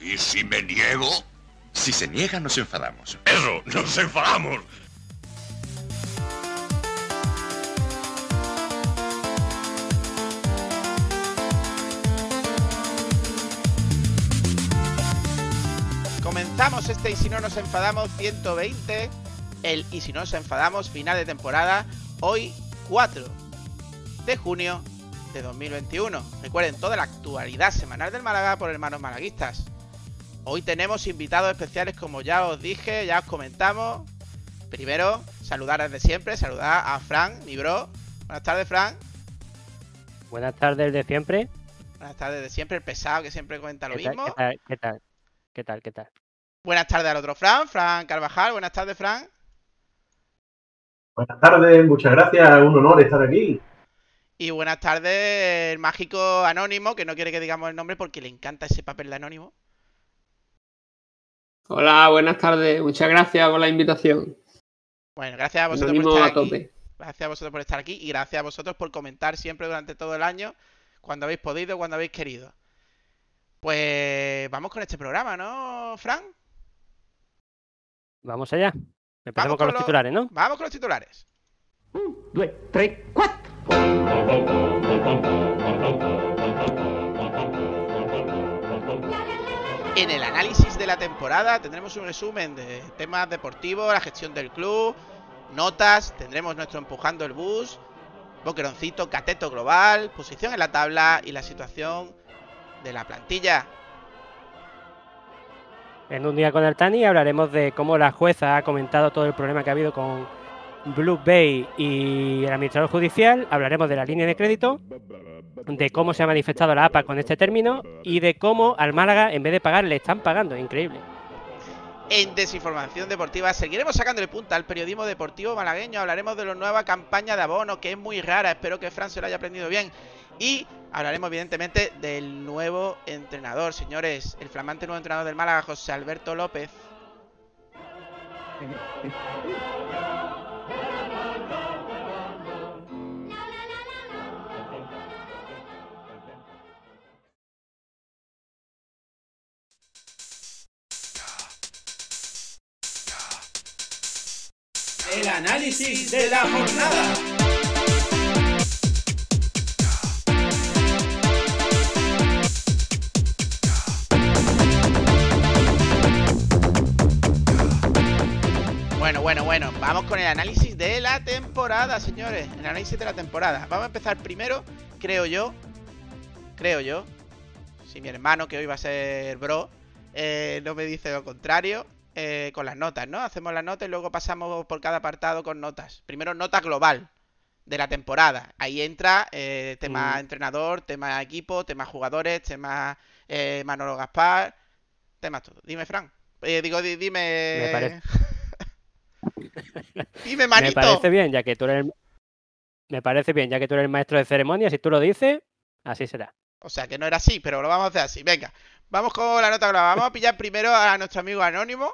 ¿Y si me niego? Si se niega, nos enfadamos. Eso, nos enfadamos. Comenzamos este Y si no nos enfadamos 120, el Y si no nos enfadamos final de temporada, hoy 4 de junio de 2021. Recuerden toda la actualidad semanal del Málaga por hermanos malaguistas. Hoy tenemos invitados especiales como ya os dije, ya os comentamos. Primero, saludar desde siempre, saludar a Fran, mi bro. Buenas tardes, Fran. Buenas tardes de siempre. Buenas tardes de siempre, el pesado que siempre cuenta lo ¿Qué tal, mismo. ¿Qué tal? ¿Qué tal? ¿Qué tal? ¿Qué tal? Buenas tardes al otro Fran, Fran Carvajal. Buenas tardes, Fran. Buenas tardes, muchas gracias, un honor estar aquí. Y buenas tardes, el mágico anónimo, que no quiere que digamos el nombre porque le encanta ese papel de anónimo. Hola, buenas tardes. Muchas gracias por la invitación. Bueno, gracias a vosotros por estar a aquí. tope. Gracias a vosotros por estar aquí y gracias a vosotros por comentar siempre durante todo el año, cuando habéis podido, cuando habéis querido. Pues vamos con este programa, ¿no, Fran? Vamos allá. Empezamos con con los lo- titulares, ¿no? Vamos con los titulares. due, tre, quattro. En el análisis de la temporada tendremos un resumen de temas deportivos, la gestión del club, notas, tendremos nuestro empujando el bus, boqueroncito, cateto global, posición en la tabla y la situación de la plantilla. En un día con el Tani hablaremos de cómo la jueza ha comentado todo el problema que ha habido con Blue Bay y el administrador judicial. Hablaremos de la línea de crédito, de cómo se ha manifestado la APA con este término y de cómo al Málaga, en vez de pagar, le están pagando. Increíble. En Desinformación Deportiva seguiremos sacándole punta al periodismo deportivo malagueño. Hablaremos de la nueva campaña de abono, que es muy rara. Espero que Fran se lo haya aprendido bien. Y hablaremos, evidentemente, del nuevo entrenador, señores. El flamante nuevo entrenador del Málaga, José Alberto López. El análisis de la jornada. Bueno, bueno, bueno, vamos con el análisis de la temporada, señores. El análisis de la temporada. Vamos a empezar primero, creo yo. Creo yo. Si mi hermano, que hoy va a ser bro, eh, no me dice lo contrario. eh, con las notas, ¿no? Hacemos las notas y luego pasamos por cada apartado con notas. Primero, nota global de la temporada. Ahí entra eh, tema Mm. entrenador, tema equipo, tema jugadores, tema Manolo Gaspar, temas todo. Dime, Fran. Digo, di- dime. Me parece- dime, Me manito. parece bien, ya que tú eres el... Me parece bien, ya que tú eres el maestro de ceremonias, si tú lo dices, así será. O sea, que no era así, pero lo vamos a hacer así. Venga, vamos con la nota global. Vamos a pillar primero a nuestro amigo Anónimo.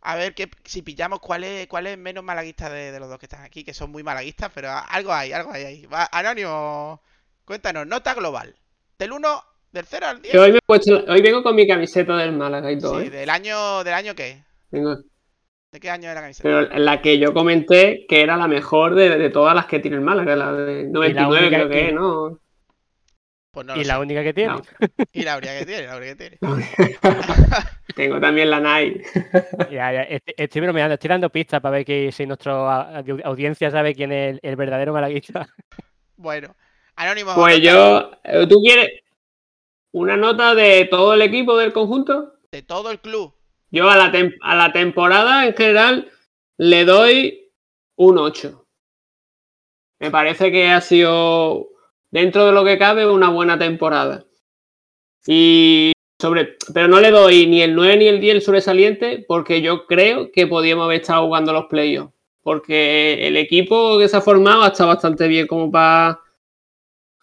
A ver que, si pillamos cuál es, cuál es menos malaguista de, de los dos que están aquí, que son muy malaguistas, pero algo hay, algo hay ahí. Va, Anónimo, cuéntanos, nota global. Del 1, del 0 al 10. Que hoy, me he puesto- hoy vengo con mi camiseta del Málaga y todo, Sí, ¿eh? del año, ¿del año qué? Vengo- ¿De qué año es la camiseta? Pero la que yo comenté que era la mejor de, de todas las que tiene el Málaga, la de 99 única creo que que- es, ¿no? Pues no y la sé. única que tiene. No. Y la única que tiene, la única que tiene. Tengo también la Nike. Ya, ya, estoy, estoy bromeando, estoy dando pistas para ver que si nuestra au- audiencia sabe quién es el, el verdadero malaguista. Bueno, Anónimo. Pues yo, eh, ¿tú quieres una nota de todo el equipo del conjunto? De todo el club. Yo a la, a la temporada en general le doy un 8. Me parece que ha sido, dentro de lo que cabe, una buena temporada. Y sobre, pero no le doy ni el 9 ni el 10 el sobresaliente porque yo creo que podíamos haber estado jugando los playoffs. Porque el equipo que se ha formado estado bastante bien como para...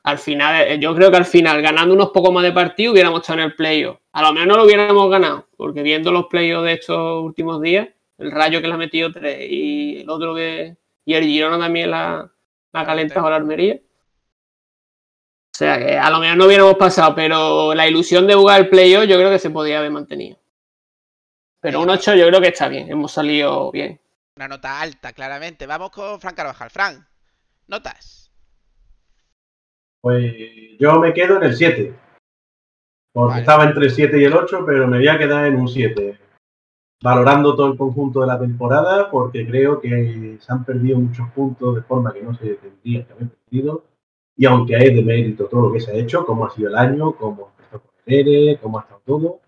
Al final, eh, yo creo que al final, ganando unos pocos más de partido, hubiéramos estado en el playoff. A lo menos no lo hubiéramos ganado, porque viendo los playoffs de estos últimos días, el Rayo que le ha metido tres y el otro que. Y el Girona también la, la ha calentado a la Almería. O sea que a lo mejor no hubiéramos pasado, pero la ilusión de jugar el playoff yo creo que se podía haber mantenido. Pero un 8 yo creo que está bien, hemos salido bien. Una nota alta, claramente. Vamos con Fran Carvajal. Fran, notas. Pues yo me quedo en el 7. Porque Vale. estaba entre el 7 y el 8, pero me voy a quedar en un 7. Valorando todo el conjunto de la temporada, porque creo que se han perdido muchos puntos de forma que no se tendría que haber perdido. Y aunque hay de mérito todo lo que se ha hecho, cómo ha sido el año, cómo ha estado con el ERE, cómo ha estado todo,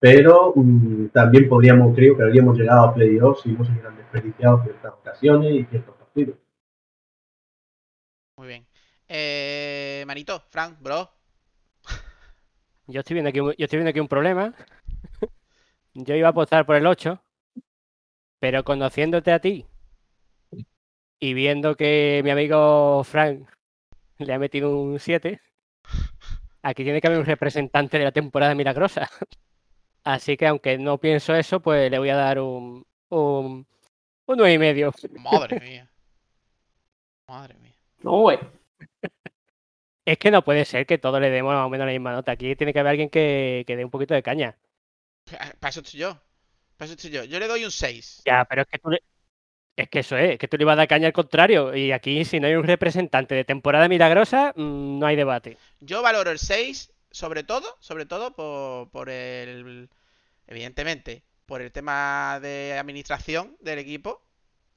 pero mm, también podríamos, creo que habríamos llegado a playoffs si no se hubieran desperdiciado ciertas ocasiones y ciertos partidos. Muy bien. Eh, manito, Fran, bro. Yo estoy viendo aquí, un- yo estoy viendo aquí un problema. Yo iba a apostar por el 8, pero conociéndote a ti y viendo que mi amigo Frank le ha metido un 7, aquí tiene que haber un representante de la temporada milagrosa. Así que aunque no pienso eso, pues le voy a dar un, un, un 9 y medio. Madre mía. Madre mía. No, güey. Es que no puede ser que todos le demos más o menos la misma nota. Aquí tiene que haber alguien que, que dé un poquito de caña. Para eso estoy yo. Para eso estoy yo. Yo le doy un 6. Ya, pero es que tú le... Es que eso es, que tú le ibas a dar caña al contrario. Y aquí, si no hay un representante de temporada milagrosa, mm, no hay debate. Yo valoro el 6, sobre todo, sobre todo por, por el. Evidentemente, por el tema de administración del equipo,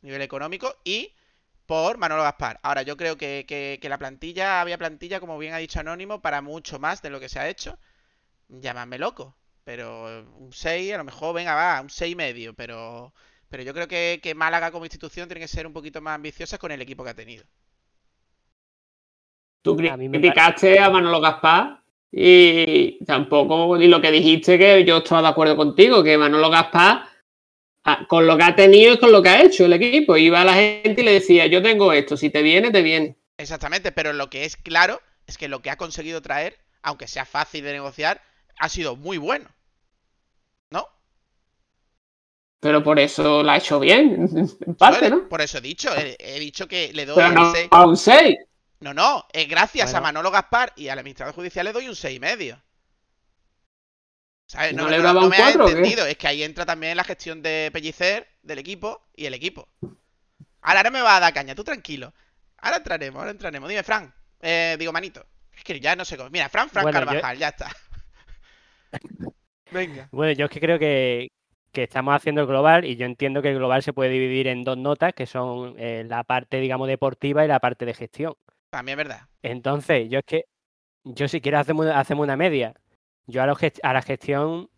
nivel económico, y por Manolo Gaspar. Ahora, yo creo que, que- que la plantilla, había plantilla, como bien ha dicho Anónimo, para mucho más de lo que se ha hecho. Llámame loco, pero un 6, a lo mejor, venga, va, un 6 y medio, pero. Pero yo creo que, que Málaga como institución tiene que ser un poquito más ambiciosa con el equipo que ha tenido. Tú A criticaste a Manolo Gaspar y tampoco, y lo que dijiste que yo estaba de acuerdo contigo, que Manolo Gaspar, ah, con lo que ha tenido y con lo que ha hecho el equipo, iba a la gente y le decía, yo tengo esto, si te viene, te viene. Exactamente, pero lo que es claro es que lo que ha conseguido traer, aunque sea fácil de negociar, ha sido muy bueno. ¿No? Pero por eso la ha hecho bien, en parte, ¿no? Por eso he dicho, he, he dicho que le doy Pero un no 6. a un 6. No, no, es gracias a. Manolo Gaspar y al administrador judicial le doy un 6 y medio. ¿Sabes? ¿No No, le no- daba no un me qué? entendido, es que ahí entra también la gestión de Pellicer, del equipo y el equipo. Ahora, ahora me va a dar caña, tú tranquilo. Ahora entraremos, ahora entraremos. Dime, Fran. Eh, digo, manito. Es que ya no sé cómo. Mira, Fran, Fran Bueno, yo- Carvajal, ya está. Venga. Bueno, yo es que creo que, que estamos haciendo el global y yo entiendo que el global se puede dividir en dos notas, que son eh, la parte, digamos, deportiva y la parte de gestión. También es verdad. Entonces, yo es que, yo si quieres hacemos, hacemos una media. Yo a, a la gestión,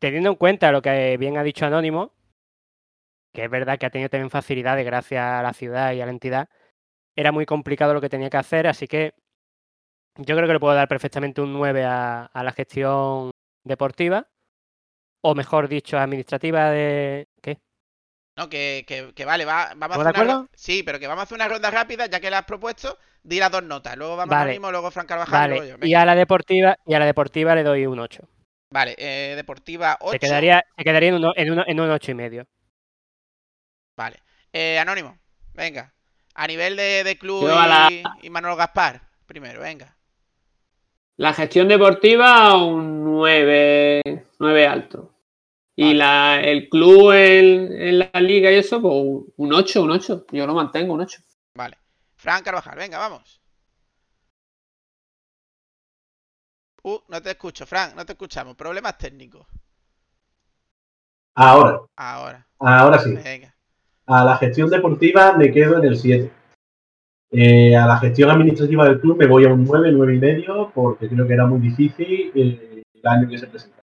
teniendo en cuenta lo que bien ha dicho Anónimo, que es verdad que ha tenido también facilidades gracias a la ciudad y a la entidad, era muy complicado lo que tenía que hacer, así que yo creo que le puedo dar perfectamente un 9 a, a la gestión deportiva, o mejor dicho, administrativa de... No, que, que, que vale, va, vamos a ¿Estamos de hacer una Sí, pero que vamos a hacer una ronda rápida, ya que la has propuesto, di las dos notas. Luego vamos Vale. Anónimo, luego Fran Carvajal, luego Vale, yo. y a la deportiva, y a la deportiva le doy un 8. Vale, eh, Deportiva 8. Se quedaría, se quedaría en, uno- en, uno- en un 8 y medio. Vale. Eh, Anónimo, venga. A nivel de, de club a la- y, y Manolo Gaspar, primero, venga. La gestión deportiva, un 9, 9 alto. Y la, el club en, en la liga y eso, pues un 8, un 8. Yo lo mantengo, un 8. Vale. Fran Carvajal, venga, vamos. Uh, no te escucho, Fran, no te escuchamos. Problemas técnicos. Ahora, Ahora, ahora sí. venga. A la gestión deportiva me quedo en el 7. Eh, a la gestión administrativa del club me voy a un 9, 9 y medio, porque creo que era muy difícil eh, el año que se presentó.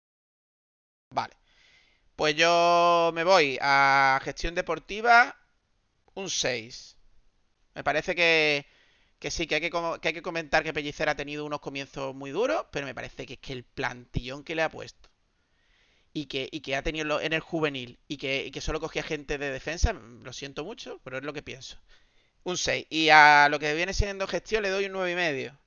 Pues yo me voy a gestión deportiva un 6. Me parece que, que sí, que hay que, que hay que comentar que Pellicer ha tenido unos comienzos muy duros, pero me parece que es que el plantillón que le ha puesto y que, y que ha tenido en el juvenil y que, y que solo cogía gente de defensa, mm, lo siento mucho, pero es lo que pienso. Un 6. Y a lo que viene siendo gestión le doy un 9,5. y medio.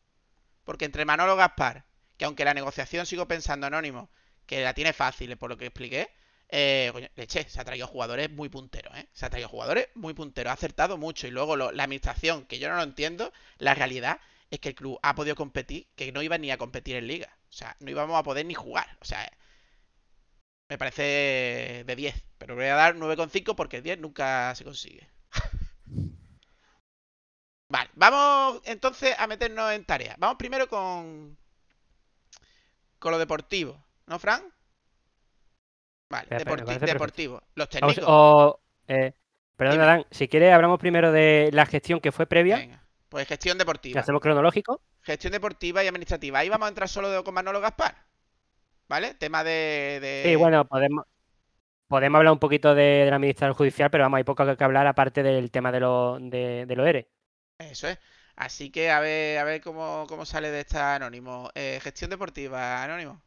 Porque entre Manolo Gaspar, que aunque la negociación sigo pensando anónimo, que la tiene fácil, por lo que expliqué. Eh, coño, leche, se ha traído jugadores muy punteros, ¿eh? Se ha traído jugadores muy punteros, ha acertado mucho. Y luego la administración, que yo no lo entiendo, la realidad es que el club ha podido competir, que no iba ni a competir en liga. O sea, no íbamos a poder ni jugar. O sea, me parece de 10. Pero voy a dar 9,5 porque 10 nunca se consigue. vale, vamos entonces a meternos en tarea. Vamos primero con... Con lo deportivo. ¿No, Fran? Vale, deporti- deportivo. Los técnicos. o, eh, perdón, Dime. Adán, si quieres hablamos primero de la gestión que fue previa, Venga, pues gestión que deportiva. hacemos cronológico. Gestión deportiva y administrativa. Ahí vamos a entrar solo de- con Manolo Gaspar. ¿Vale? Tema de. de- Sí, bueno, podemos, podemos hablar un poquito de, del administrador judicial, pero vamos, hay poco que hablar aparte del tema de los de, de los ERE. Eso es. Así que a ver, a ver cómo, cómo sale de esta Anónimo. Eh, gestión deportiva, Anónimo.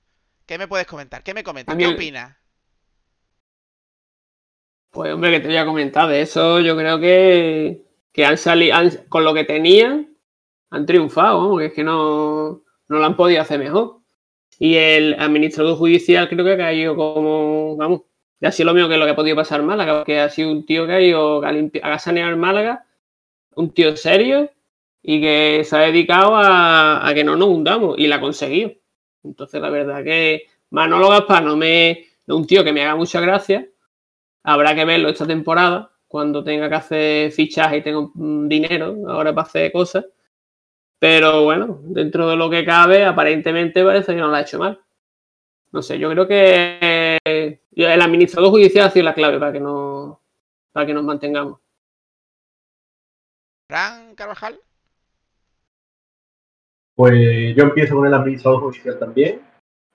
¿Qué me puedes comentar? ¿Qué me comentas? ¿Qué opinas? Pues hombre, que te voy a comentar de eso, yo creo que, que han salido, con lo que tenían, han triunfado, vamos, que es que no, no lo han podido hacer mejor. Y el administrador judicial creo que ha caído como, vamos, y sido lo mismo que lo que ha podido pasar en Málaga, que ha sido un tío que ha ido a, limpi- a sanear Málaga, un tío serio y que se ha dedicado a, a que no nos hundamos y la ha conseguido. Entonces, la verdad que Manolo Gaspar no me un tío que me haga mucha gracia. Habrá que verlo esta temporada, cuando tenga que hacer fichaje y tenga mm, dinero ahora para hacer cosas. Pero bueno, dentro de lo que cabe, aparentemente parece que no lo ha hecho mal. No sé, yo creo que eh, el administrador judicial ha sido la clave para que, no, para que nos mantengamos. ¿Fran Carvajal? Pues yo empiezo con el administrador judicial también.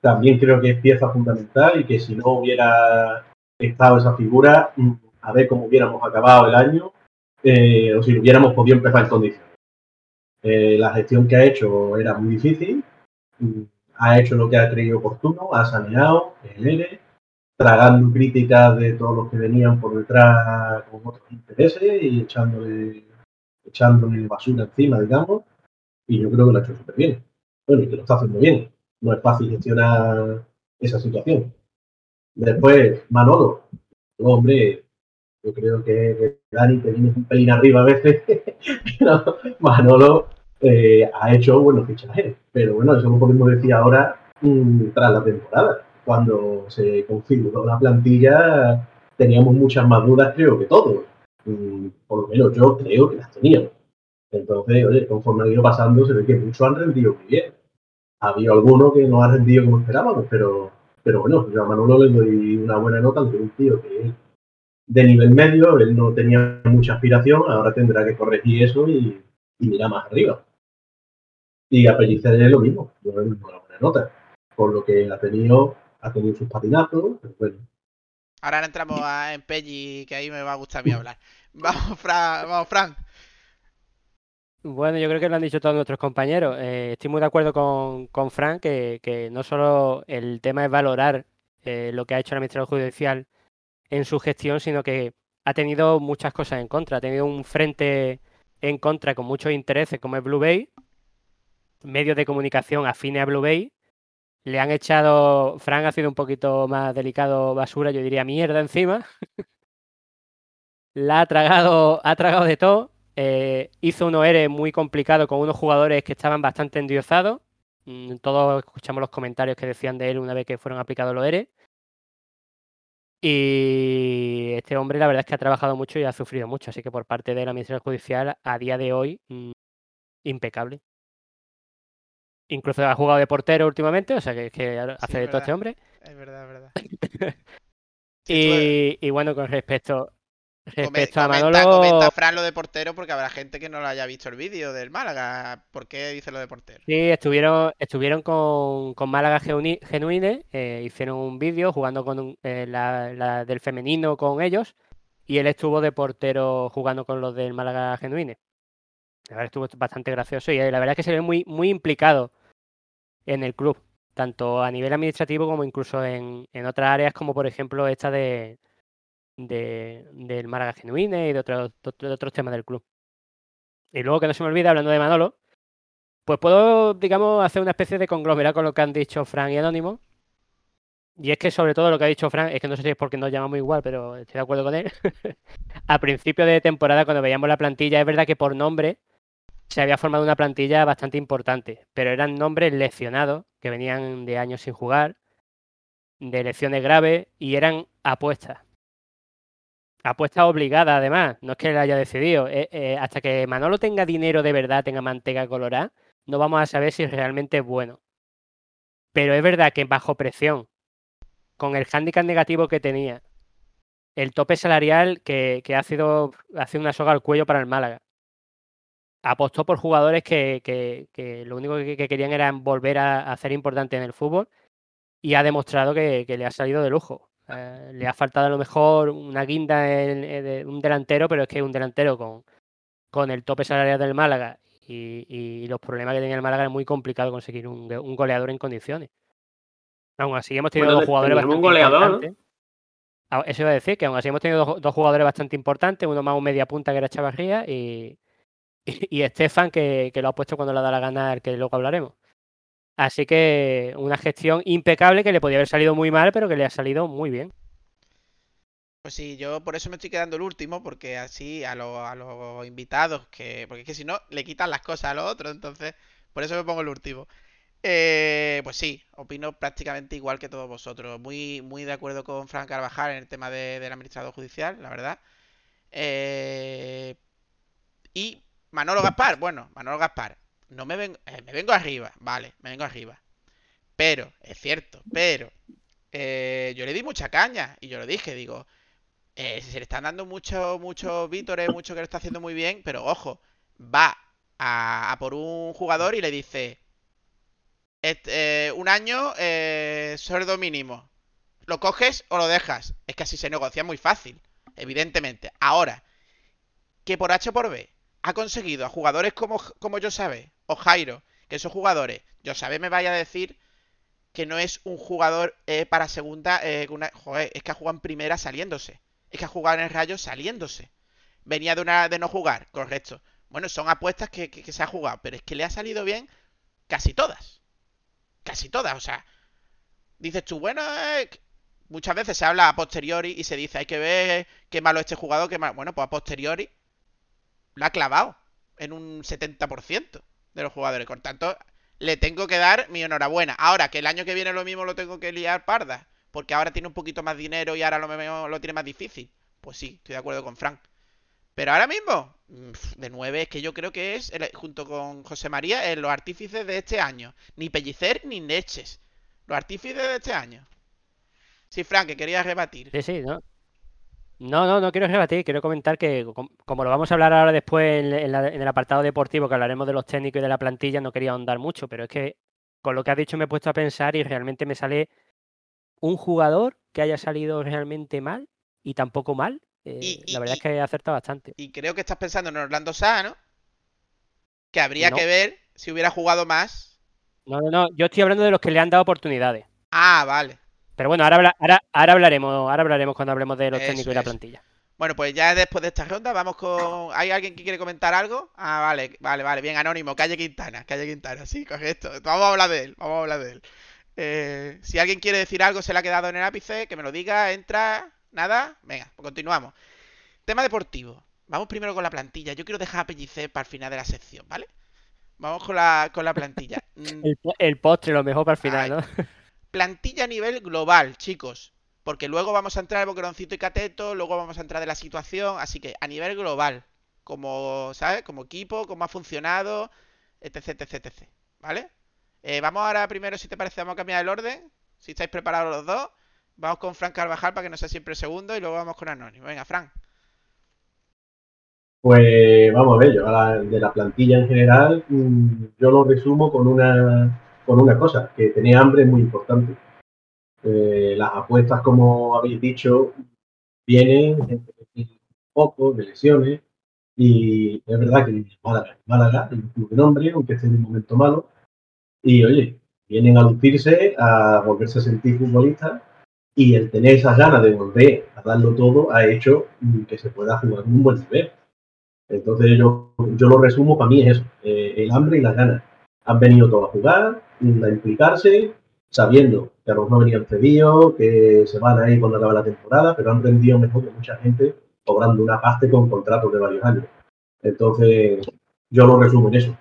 También creo que es pieza fundamental y que si no hubiera estado esa figura, mm, a ver cómo hubiéramos acabado el año eh, o si hubiéramos podido empezar en condiciones. Eh, la gestión que ha hecho era muy difícil. mm, Ha hecho lo que ha creído oportuno, ha saneado el ERE, tragando críticas de todos los que venían por detrás con otros intereses y echándole, echándole basura encima, digamos y yo creo que lo ha hecho súper bien. Bueno, y que lo está haciendo bien. No es fácil gestionar esa situación. Después, Manolo. Hombre, yo creo que, Dani te vienes un pelín arriba a veces, Manolo eh, ha hecho buenos fichajes. Pero bueno, eso lo podemos decir ahora mm, tras la temporada. Cuando se configuró la plantilla, teníamos muchas más dudas, creo que todos. Mm, por lo menos yo creo que las teníamos. Entonces, conforme ha ido pasando, se ve que muchos han rendido muy bien. Ha habido algunos que no han rendido como esperábamos, pero, pero bueno, yo a Manolo le doy una buena nota, aunque un tío que es de nivel medio, él no tenía mucha aspiración, ahora tendrá que corregir eso y, y mirar más arriba. Y a Pellicer es lo mismo, yo le doy una buena nota. Por lo que ha tenido, ha tenido sus patinazos, pero bueno, Ahora entramos a, en Peggy, que ahí me va a gustar a mí hablar. Vamos, Fran. Vamos, Fran. Bueno, yo creo que lo han dicho todos nuestros compañeros. Eh, estoy muy de acuerdo con, con Frank que, que no solo el tema es valorar eh, lo que ha hecho el administrador judicial en su gestión, sino que ha tenido muchas cosas en contra. Ha tenido un frente en contra con muchos intereses, como es Blue Bay, medios de comunicación afines a Blue Bay. Le han echado, Frank ha sido un poquito más delicado, basura, yo diría mierda encima. La ha tragado, ha tragado de todo. Eh, hizo unos ERE muy complicados con unos jugadores que estaban bastante endiosados. Mm, Todos escuchamos los comentarios que decían de él una vez que fueron aplicados los ERE. Y este hombre la verdad es que ha trabajado mucho y ha sufrido mucho. Así que por parte de la Administración Judicial, a día de hoy, mm, impecable. Incluso ha jugado de portero últimamente, o sea que, que hace de todo este hombre. Es verdad, es verdad. Y, y bueno, con respecto, Respecto a comenta, Manolo, comenta Fran lo de portero porque habrá gente que no lo haya visto el vídeo del Málaga. ¿Por qué dice lo de portero? Sí, estuvieron, estuvieron con, con Málaga Genuine, eh, hicieron un vídeo jugando con un- eh, la, la del femenino con ellos y él estuvo de portero jugando con los del Málaga Genuine. La verdad estuvo bastante gracioso y eh, la verdad es que se ve muy, muy implicado en el club, tanto a nivel administrativo como incluso en, en otras áreas como por ejemplo esta de, de- del Málaga Genuine y de otros, temas del club. Y luego que no se me olvide, hablando de Manolo, pues puedo, digamos, hacer una especie de conglomerado con lo que han dicho Fran y Anónimo. Y es que sobre todo lo que ha dicho Fran, es que no sé si es porque nos llamamos igual, pero estoy de acuerdo con él. a principio de temporada, cuando veíamos la plantilla, es verdad que por nombre se había formado una plantilla bastante importante, pero eran nombres leccionados que venían de años sin jugar, de lecciones graves y eran apuestas. Apuestas obligadas, además, no es que él haya decidido. eh, eh, hasta que Manolo tenga dinero de verdad, tenga manteca colorada, no vamos a saber si realmente es bueno. Pero es verdad que bajo presión, con el hándicap negativo que tenía, el tope salarial que, ha sido hace una soga al cuello para el Málaga. Apostó por jugadores que, lo único que, que querían era volver a, a ser importante en el fútbol y ha demostrado que le ha salido de lujo. Eh, le ha faltado a lo mejor una guinda en, en- de un delantero, pero es que un delantero con, con el tope salarial del Málaga y, y los problemas que tenía el Málaga es muy complicado conseguir un, un goleador en condiciones. Aún así hemos tenido Bueno, dos jugadores bastante un goleador, ¿no? importantes. Ah, Eso iba a decir, que aún así hemos tenido dos, dos jugadores bastante importantes, uno más un media punta que era Chavarría y, y, y Estefan que, que lo ha puesto cuando le da la gana, al que luego hablaremos. Así que una gestión impecable que le podía haber salido muy mal, pero que le ha salido muy bien. Pues sí, yo por eso me estoy quedando el último, porque así a, los- a los invitados, que porque es que si no, le quitan las cosas a los otros, entonces por eso me pongo el último. Eh, pues sí, opino prácticamente igual que todos vosotros. Muy, muy de acuerdo con Fran Carvajal en el tema de- del administrador judicial, la verdad. Eh, y Manolo Gaspar, bueno, Manolo Gaspar, no me vengo, eh, me vengo arriba, vale, me vengo arriba. Pero, es cierto, pero eh, yo le di mucha caña y yo lo dije, digo, eh, se le están dando muchos muchos vítores, mucho que lo está haciendo muy bien, pero ojo, va a, a por un jugador y le dice, "Este, eh, un año, eh, sueldo mínimo, ¿lo coges o lo dejas? Es que así se negocia muy fácil, evidentemente. Ahora, que por H por B ha conseguido a jugadores como, como yo sabe o Jairo, que esos jugadores, yo sabe me vaya a decir que no es un jugador eh, para segunda, eh, una- joder, es que ha jugado en primera saliéndose. Es que ha jugado en el Rayo saliéndose. Venía de una de no jugar, correcto. Bueno, son apuestas que, se ha jugado, pero es que le ha salido bien casi todas. Casi todas, o sea. Dices tú, bueno, eh, muchas veces se habla a posteriori y se dice, hay que ver qué malo este jugador, qué malo. Bueno, pues a posteriori lo ha clavado en un 70% de los jugadores. Por tanto, le tengo que dar mi enhorabuena. Ahora, que el año que viene lo mismo lo tengo que liar parda, porque ahora tiene un poquito más dinero y ahora lo, me- lo tiene más difícil. Pues sí, estoy de acuerdo con Frank. Pero ahora mismo, mm, de 9 es que yo creo que es, junto con José María, en los artífices de este año. Ni Pellicer ni Neches. Los artífices de este año. Sí, Frank, que querías rebatir. Sí, sí, ¿no? No, no, no quiero rebatir, quiero comentar que com- como lo vamos a hablar ahora después en, en la- en el apartado deportivo, que hablaremos de los técnicos y de la plantilla, no quería ahondar mucho, pero es que con lo que has dicho me he puesto a pensar y realmente me sale un jugador que haya salido realmente mal y tampoco mal. eh, Y- y- la verdad y- es que he acertado bastante. Y creo que estás pensando en Orlando Sá, ¿no? Que habría No. que ver si hubiera jugado más. No, no, no, yo estoy hablando de los que le han dado oportunidades. Ah, vale. Pero bueno, ahora, habla- ahora, ahora hablaremos, ahora hablaremos cuando hablemos de los Eso, técnicos y la eso. plantilla. Bueno, pues ya después de esta ronda vamos con... ¿Hay alguien que quiere comentar algo? Ah, vale, vale, vale. Bien, Anónimo. Calle Quintana. Calle Quintana, sí, correcto. Vamos a hablar de él. Vamos a hablar de él. Eh, si alguien quiere decir algo, se le ha quedado en el ápice, que me lo diga, entra, nada. Venga, pues continuamos. Tema deportivo. Vamos primero con la plantilla. Yo quiero dejar a Pellicer para el final de la sección, ¿vale? Vamos con la, con la plantilla. El, po- el postre, lo mejor para el Ay. final, ¿no? Plantilla a nivel global, chicos. Porque luego vamos a entrar en Boqueroncito y Cateto, luego vamos a entrar de la situación. Así que a nivel global, como, ¿sabes? Como equipo, cómo ha funcionado, etc, etc, etc. ¿Vale? Eh, vamos ahora primero, si te parece, vamos a cambiar el orden. Si estáis preparados los dos. Vamos con Frank Carvajal para que no sea siempre segundo y luego vamos con Anónimo. Venga, Frank. Pues vamos a ver, yo a de la plantilla en general, mm, yo lo resumo con una, con una cosa, que tenía hambre muy importante. Eh, las apuestas, como habéis dicho, vienen de poco, de lesiones, y es verdad que Málaga, Málaga, el club de nombre, aunque esté en un momento malo, y oye, vienen a lucirse, a volverse a sentir futbolistas, y el tener esas ganas de volver a darlo todo ha hecho que se pueda jugar un buen nivel. Entonces yo, yo lo resumo, para mí es eso, eh, el hambre y las ganas. Han venido todos a jugar, a implicarse, sabiendo que a lo mejor venían cedidos, que se van a ir cuando acabe la temporada, pero han rendido mejor que mucha gente, cobrando una parte con contratos de varios años. Entonces, yo lo resumo en eso.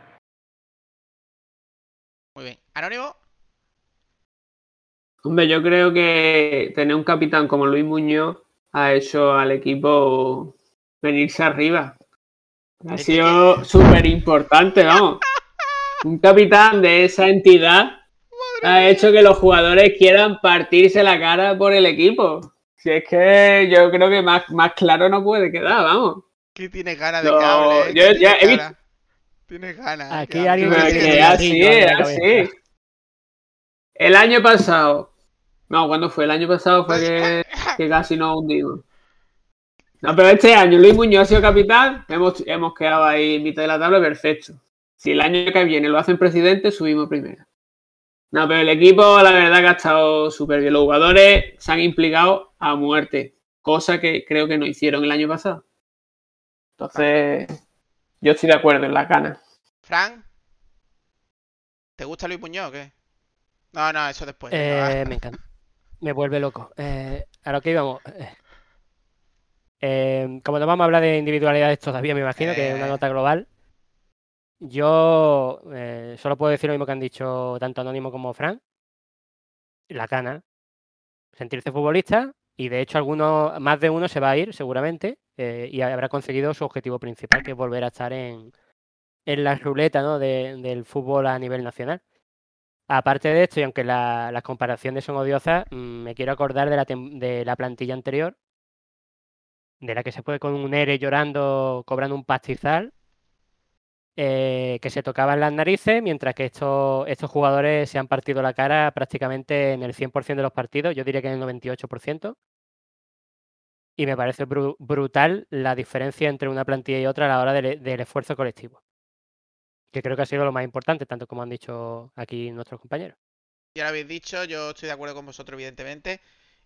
Muy bien. Anónimo, Hombre, yo creo que tener un capitán como Luis Muñoz ha hecho al equipo venirse arriba. Ha sido súper importante, vamos. Un capitán de esa entidad ha hecho que los jugadores quieran partirse la cara por el equipo. Si es que yo creo que más, más claro no puede quedar, vamos. que tienes ganas de No. ¿eh? yo Que ya he Aquí que hable. alguien que tiene así, así. El año pasado. No, ¿cuándo fue? El año pasado fue que, que casi nos hundimos. No, pero este año Luis Muñoz ha sido capitán, hemos, hemos quedado ahí en mitad de la tabla, perfecto. Si el año que viene lo hacen presidente, subimos primero. No, pero el equipo, la verdad que ha estado súper bien. Los jugadores se han implicado a muerte, cosa que creo que no hicieron el año pasado. Entonces, yo estoy de acuerdo en la gana. Fran, ¿te gusta Luis Muñoz o qué? No, no, eso después. Eh, va. me encanta. Me vuelve loco. Eh, a lo que íbamos. eh, eh, como no vamos a hablar de individualidades todavía, me imagino que es una Eh. nota global. Yo eh, solo puedo decir lo mismo que han dicho tanto Anónimo como Fran. La cana. Sentirse futbolista y de hecho alguno, más de uno se va a ir seguramente eh, y habrá conseguido su objetivo principal, que es volver a estar en, en la ruleta ¿no? de- del fútbol a nivel nacional. Aparte de esto, y aunque la- las comparaciones son odiosas, mm, me quiero acordar de la, de la plantilla anterior, de la que se fue con un ERE llorando, cobrando un pastizal, eh, que se tocaban las narices, mientras que estos, estos jugadores se han partido la cara prácticamente en el 100% de los partidos, yo diría que en el 98%. Y me parece bru- brutal la diferencia entre una plantilla y otra a la hora del, del esfuerzo colectivo, que creo que ha sido lo más importante, tanto como han dicho aquí nuestros compañeros. Ya lo habéis dicho, yo estoy de acuerdo con vosotros, evidentemente.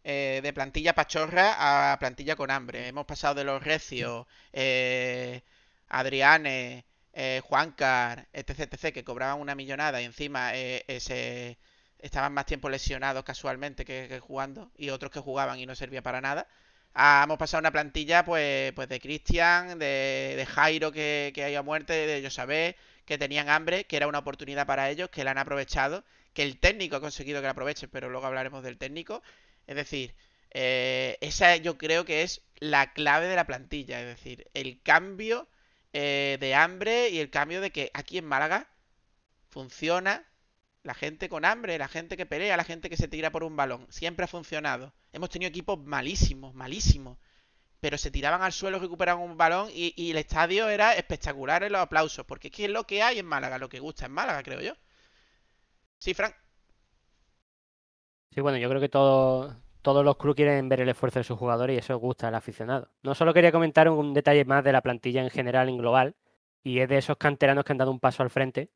eh, de plantilla pachorra a plantilla con hambre. Hemos pasado de los recios, eh, Adriane, eh, Juancar, etc, etc, que cobraban una millonada y encima eh, estaban más tiempo lesionados casualmente que, que jugando, y otros que jugaban y no servía para nada. Ah, hemos pasado una plantilla pues, pues de Cristian, de, de Jairo que, que ha ido a muerte, de Josabé, que tenían hambre, que era una oportunidad para ellos, que la han aprovechado que el técnico ha conseguido que la aprovechen, pero luego hablaremos del técnico. Es decir, eh, esa yo creo que es la clave de la plantilla, es decir, el cambio eh, de hambre y el cambio de que aquí en Málaga funciona la gente con hambre, la gente que pelea, la gente que se tira por un balón. Siempre ha funcionado. Hemos tenido equipos malísimos, malísimos. Pero se tiraban al suelo, recuperaban un balón y, el estadio era espectacular en los aplausos. Porque es que es lo que hay en Málaga, lo que gusta en Málaga, creo yo. Sí, Frank. Sí, bueno, yo creo que todo- todos los clubes quieren ver el esfuerzo de sus jugadores y eso gusta al aficionado. No solo quería comentar un detalle más de la plantilla en general, en global, y es de esos canteranos que han dado un paso al frente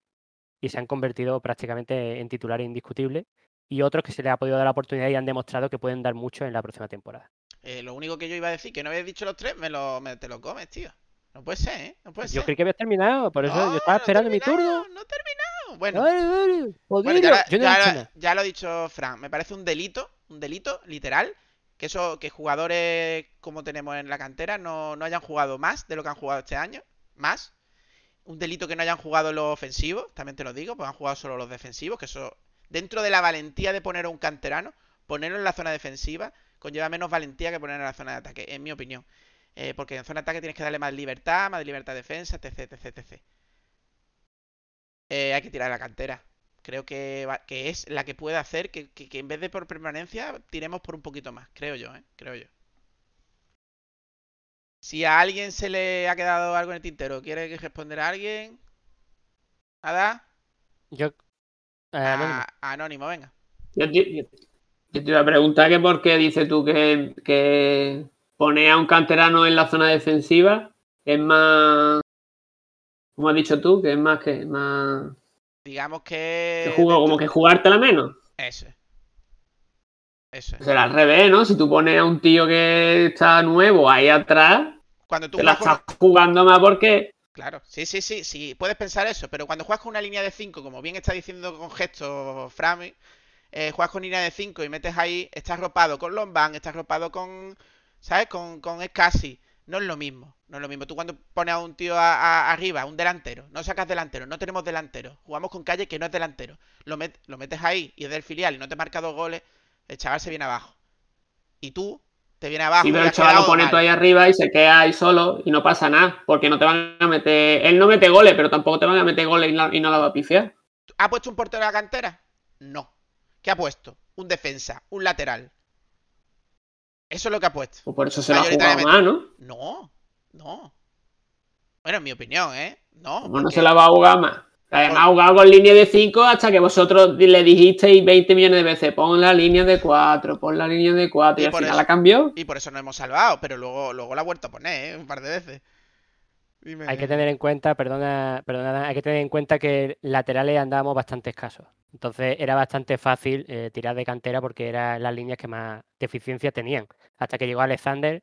y se han convertido prácticamente en titulares indiscutibles, y otros que se les ha podido dar la oportunidad y han demostrado que pueden dar mucho en la próxima temporada. Eh, lo único que yo iba a decir, que no habéis dicho los tres, me lo, me- te lo comes, tío. No puede ser, ¿eh? No puede Yo ser. creí que habías terminado, por eso No, yo estaba no esperando mi turno. No he terminado. Bueno, ya, Yo ya lo ha dicho Fran. Me parece un delito, un delito, literal, que eso, que jugadores como tenemos en la cantera no, no hayan jugado más de lo que han jugado este año. Más. Un delito que no hayan jugado los ofensivos, también te lo digo, pues han jugado solo los defensivos, que eso, dentro de la valentía de poner a un canterano, ponerlo en la zona defensiva conlleva menos valentía que ponerlo en la zona de ataque, en mi opinión. Eh, porque en zona de ataque tienes que darle más libertad, más libertad de defensa, etc, etc, etc. Eh, hay que tirar la cantera. Creo que, va- que es la que puede hacer que, que- que en vez de por permanencia, tiremos por un poquito más. Creo yo, ¿eh? Creo yo. Si a alguien se le ha quedado algo en el tintero, ¿quiere que responder a alguien? ¿Nada? Yo. eh, Anónimo. A- Anónimo, venga. Yo te, yo- yo te iba a preguntar que por qué dices tú que, que poner a un canterano en la zona defensiva es más. Como has dicho tú, que es más que. Más, Digamos que... que juego, como que jugártela menos. Eso es. Eso es. Será al revés, ¿no? Si tú pones a un tío que está nuevo ahí atrás, Cuando tú te la con- estás jugando más porque. Claro, sí, sí, sí, sí, puedes pensar eso, pero cuando juegas con una línea de 5, como bien está diciendo con gestos Frami, eh, juegas con línea de 5 y metes ahí, estás ropado con Lombán, estás ropado con, ¿sabes? Con, con Escasi, no es lo mismo. No es lo mismo. Tú cuando pones a un tío a- a- arriba, un delantero, no sacas delantero, no tenemos delantero. Jugamos con calle que no es delantero. Lo, met- lo metes ahí y es del filial y no te marca dos goles, el chaval se viene abajo. Y tú te viene abajo. Sí, y pero el chaval lo pone tú ahí arriba y se queda ahí solo y no pasa nada, porque no te van a meter. Él no mete goles, pero tampoco te van a meter goles y no, y no la va a pifiar. ¿Ha puesto un portero de la cantera? No. ¿Qué ha puesto? Un defensa, un lateral. Eso es lo que ha puesto. Pues por eso se lo ha jugado más, ¿no? No, no. Bueno, en mi opinión, ¿eh? No. No porque- se la va a jugar más. Además, Por- ha jugado con línea de 5 hasta que vosotros le dijisteis 20 millones de veces: pon la línea de 4, pon la línea de 4. Y, Y al final eso- la cambió. Y por eso nos hemos salvado, pero luego, luego la ha vuelto a poner, ¿eh? Un par de veces. Dime. Hay que tener en cuenta, perdona, perdona, hay que tener en cuenta que laterales andábamos bastante escasos. Entonces era bastante fácil eh, tirar de cantera porque eran las líneas que más deficiencia tenían. Hasta que llegó Alexander,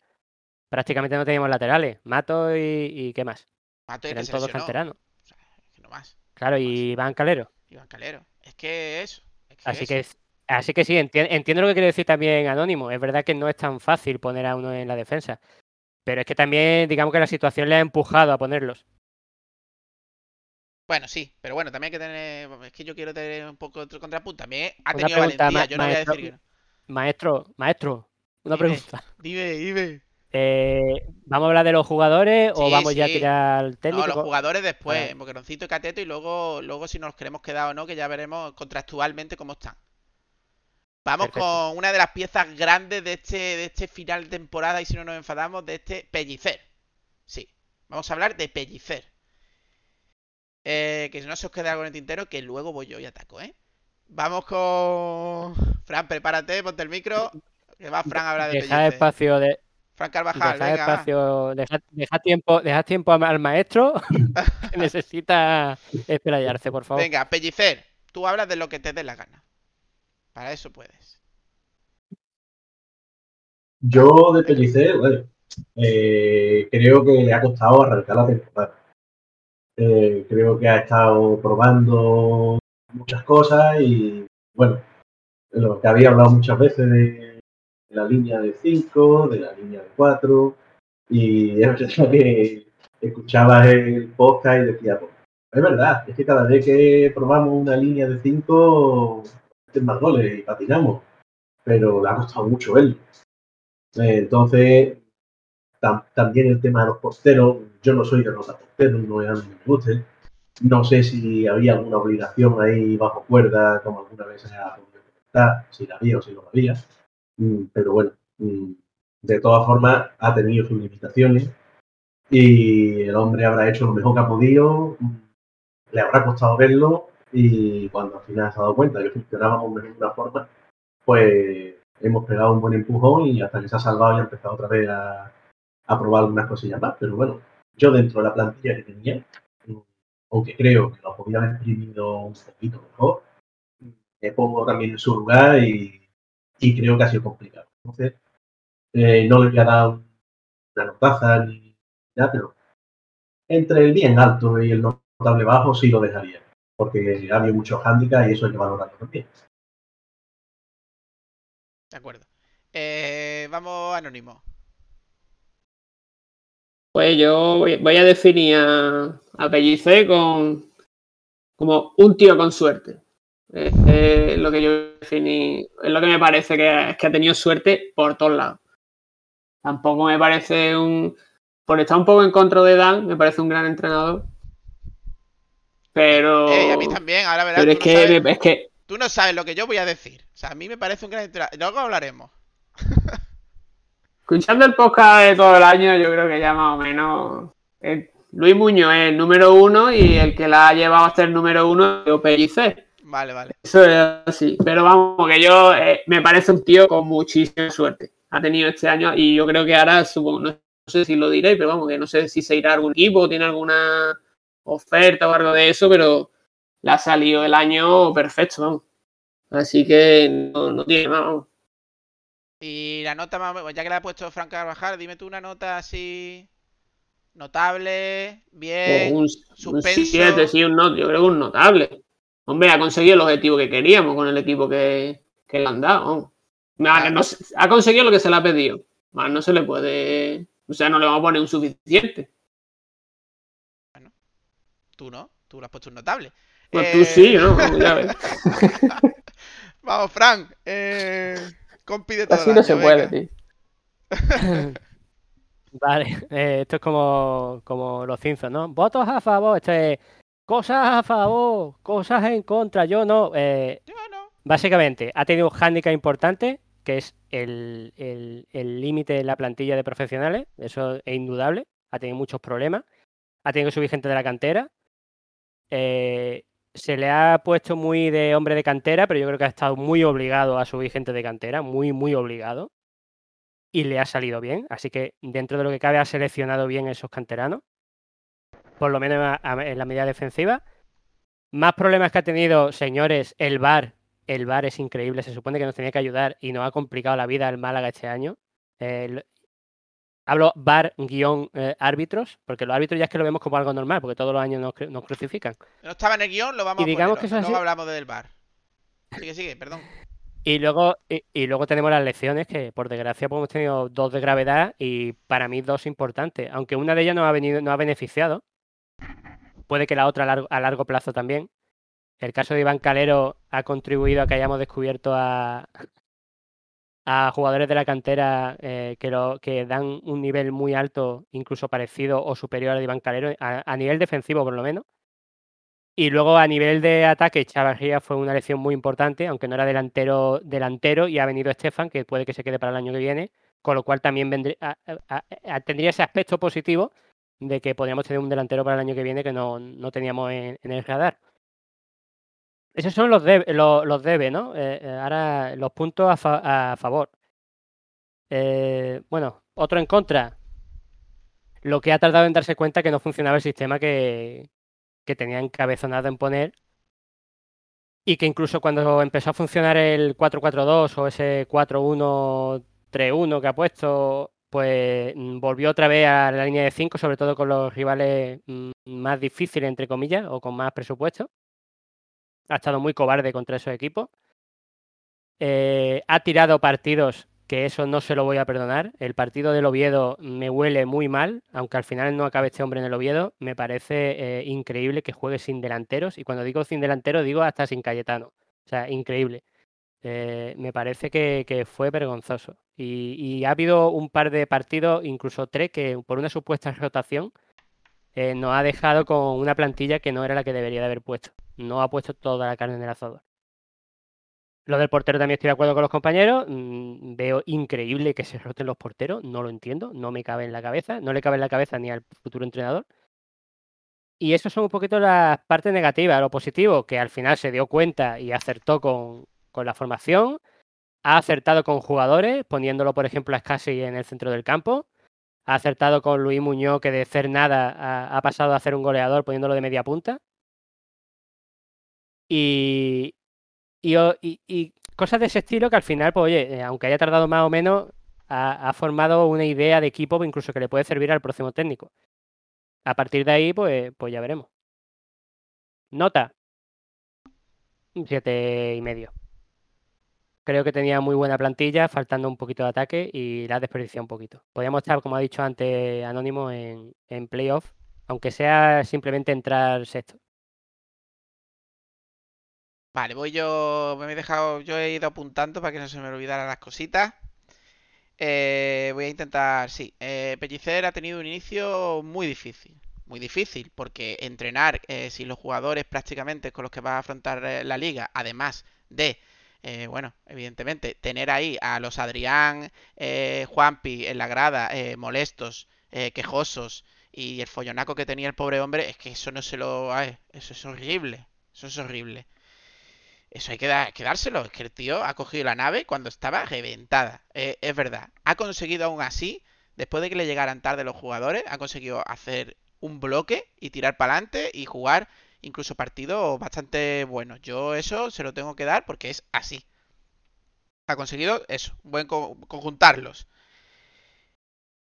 prácticamente no teníamos laterales. Mato y, y qué más. Mato y Eran que todos canteranos. O sea, es que no más. Claro, y Van Calero. Iván Calero. Es que eso. Es que Así eso. que, así que sí, enti- entiendo lo que quiere decir también Anónimo. Es verdad que no es tan fácil poner a uno en la defensa. Pero es que también, digamos que la situación le ha empujado a ponerlos. Bueno, sí, pero bueno, también hay que tener. Es que yo quiero tener un poco otro contrapunto. También ha tenido pregunta, valentía. ma- Yo no voy a maestro- decir que no. Maestro, maestro, una Dime. pregunta. Dime, dime. Eh, ¿Vamos a hablar de los jugadores o Sí, vamos ya a tirar al No, técnico? los jugadores después, Boqueroncito y Cateto, y luego, luego si nos queremos quedar o no, que ya veremos contractualmente cómo están. Vamos Perfecto. con una de las piezas grandes de este, de este final de temporada, y si no nos enfadamos, de este Pellicer. Sí, vamos a hablar de Pellicer. Eh, que no se os quede algo en el tintero, que luego voy yo y ataco, ¿eh? Vamos con... Fran, prepárate, ponte el micro. Que va Fran a hablar de Deja espacio de, Fran Carvajal, deja venga. espacio, deja, deja tiempo, deja tiempo al maestro que necesita explayarse, por favor. Venga, Pellicer, tú hablas de lo que te dé la gana. Para eso puedes. Yo de Pellicer, bueno, eh, creo que le ha costado arrancar la temporada. Eh, creo que ha estado probando muchas cosas y, bueno, lo que había hablado muchas veces de, la línea de 5, de la línea de 4, y es que escuchabas el podcast y decía, pues, es verdad, es que cada vez que probamos una línea de 5, meten más goles y patinamos, pero le ha costado mucho verlo. Eh, entonces, tam- también el tema de los porteros, yo no soy de los porteros, no es me guste. No sé si había alguna obligación ahí bajo cuerda, como alguna vez se ha comentar, si la había o si no la había. Mm, Pero bueno, mm, de todas formas, ha tenido sus limitaciones y el hombre habrá hecho lo mejor que ha podido, mm, le habrá costado verlo y cuando al final se ha dado cuenta que funcionábamos de una forma, pues hemos pegado un buen empujón y hasta que se ha salvado y ha empezado otra vez a, a probar algunas cosillas más. Pero bueno, yo dentro de la plantilla que tenía, mm, aunque creo que lo podía haber exprimido un poquito mejor, me pongo también en su lugar y, creo que ha sido complicado. Entonces, eh, no le voy a dar una notaza ni nada, pero entre el bien alto y el notable bajo sí lo dejaría, porque ha habido muchos handicaps y eso hay que valorarlo también. De acuerdo. Eh, vamos anónimo. Pues yo voy, voy a definir a, a Pellicer con, como un tío con suerte. Es, es lo que yo definí, es lo que me parece que, es que ha tenido suerte por todos lados. Tampoco me parece un. Por estar un poco en contra de Dan, me parece un gran entrenador. Pero. Eh, a mí también, ahora verás. pero es no que, sabes, es que tú no sabes lo que yo voy a decir. O sea, a mí me parece un gran entrenador. Luego hablaremos. Escuchando el podcast de todo el año, yo creo que ya más o menos. eh, Luis Muñoz es el número uno y el que la ha llevado hasta el número uno es Pellicer. Vale, vale. Eso es así. Pero vamos, que yo eh, me parece un tío con muchísima suerte. Ha tenido este año y yo creo que ahora, supongo, no sé si lo diré, pero vamos, que no sé si se irá a algún equipo, tiene alguna oferta o algo de eso, pero le ha salido el año perfecto, vamos. Así que no, no tiene más, vamos. Y la nota más. Ya que la ha puesto Frank Carvajal, dime tú una nota así. Notable, bien. un, un suspenso. 7, sí, un not, yo creo que un notable. Hombre, ha conseguido el objetivo que queríamos con el equipo que, que le han dado. Claro. no ha conseguido lo que se le ha pedido. Más no se le puede O sea, no le vamos a poner un suficiente. Tú no, tú le has puesto un notable. Pues tú Eh, sí, ¿no? Ya ves. Vamos, Fran. Eh... Compi de todo Así el no se puede, tío. Vale, eh, esto es como, como los Simpsons, ¿no? Votos a favor, esto es cosas a favor, cosas en contra, yo no. eh, Yo no. básicamente, ha tenido un hándicap importante, que es el el- el límite de la plantilla de profesionales, eso es indudable, ha tenido muchos problemas, ha tenido que subir gente de la cantera, eh, se le ha puesto muy de hombre de cantera, pero yo creo que ha estado muy obligado a subir gente de cantera, muy, muy obligado. Y le ha salido bien. Así que dentro de lo que cabe ha seleccionado bien esos canteranos. Por lo menos en la medida defensiva. Más problemas que ha tenido, señores, el VAR. El VAR es increíble. Se supone que nos tenía que ayudar y nos ha complicado la vida el Málaga este año. El- Hablo VAR-árbitros, porque los árbitros ya es que lo vemos como algo normal, porque todos los años nos, cru- nos crucifican. No estaba en el guion, lo vamos Y digamos a que poner. eso ha Luego sido- hablamos del bar. Sigue, sigue, perdón. Y luego, y, y luego tenemos las lecciones que, por desgracia, pues hemos tenido dos de gravedad y para mí dos importantes. Aunque una de ellas nos ha venido, nos ha beneficiado. Puede que la otra a largo, a largo plazo también. El caso de Iván Calero ha contribuido a que hayamos descubierto a, a jugadores de la cantera eh, que, lo, que dan un nivel muy alto, incluso parecido o superior al de Iván Calero, a, nivel defensivo por lo menos. Y luego a nivel de ataque, Chavarría fue una lección muy importante, aunque no era delantero delantero, y ha venido Estefan, que puede que se quede para el año que viene, con lo cual también vendría, a- tendría ese aspecto positivo de que podríamos tener un delantero para el año que viene que no, no teníamos en, en el radar. Esos son los debe, los, debe, ¿no? Eh, eh, ahora los puntos a favor. Eh, bueno, otro en contra. Lo que ha tardado en darse cuenta que no funcionaba el sistema que, que tenía encabezonado en poner y que incluso cuando empezó a funcionar el 4-4-2 o ese 4-1-3-1 que ha puesto, pues mm, volvió otra vez a la línea de 5, sobre todo con los rivales mm, más difíciles, entre comillas, o con más presupuesto. Ha estado muy cobarde contra esos equipos. Eh, ha tirado partidos que eso no se lo voy a perdonar. El partido del Oviedo me huele muy mal, aunque al final no acabe este hombre en el Oviedo. Me parece eh, increíble que juegue sin delanteros. Y cuando digo sin delantero, digo hasta sin Cayetano. O sea, increíble. Eh, me parece que, fue vergonzoso. Y, y ha habido un par de partidos, incluso tres, que por una supuesta rotación eh, nos ha dejado con una plantilla que no era la que debería de haber puesto. No ha puesto toda la carne en el asador. Lo del portero también estoy de acuerdo con los compañeros. mm, Veo increíble que se roten los porteros. No lo entiendo. No me cabe en la cabeza. No le cabe en la cabeza ni al futuro entrenador. Y eso son un poquito las partes negativas. Lo positivo, que al final se dio cuenta y acertó con, con la formación. Ha acertado con jugadores, poniéndolo, por ejemplo, a Scassi en el centro del campo. Ha acertado con Luis Muñoz, que de ser nada ha, pasado a hacer un goleador poniéndolo de media punta. Y, y, cosas de ese estilo que al final, pues oye, eh, aunque haya tardado más o menos, ha, ha formado una idea de equipo incluso que le puede servir al próximo técnico. A partir de ahí, pues, pues ya veremos. Nota. Siete y medio. Creo que tenía muy buena plantilla, faltando un poquito de ataque y la desperdiciado un poquito. Podríamos estar, como ha dicho antes Anónimo, en, en playoff, aunque sea simplemente entrar sexto. Vale, voy yo. Me he dejado. Yo he ido apuntando para que no se me olvidaran las cositas. Eh, voy a intentar. Sí, eh, Pellicer ha tenido un inicio muy difícil. Muy difícil, porque entrenar eh, sin los jugadores prácticamente con los que va a afrontar eh, la liga, además de. Eh, bueno, evidentemente, tener ahí a los Adrián, eh, Juanpi en la grada, eh, molestos, eh, quejosos, y el follonaco que tenía el pobre hombre, es que eso no se lo. ay, eso es horrible. Eso es horrible. Eso hay que, da- dárselo. Es que el tío ha cogido la nave cuando estaba reventada. Eh, es verdad. Ha conseguido aún así, después de que le llegaran tarde los jugadores, ha conseguido hacer un bloque y tirar para adelante y jugar incluso partidos bastante buenos. Yo eso se lo tengo que dar porque es así. Ha conseguido eso, buen co- conjuntarlos.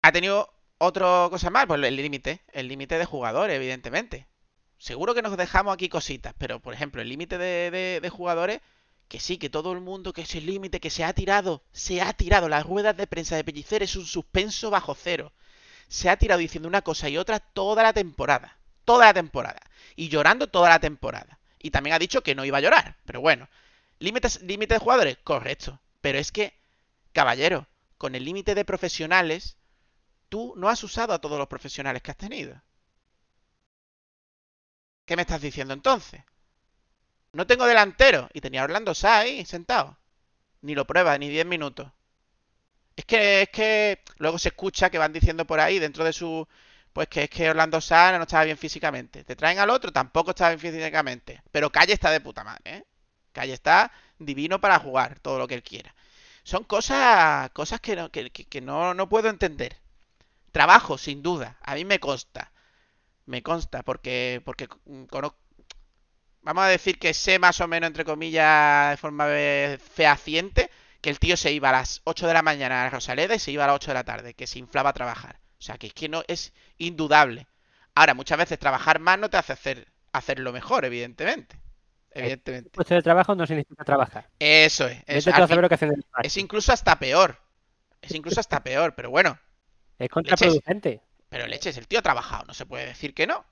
Ha tenido otra cosa más, pues el límite, el límite de jugadores, evidentemente. Seguro que nos dejamos aquí cositas, pero por ejemplo, el límite de jugadores, que sí, que todo el mundo, que ese límite que se ha tirado, se ha tirado. Las ruedas de prensa de Pellicer es un suspenso bajo cero. se ha tirado diciendo una cosa y otra toda la temporada. Toda la temporada. Y llorando toda la temporada. Y también ha dicho que no iba a llorar. Pero bueno. ¿Límites, límite de jugadores? Correcto. Pero es que, caballero, con el límite de profesionales, tú no has usado a todos los profesionales que has tenido. ¿Qué me estás diciendo entonces? No tengo delantero. Y tenía Orlando Sá ahí sentado. Ni lo prueba, ni 10 minutos. Es que, es que luego se escucha que van diciendo por ahí dentro de su. Pues que es que Orlando Sá no estaba bien físicamente. Te traen al otro, tampoco estaba bien físicamente. Pero Calle está de puta madre, ¿eh? Calle está divino para jugar todo lo que él quiera. Son cosas, cosas que, no, que, que- no, no puedo entender. Trabajo, sin duda. A mí me consta. Me consta porque, porque conozco, vamos a decir que sé más o menos, entre comillas, de forma eh, fehaciente, que el tío se iba a las 8 de la mañana a Rosaleda y se iba a las 8 de la tarde, que se inflaba a trabajar. O sea, que es que no es indudable. Ahora, muchas veces trabajar más no te hace hacer hacerlo mejor, evidentemente. Evidentemente. Puesto de trabajo no significa trabajar. Eso es. Eso. fin- es incluso hasta peor. Es incluso hasta peor, pero bueno. Es contraproducente. Pero leches, el tío ha trabajado, no se puede decir que no.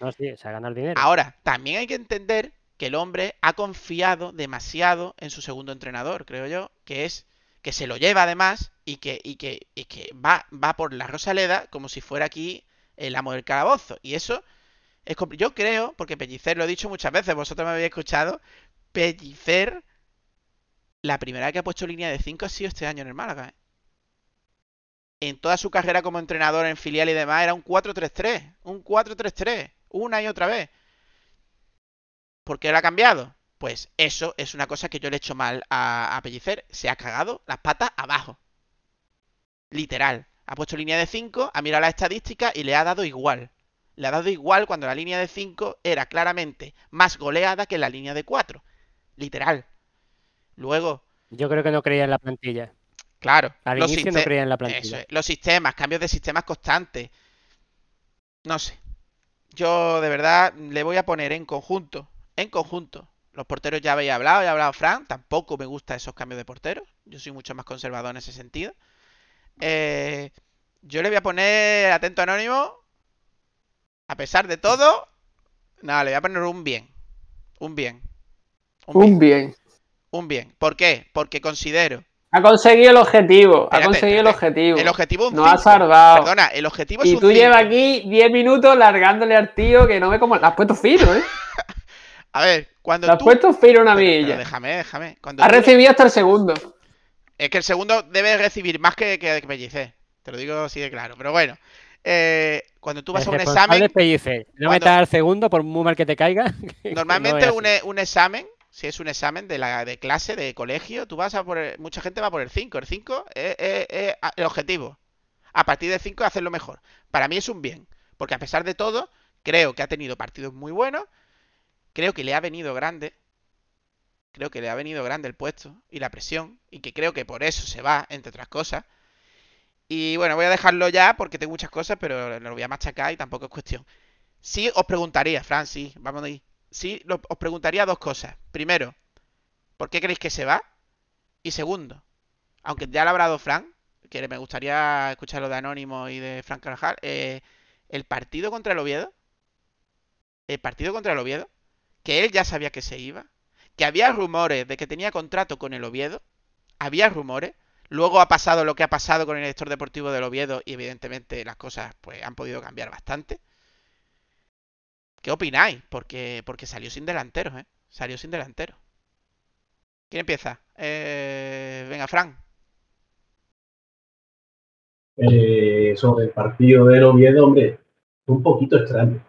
No, sí, se ha ganado el dinero. Ahora, también hay que entender que el hombre ha confiado demasiado en su segundo entrenador, creo yo, que es que se lo lleva además y que, y que, y que va, va por la Rosaleda como si fuera aquí el amo del calabozo. Y eso es Yo creo, porque Pellicer lo he dicho muchas veces, vosotros me habéis escuchado, Pellicer, la primera vez que ha puesto línea de 5 ha sido este año en el Málaga. ¿eh? En toda su carrera como entrenador en filial y demás era un 4-3-3, un 4-3-3, una y otra vez. ¿Por qué lo ha cambiado? Pues eso es una cosa que yo le he hecho mal a, a Pellicer. Se ha cagado las patas abajo. Literal. Ha puesto línea de 5, ha mirado las estadísticas y le ha dado igual. Le ha dado igual cuando la línea de 5 era claramente más goleada que la línea de 4. Literal. Luego, Yo creo que no creía en la plantilla. claro, Al los inicio no creía en la plantilla. es, los sistemas, cambios de sistemas constantes. No sé. Yo de verdad le voy a poner en conjunto. En conjunto. Los porteros ya habéis hablado, ya ha hablado Fran. Tampoco me gustan esos cambios de porteros. Yo soy mucho más conservador en ese sentido. Eh, yo le voy a poner atento anónimo. A pesar de todo. Nada, le voy a poner un bien. Un bien. Un bien. Un bien. Un bien. ¿Por qué? Porque considero Ha conseguido el objetivo. Espérate, ha conseguido espérate. el objetivo. El objetivo No ha 5. salvado. Perdona, el objetivo es Y un tú llevas 5. aquí 10 minutos largándole al tío que no ve cómo. La has puesto fino, ¿eh? A ver, cuando La has tú. puesto fino una milla. déjame, déjame. Cuando Ha tú- recibido hasta el segundo. Es que el segundo debe recibir más que, que, que Pellicer. Te lo digo así de claro. Pero bueno. eh, cuando tú vas El a un examen, Pellicer. No cuando- metas al segundo por muy mal que te caiga. no normalmente un, e- un examen, si es un examen de la de clase, de colegio, tú vas a por el- mucha gente va por el 5. El 5 es, es- es a- el objetivo. A partir del 5 hacerlo mejor. Para mí es un bien. Porque a pesar de todo, creo que ha tenido partidos muy buenos. Creo que le ha venido grande. Creo que le ha venido grande el puesto y la presión. Y que creo que por eso se va, entre otras cosas. Y bueno, voy a dejarlo ya porque tengo muchas cosas, pero lo voy a machacar y tampoco es cuestión. Sí, os preguntaría, Fran, sí, vamos ahí. Sí, lo- os preguntaría dos cosas. Primero, ¿por qué creéis que se va? Y segundo, aunque ya lo ha hablado Fran, que me gustaría escuchar lo de Anónimo y de Fran Carvajal, eh, el partido contra el Oviedo, el partido contra el Oviedo, que él ya sabía que se iba, que había rumores de que tenía contrato con el Oviedo, había rumores, luego ha pasado lo que ha pasado con el director deportivo del Oviedo y evidentemente las cosas pues han podido cambiar bastante. ¿Qué opináis? Porque, porque salió sin delanteros, ¿eh? Salió sin delanteros. ¿Quién empieza? Eh, venga, Fran. Eh, sobre el partido del Oviedo, hombre, un poquito extraño,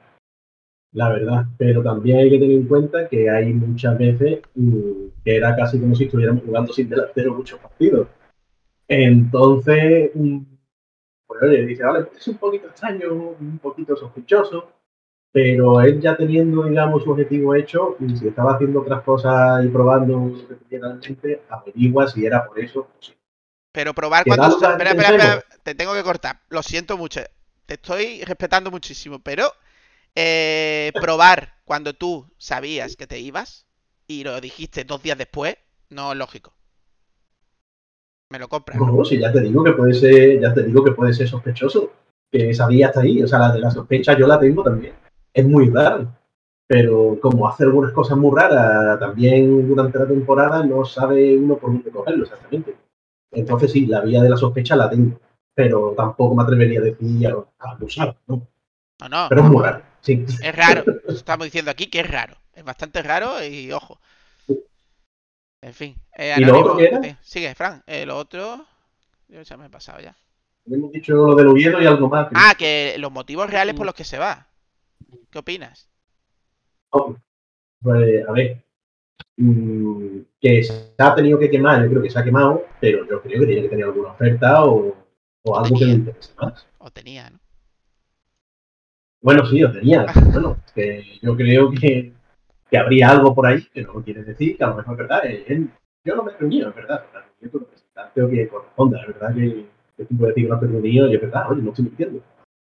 la verdad. Pero también hay que tener en cuenta que hay muchas veces mm, que era casi como si estuviéramos jugando sin delantero muchos partidos. Entonces, mm, pues oye, dice, vale, es un poquito extraño, un poquito sospechoso, pero él ya teniendo, digamos, su objetivo hecho, y si estaba haciendo otras cosas y probando repetidamente, averigua si era por eso o sí. Pero probar cuando... Espera, espera, espera. Te tengo que cortar. Lo siento mucho. Te estoy respetando muchísimo. Pero eh, probar cuando tú sabías que te ibas y lo dijiste dos días después, no es lógico. Me lo compras. No, si ya te digo que puede ser, ya te digo que puede ser sospechoso. que esa vía está ahí. O sea, la de la sospecha yo la tengo también. Es muy raro. Pero como hace algunas cosas muy raras, también durante la temporada no sabe uno por dónde cogerlo exactamente. Entonces sí, la vía de la sospecha la tengo. Pero tampoco me atrevería a decir a abusar, ¿no? No, no. Pero es muy raro. Sí. Es raro. Estamos diciendo aquí que es raro. Es bastante raro y ojo. En fin. eh, ¿Y lo otro era? eh, sigue, Fran. Eh, lo otro. Yo ya me he pasado ya. Hemos dicho lo del Oviedo y algo más. Ah, que los motivos reales por los que se va. ¿Qué opinas? Oh, Pues, a ver. mm, que se ha tenido que quemar, yo creo que se ha quemado, pero yo creo que tiene que tener alguna oferta o, o algo que le interese más. O tenía, ¿no? Bueno, sí, lo tenía. pero Bueno, que yo creo que, que habría algo por ahí que no quiere decir que a lo mejor es verdad. eh, él- yo no me he reunido, es verdad. Yo que creo que corresponda, es verdad que que tipo de decir que no he reunido y es verdad, oye, no estoy mintiendo.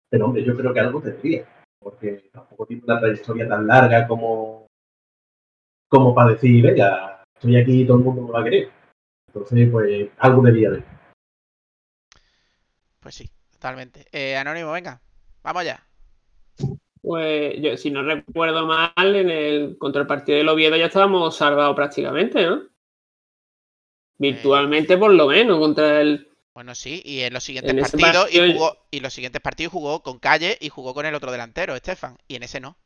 Pero hombre, yo creo que algo tendría, porque tampoco tiene una trayectoria tan larga como, como para decir, venga, estoy aquí y todo el mundo me va a querer. Entonces, pues algo debía haber. Pues sí, totalmente. Eh, Anónimo, venga. Vamos allá. Pues yo, si no recuerdo mal, en el contra el partido del Oviedo ya estábamos salvados prácticamente, ¿no? Virtualmente por lo menos contra el... Bueno, sí, y en los siguientes En partidos y jugó, y los siguientes partidos jugó con Calle y jugó con el otro delantero, Estefan, y en ese no.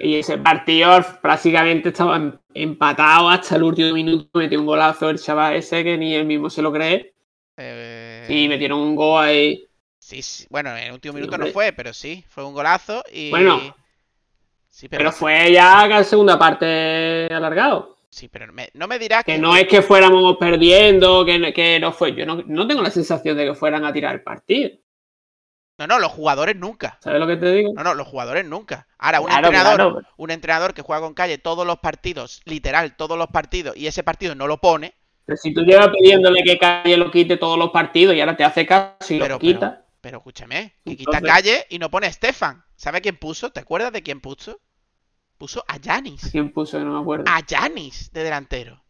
Y ese partido prácticamente estaba em- empatado hasta el último minuto. Metió un golazo el chaval ese que ni él mismo se lo cree. Eh, Y metieron un gol ahí. Sí, sí, bueno, en el último minuto no fue, pero sí, fue un golazo y Bueno. sí, pero, Pero fue ya la segunda parte alargado. sí, pero me- no me dirás Que no es que fuéramos perdiendo, que, no- que no fue. Yo no, no tengo la sensación de que fueran a tirar el partido. No, no, los jugadores nunca. ¿Sabes lo que te digo? No, no, los jugadores nunca. Ahora, un Claro, entrenador, claro. un entrenador que juega con Calle todos los partidos, literal, todos los partidos, y ese partido no lo pone, Pero si tú llevas pidiéndole que Calle lo quite todos los partidos y ahora te hace caso y Pero- lo quita. Pero escúchame, que quita Entonces- calle y no pone a Stefan. ¿Sabe quién puso? ¿Te acuerdas de quién puso? Puso a Yanis. ¿Quién puso? No me acuerdo. A Yanis de delantero.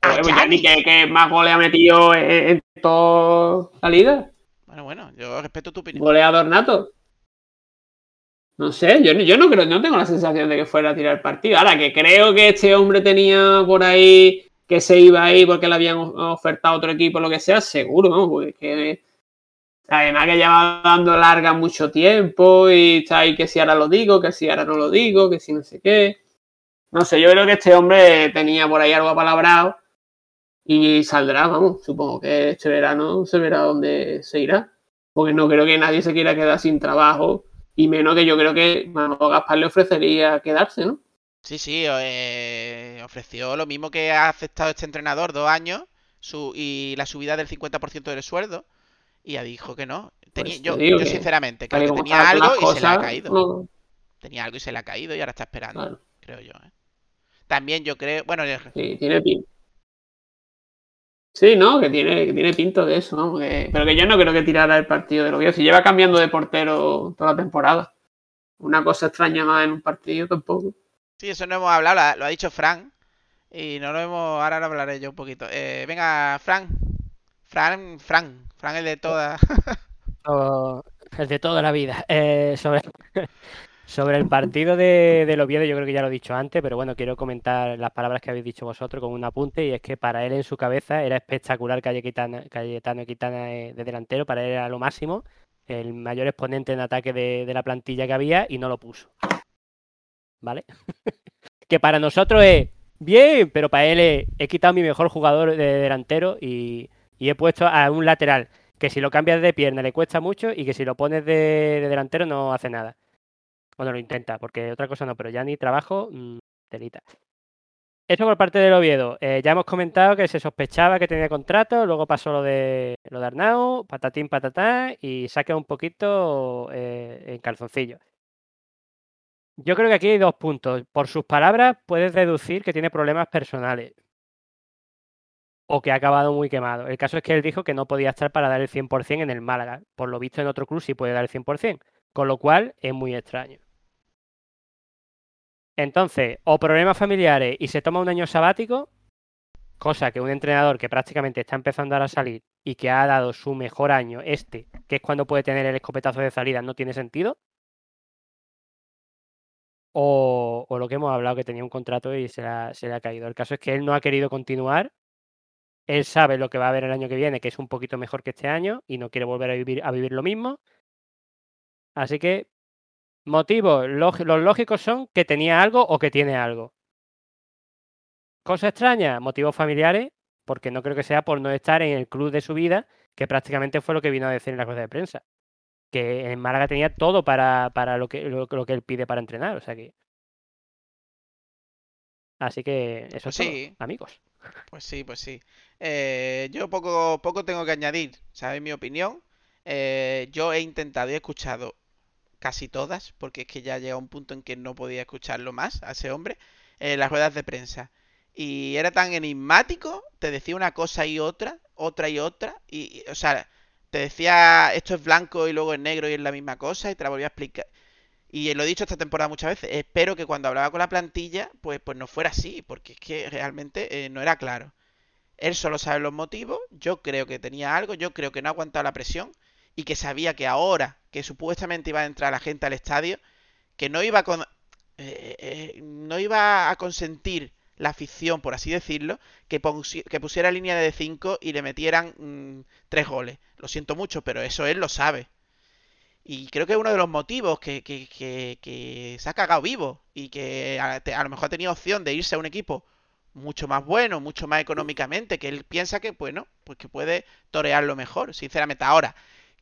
A Joder, pues Giannis. que, que más goles ha metido en, en toda la liga. Bueno, bueno, yo respeto tu opinión. Goleador nato. No sé, yo, yo no creo, no tengo la sensación de que fuera a tirar el partido. Ahora que creo que este hombre tenía por ahí que se iba ahí porque le habían ofertado otro equipo, lo que sea, seguro, ¿no? Porque es que además que lleva dando larga mucho tiempo y está ahí que si ahora lo digo, que si ahora no lo digo, que si no sé qué. No sé, yo creo que este hombre tenía por ahí algo apalabrado y saldrá, vamos, supongo que este verano se verá dónde se irá. Porque no creo que nadie se quiera quedar sin trabajo y menos que yo creo que Manolo Gaspar le ofrecería quedarse, ¿no? Sí, sí, eh, ofreció lo mismo que ha aceptado este entrenador, dos años, y la subida del 50% del sueldo, y ya dijo que no. Tenía- Pues yo, digo yo que sinceramente, creo que tenía algo y se le ha caído. no, Tenía algo y se le ha caído y ahora está esperando, creo yo. ¿eh? También yo creo, bueno, sí, tiene pinta. Sí, no, que tiene, que tiene pinto de eso, que- pero que yo no creo que tirara el partido de Oviedo. Si lleva cambiando de portero toda la temporada. Una cosa extraña más en un partido tampoco. sí, eso no hemos hablado, la- lo ha dicho Fran, y no lo hemos, ahora lo hablaré yo un poquito. Eh, venga, Fran, Fran, Fran, Fran el de todas. O el de toda la vida. Eh, sobre, sobre el partido de, del Oviedo, yo creo que ya lo he dicho antes, pero bueno, quiero comentar las palabras que habéis dicho vosotros con un apunte, y es que para él en su cabeza era espectacular Calle Quitana, Cayetano Quitana eh, de delantero, para él era lo máximo, el mayor exponente en ataque de, de la plantilla que había, y no lo puso. ¿Vale? que para nosotros es bien, pero para él es, he quitado mi mejor jugador de delantero y, y he puesto a un lateral que si lo cambias de pierna le cuesta mucho y que si lo pones de, de delantero no hace nada. Bueno, lo intenta, porque otra cosa no, pero ya ni trabajo, mm, telita. Eso por parte del Oviedo. Eh, ya hemos comentado que se sospechaba que tenía contrato, luego pasó lo de lo de Arnau, patatín patatán, y saca un poquito eh, en calzoncillo. Yo creo que aquí hay dos puntos. Por sus palabras puedes deducir que tiene problemas personales o que ha acabado muy quemado. El caso es que él dijo que no podía estar para dar el 100% en el Málaga. Por lo visto en otro club sí puede dar el 100%, con lo cual es muy extraño. Entonces, o problemas familiares y se toma un año sabático, Cosa que un entrenador que prácticamente está empezando ahora a salir y que ha dado su mejor año, este, que es cuando puede tener el escopetazo de salida, no tiene sentido. O, lo que hemos hablado, que tenía un contrato y se le ha caído. El caso es que él no ha querido continuar. Él sabe lo que va a haber el año que viene, que es un poquito mejor que este año, y no quiere volver a vivir, a vivir lo mismo. Así que, motivos, los lógicos son que tenía algo o que tiene algo. Cosa extraña, motivos familiares, porque no creo que sea por no estar en el club de su vida, que prácticamente fue lo que vino a decir en la cosa de prensa. Que en Málaga tenía todo para, para lo, que, lo, lo que él pide para entrenar. O sea que. Así que eso Pues es todo, sí. amigos. Pues sí, pues sí. Eh, yo poco, poco tengo que añadir, ¿sabes? Mi opinión. Eh, yo he intentado y he escuchado casi todas, porque es que ya llega un punto en que no podía escucharlo más a ese hombre, eh, las ruedas de prensa. Y era tan enigmático, te decía una cosa y otra, otra y otra, y, o sea, te decía esto es blanco y luego es negro y es la misma cosa, y te la volvía a explicar. Y lo he dicho esta temporada muchas veces, espero que cuando hablaba con la plantilla, pues, pues no fuera así, porque es que realmente eh, no era claro. Él solo sabe los motivos, yo creo que tenía algo, yo creo que no ha aguantado la presión y que sabía que ahora que supuestamente iba a entrar la gente al estadio, que no iba a, con- eh, eh, no iba a consentir la afición, por así decirlo, que, pusi- que pusiera línea de 5 y le metieran mm, tres goles. Lo siento mucho, pero eso él lo sabe. Y creo que es uno de los motivos que, que- que- que se ha cagado vivo y que a, lo mejor ha tenido opción de irse a un equipo mucho más bueno, mucho más económicamente, que él piensa que, bueno, pues que puede torearlo mejor, sinceramente. Ahora,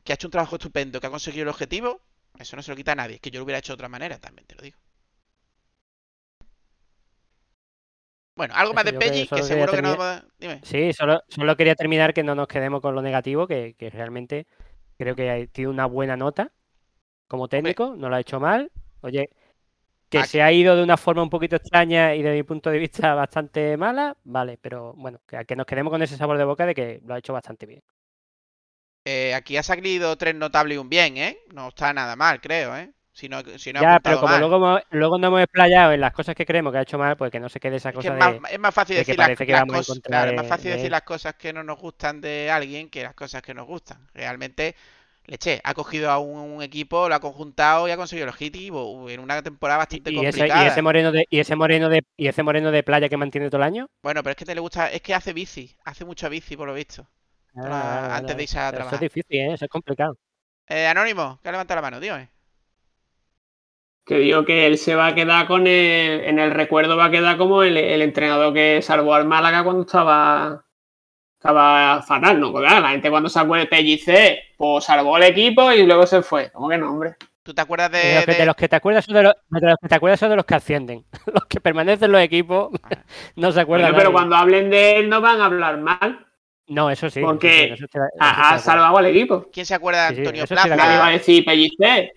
que ha hecho un trabajo estupendo, que ha conseguido el objetivo, eso no se lo quita a nadie. Que yo lo hubiera hecho de otra manera, también te lo digo. Bueno, algo más de que Pelli, que seguro que no... Dime. Sí, solo, solo quería terminar que no nos quedemos con lo negativo, que, que realmente creo que ha- tiene una buena nota como técnico, no lo ha hecho mal. Oye, que Aquí- se ha ido de una forma un poquito extraña y desde mi punto de vista bastante mala, vale, pero bueno, que, que nos quedemos con ese sabor de boca de que lo ha hecho bastante bien. Eh, aquí ha salido tres notables y un bien, ¿eh? No está nada mal, creo, ¿eh? Si no, si no Ya, pero como mal. luego, luego no hemos explayado en las cosas que creemos que ha hecho mal, pues que no se quede esa Es que cosa es más, de... es más fácil de que decir las, que cosas, claro, es más fácil de decir las cosas que no nos gustan de alguien que las cosas que nos gustan. Realmente, leche, ha cogido a un, un equipo, lo ha conjuntado y ha conseguido el objetivo en una temporada bastante Y ese, complicada. y ese moreno de y ese moreno de y ese moreno de playa que mantiene todo el año Bueno, pero es que te le gusta, es que hace bici, hace mucha bici por lo visto. Ah, Para- antes de irse a Pero eso trabajar. es difícil ¿eh? eso es complicado Eh, Anónimo, que ha levantado la mano, dígame. Que digo que él se va a quedar con el. En el recuerdo va a quedar como el, el entrenador que salvó al Málaga cuando estaba. Estaba fatal, ¿no? Porque claro, la gente cuando se acuerde de Pellicer, pues salvó el equipo y luego se fue. ¿Cómo que no, hombre? ¿Tú te acuerdas de, de, los que, de de- los que te acuerdas son de los, de los que te acuerdas son de los que ascienden los que permanecen en los equipos no se acuerdan Bueno, pero cuando hablen de él no van a hablar mal. no eso sí porque eso sí, eso eso Ha, salvado al equipo. ¿Quién se acuerda de Sí, sí, Antonio Plaza? Nadie va a decir Pellicer.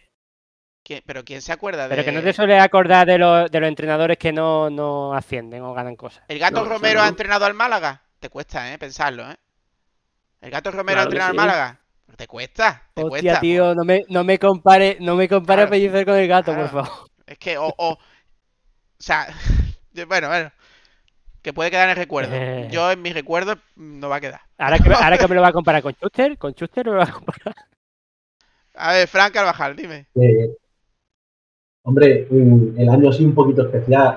¿Quién- pero ¿quién se acuerda de pero que no te suele acordar de los, de los entrenadores que no, no ascienden o ganan cosas ¿El Gato No, Romero ha entrenado al Málaga? Te cuesta, ¿eh? Pensarlo, ¿eh? ¿El Gato Romero ha Claro entrenado al. Málaga? Te cuesta, te hostia cuesta. tío no me, no me compare no me compare Claro. a Pellicer con el gato por favor Es que, o, o, o sea, yo- bueno, bueno, que puede quedar en el recuerdo. Eh. Yo en mis recuerdos mm, no va a quedar. ahora que, ahora que me lo va a comparar con Schuster con Schuster me lo va a comparar A ver, Frank Carvajal, dime. Eh, hombre, mm, el año así un poquito especial.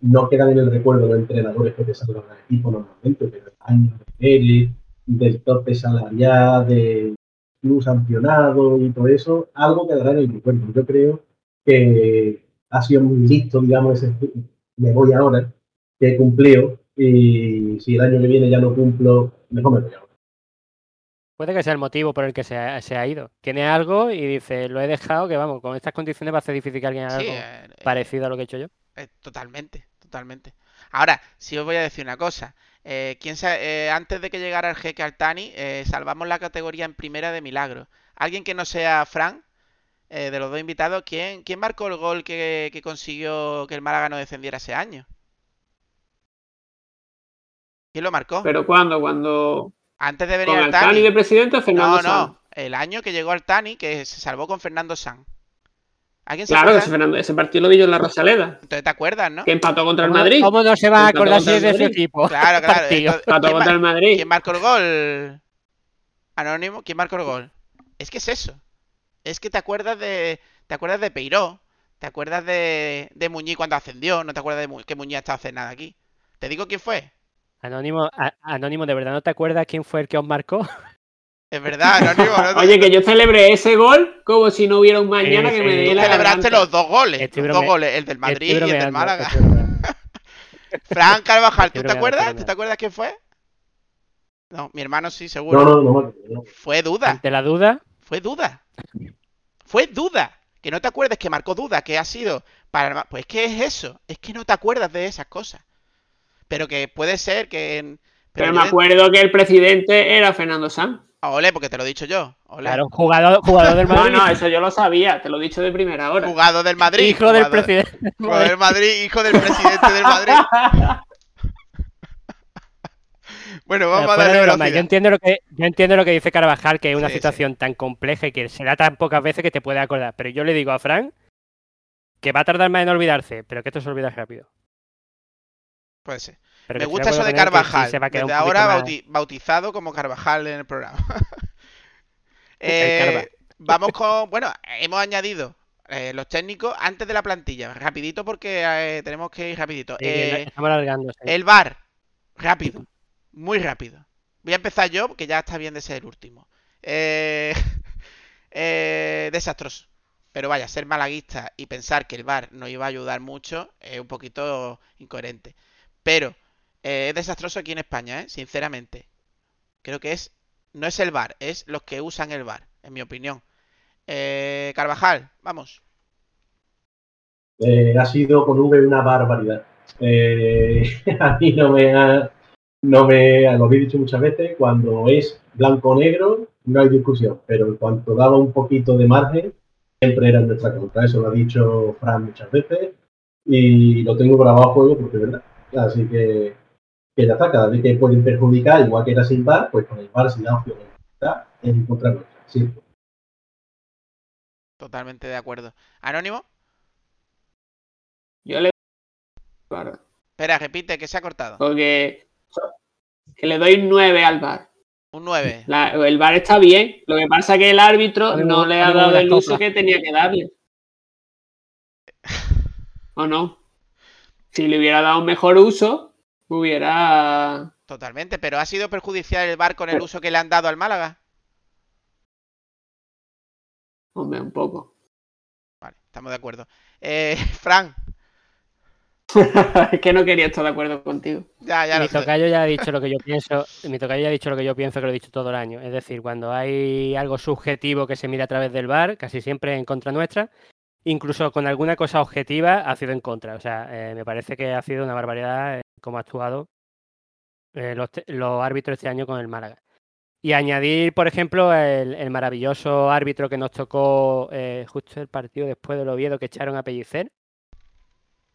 No quedan en el recuerdo los entrenadores que te salvan al equipo normalmente, pero el año de Pérez, del tope salarial, de club sancionado y todo eso, algo quedará en el recuerdo. Yo creo que ha sido muy listo, digamos, ese me voy ahora, que he cumplido, y si el año que viene ya no cumplo, mejor me voy ahora. Puede que sea el motivo por el que se ha, se ha ido. Tiene algo y dice, lo he dejado, que vamos, con estas condiciones va a ser difícil que alguien haga Sí, algo eh, eh, parecido a lo que he hecho yo. eh, totalmente, totalmente. Ahora, si os voy a decir una cosa. Eh, ¿quién eh, antes de que llegara el jeque Altani, eh, salvamos la categoría en primera de milagro. Alguien que no sea Fran, eh, de los dos invitados, ¿quién, quién marcó el gol que, que consiguió que el Málaga no descendiera ese año? ¿Quién lo marcó? Pero ¿cuándo? Cuando. Antes de venir ¿Con Altani. Altani de presidente o Fernando No, Sanz? no. El año que llegó Altani, que se salvó con Fernando Sanz. ¿Alguien se Claro, ese, acuerda? Fernando- ese partido lo vi yo en la Rosaleda, Entonces te acuerdas, ¿no? que empató contra el ¿Cómo, Madrid. cómo no se va a acordar si es de Madrid. equipo? Claro, claro. Entonces, Empató ¿quién, contra el Madrid. quién marcó el gol? Anónimo, ¿quién marcó el gol? Es que es eso. Es que te acuerdas de. Te acuerdas de Peiró. Te acuerdas de, de Muñiz cuando ascendió. No te acuerdas de Mu- que Muñiz estaba haciendo nada aquí. Te digo quién fue. Anónimo, a- Anónimo, ¿de verdad no te acuerdas quién fue el que os marcó? Es verdad, Anónimo. no te- Oye, que yo celebré ese gol como si no hubiera un mañana Sí, que me sí. dé la celebraste garganta. los dos goles. Estoy los dos goles, el del Madrid y el del Málaga. Fran Carvajal, ¿tú te acuerdas? ¿Tú te acuerdas quién fue? No, mi hermano sí, seguro. No, no, no. Fue duda. Ante la duda, Fue duda. Fue duda. Que no te acuerdes que marcó duda, que ha sido para Pues que es eso. Es que no te acuerdas de esas cosas. Pero que puede ser que. en- Pero yo me acuerdo que el presidente era Fernando Sanz. Ah, Ole, porque te lo he dicho yo. Ole. claro, jugador, jugador del No, Madrid, no, eso yo lo sabía, te lo he dicho de primera hora. Jugado del Madrid. hijo del jugador- presidente. jugador del Madrid, hijo del presidente del Madrid. Bueno, vamos a Fuera de darle broma, yo entiendo lo que yo entiendo lo que dice Carvajal, que es una Sí, sí. situación tan compleja y que será tan pocas veces que te puede acordar. Pero yo le digo a Fran que va a tardar más en olvidarse, pero que esto se olvida rápido. Puede ser. Pero Me gusta eso de sí Carvajal. se va a quedar Desde ahora más- bauti- bautizado como Carvajal en el programa. Eh, vamos con. Bueno, hemos añadido eh, los técnicos antes de la plantilla. Rapidito porque eh, tenemos que ir rapidito. Sí, Eh, estamos alargando. sí. el bar. Rápido. Muy rápido. Voy a empezar yo porque ya está bien de ser el último. Desastroso. Pero vaya, ser malaguista y pensar que el bar nos iba a ayudar mucho es un poquito incoherente. Pero eh, es desastroso aquí en España, ¿eh? sinceramente. Creo que es. No es el bar, es los que usan el bar, en mi opinión. Eh, Carvajal, vamos. Eh, ha sido con V una barbaridad. A mí no me ha, no me, lo habéis dicho muchas veces, cuando es blanco o negro no hay discusión, pero en cuanto daba un poquito de margen, siempre era en nuestra contra. Eso lo ha dicho Fran muchas veces y lo tengo grabado a fuego porque es verdad. Así que, que ya está, cada vez que pueden perjudicar, igual que era sin bar, pues con el bar si da opción de perjudicar, es en contra nuestra. Sí. Totalmente de acuerdo. Anónimo. Yo le Claro, Espera, repite, que se ha cortado. porque que le doy 9 al VAR. Un 9. La- el VAR está bien, lo que pasa es que el árbitro Ponemos- no le ha dado el uso que tenía que darle. ¿O no? Si le hubiera dado un mejor uso, hubiera... Totalmente, pero ¿ha sido perjudicial el bar con el uso que le han dado al Málaga? Hombre, un poco. Vale, estamos de acuerdo. Eh, Fran, es que no quería estar de acuerdo contigo. ya, ya lo mi sé. tocayo ya ha dicho lo que yo pienso, mi tocayo ya ha dicho lo que yo pienso que lo he dicho todo el año. Es decir, cuando hay algo subjetivo que se mira a través del bar, casi siempre en contra nuestra, incluso con alguna cosa objetiva ha sido en contra. O sea, eh, me parece que ha sido una barbaridad eh, cómo ha actuado eh, los, árbitros este año con el Málaga. Y añadir, por ejemplo, el, maravilloso árbitro que nos tocó eh, justo el partido después del Oviedo que echaron a Pellicer,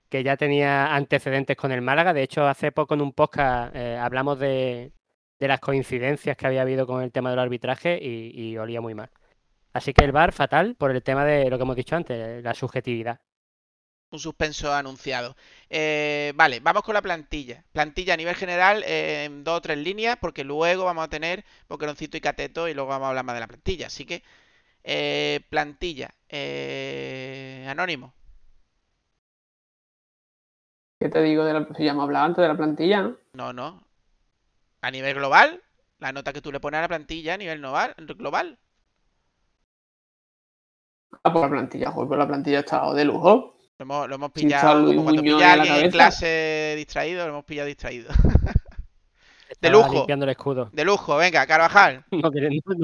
que ya tenía antecedentes con el Málaga. De hecho, hace poco en un podcast eh, hablamos de, de las coincidencias que había habido con el tema del arbitraje y olía muy mal. Así que el VAR fatal por el tema de lo que hemos dicho antes, la subjetividad. Un suspenso anunciado. Eh, vale, vamos con la plantilla. Plantilla a nivel general eh, en dos o tres líneas, porque luego vamos a tener Boqueroncito y Cateto y luego vamos a hablar más de la plantilla. Así que, eh, plantilla. Eh, anónimo. ¿Qué te digo de la... Si ya hemos hablado antes de la plantilla, ¿no? No, no. A nivel global, la nota que tú le pones a la plantilla a nivel global. global. Ah, pues la plantilla, joder, pues la plantilla ha estado de lujo. Lo hemos, lo hemos pillado como cuando Muñoz pilla a en alguien clase distraído, lo hemos pillado distraído. De lujo. limpiando el escudo. De lujo, venga, Carvajal, No,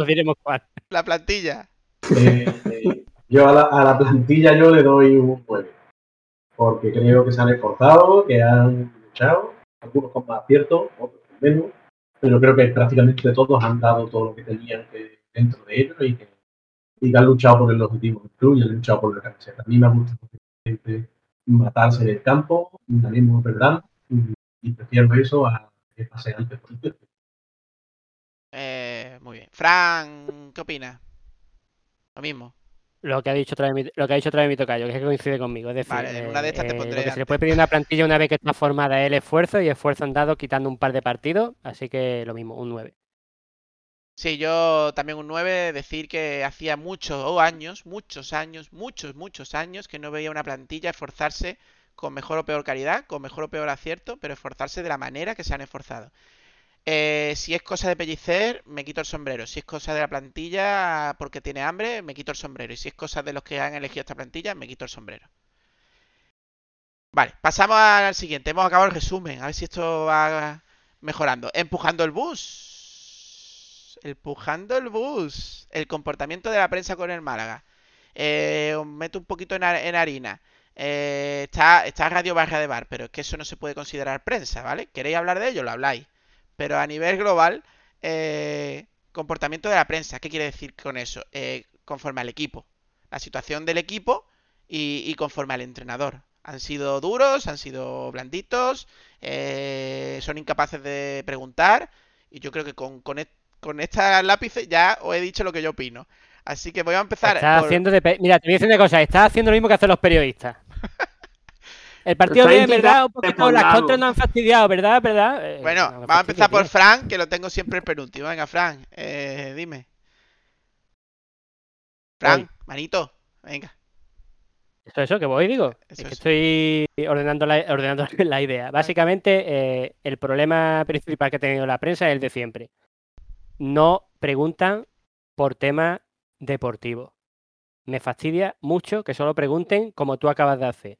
diremos cuál. la plantilla. Eh, eh, yo a la, a la plantilla yo le doy un 9. Porque creo que se han esforzado, que han luchado, algunos con más acierto, otros con menos, pero creo que prácticamente todos han dado todo lo que tenían dentro de ellos y que, y que han luchado por el objetivo del club y han luchado por la camiseta. A mí me gusta matarse en el campo, mismo perdón, y prefiero eso a que pase antes por el tiempo. Eh, muy bien. Fran, ¿qué opinas? Lo mismo. Lo que ha dicho otra vez mi, lo que ha dicho otra vez mi tocayo, que es que coincide conmigo. Es decir, Vale, una de estas te eh, pondré lo que se le puede pedir una plantilla una vez que está formada es el esfuerzo y esfuerzo han dado quitando un par de partidos, así que lo mismo, un 9. Sí, yo también un 9, decir que hacía muchos oh, años, muchos años, muchos, muchos años que no veía una plantilla esforzarse con mejor o peor calidad, con mejor o peor acierto, pero esforzarse de la manera que se han esforzado. Eh, si es cosa de pellicer, me quito el sombrero. Si es cosa de la plantilla porque tiene hambre, me quito el sombrero. Y si es cosa de los que han elegido esta plantilla, me quito el sombrero. Vale, pasamos al siguiente. Hemos acabado el resumen. A ver si esto va mejorando. Empujando el bus. Empujando el bus. El comportamiento de la prensa con el Málaga. Eh, os meto un poquito en, har- en harina. Eh, está, está Radio Barra de Bar, pero es que eso no se puede considerar prensa, ¿vale? ¿Queréis hablar de ello? Lo habláis. Pero a nivel global, eh, comportamiento de la prensa. ¿Qué quiere decir con eso? Eh, conforme al equipo. La situación del equipo y, conforme al entrenador. Han sido duros, han sido blanditos, eh, son incapaces de preguntar. Y yo creo que con, con, con estas lápices ya os he dicho lo que yo opino. Así que voy a empezar Estás por- haciendo de pe- Mira, te voy a decir una cosa, estás haciendo lo mismo que hacen los periodistas. El partido Está bien, ¿verdad? Un poquito, las contras nos han fastidiado, ¿verdad? ¿verdad? Eh, Bueno, no, vamos a empezar por tío. Fran, que lo tengo siempre el penúltimo. Venga, Fran, eh, dime. Fran, Voy. manito, venga. Eso, eso, que voy, digo. Eso es que es. estoy ordenando la, ordenando la idea. Básicamente, eh, el problema principal que ha tenido la prensa es el de siempre. No preguntan por temas deportivos. Me fastidia mucho que solo pregunten como tú acabas de hacer.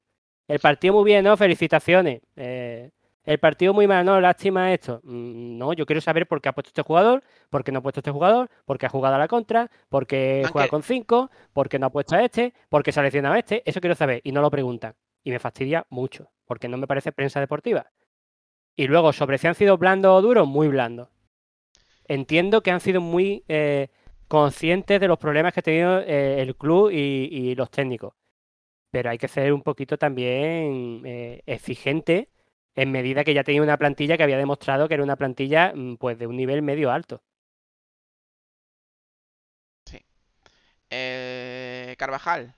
El partido muy bien, ¿no? Felicitaciones. Eh, el partido muy mal, ¿no? Lástima esto. Mm, No, yo quiero saber por qué ha puesto este jugador, por qué no ha puesto este jugador, por qué ha jugado a la contra, por qué Aunque- juega con cinco, por qué no ha puesto a este, por qué se ha seleccionado a este. Eso quiero saber y no lo preguntan. Y me fastidia mucho, porque no me parece prensa deportiva. Y luego, sobre si han sido blandos o duros, muy blandos. Entiendo que han sido muy eh, conscientes de los problemas que ha tenido eh, el club y, y los técnicos. Pero hay que ser un poquito también eh, exigente en medida que ya tenía una plantilla que había demostrado que era una plantilla mm, pues de un nivel medio alto. Eh, Carvajal,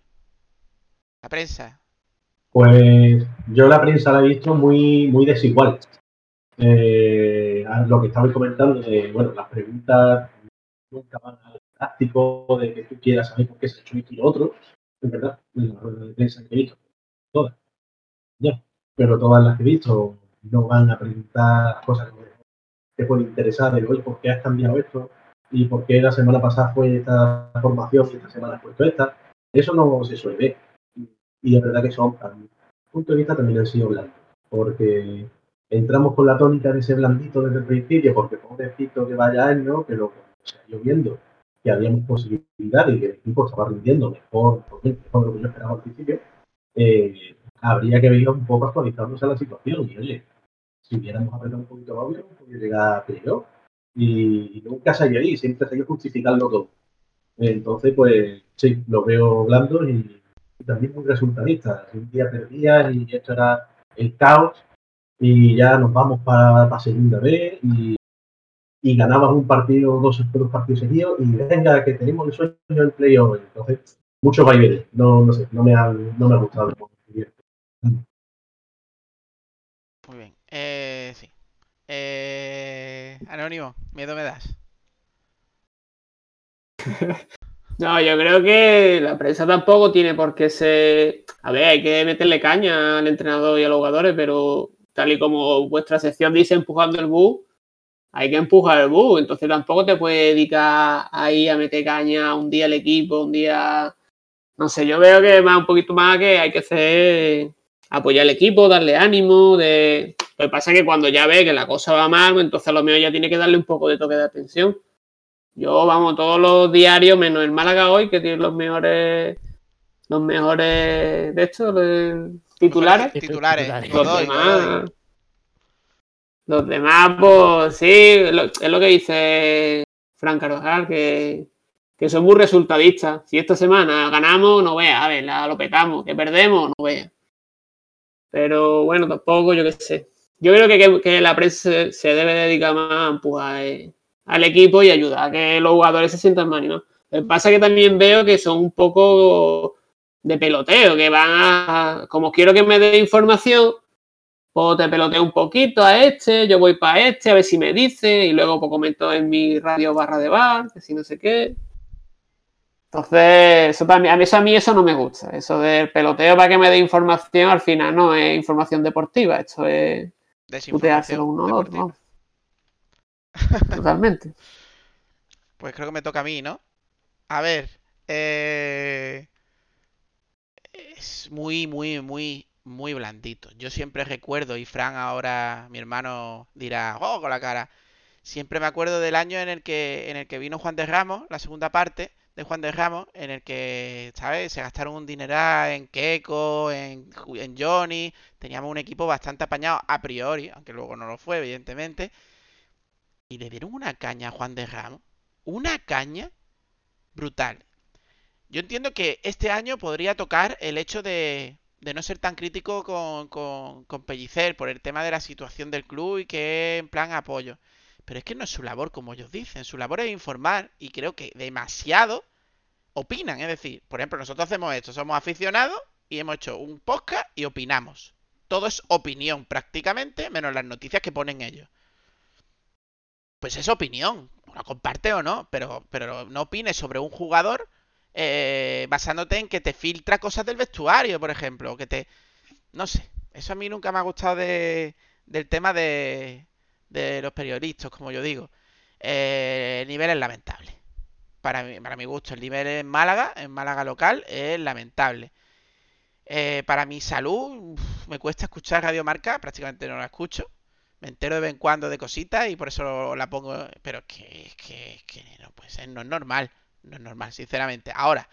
la prensa. Pues yo la prensa la he visto muy, muy desigual. Eh, a lo que estabais comentando, de, bueno, las preguntas nunca van al práctico, de que tú quieras saber por qué se ha hecho esto y lo otro. Es verdad, en la rueda de prensa que he visto, todas. Ya, pero todas las que he visto no van a preguntar cosas que te pueden interesar, de oye, ¿por qué has cambiado esto? ¿Y por qué la semana pasada fue esta formación y esta semana has puesto esta? Eso no se suele ver. Y es verdad que son, a mi punto de vista, también han sido blandos. Porque entramos con la tónica de ese blandito desde el principio, porque pobrecito que vaya año, pero cuando se ha ido viendo que habíamos posibilidades y que el equipo estaba rindiendo mejor, mejor lo que yo esperaba al principio, eh, habría que venir un poco actualizándose a la situación. Y oye, si hubiéramos apretado un poquito más, hubiéramos podido llegar a playoff. Y, nunca ido ahí, siempre ido justificando todo. Entonces, pues sí, lo veo blando y, y también muy resultadista. Un día perdía y esto era el caos y ya nos vamos para segunda vez y, y ganabas un partido, dos, dos partidos seguidos y venga, que tenemos el sueño del playoff. Entonces, muchos vaivenes. No, no sé, no me han, no me ha gustado. Muy bien. Eh, sí. Eh, Anónimo, miedo me das. No, yo creo que la prensa tampoco tiene por qué ser. A ver, hay que meterle caña al entrenador y a los jugadores, pero tal y como vuestra sección dice empujando el bus, hay que empujar el bus. Entonces tampoco te puedes dedicar ahí a meter caña un día al equipo, un día. No sé, yo veo que más un poquito más que hay que hacer apoyar al equipo, darle ánimo. De... Lo que pasa es que cuando ya ve que la cosa va mal, pues entonces a lo mejor ya tiene que darle un poco de toque de atención. Yo, vamos, todos los diarios, menos el Málaga hoy, que tiene los mejores, los mejores de estos, titulares. Titulares. Titulares. Los demás, los demás, pues sí, lo- es lo que dice Fran Carvajal, que, que son muy resultadistas. Si esta semana ganamos, no vea, a ver, la, lo petamos, que perdemos, no vea. Pero bueno, tampoco, yo qué sé. Yo creo que, que- que la prensa se, se debe dedicar más a empujar eh, al equipo y ayudar a que los jugadores se sientan más animados. Lo que pasa es que también veo que son un poco de peloteo, que van a. Como quiero que me dé información, pues te peloteo un poquito a este, yo voy para este, a ver si me dice, y luego pues, comento en mi radio barra de bar, que si no sé qué. Entonces, eso también, a mí, eso, a mí eso no me gusta. Eso del peloteo para que me dé información, al final no es información deportiva, esto es puteárselo uno al otro. Totalmente. Pues creo que me toca a mí, ¿no? A ver, eh, es muy, muy, muy, muy blandito. Yo siempre recuerdo, y Fran ahora, mi hermano, dirá, oh, con la cara. Siempre me acuerdo del año en el que, en el que vino Juan de Ramos, la segunda parte de Juan de Ramos, en el que, ¿sabes? Se gastaron un dineral en Keiko, en, en Johnny. Teníamos un equipo bastante apañado a priori, aunque luego no lo fue, evidentemente. Y le dieron una caña a Juan de Ramos. Una caña brutal. Yo entiendo que este año podría tocar el hecho de, de no ser tan crítico con, con, con Pellicer por el tema de la situación del club y que en plan apoyo. Pero es que no es su labor, como ellos dicen. Su labor es informar y creo que demasiado opinan. Es decir, por ejemplo, nosotros hacemos esto, somos aficionados y hemos hecho un podcast y opinamos. Todo es opinión prácticamente, menos las noticias que ponen ellos. Pues es opinión, la comparte o no, pero, pero no opines sobre un jugador eh, basándote en que te filtra cosas del vestuario, por ejemplo, que te... No sé, eso a mí nunca me ha gustado de, del tema de, de los periodistas, como yo digo. Eh, el nivel es lamentable. Para mi, para mi gusto, el nivel en Málaga, en Málaga local, es lamentable. Eh, para mi salud, me cuesta escuchar Radio Marca, prácticamente no la escucho. Me entero de vez en cuando de cositas y por eso la pongo. Pero es que, es que, es que no no es normal. No es normal, sinceramente. Ahora,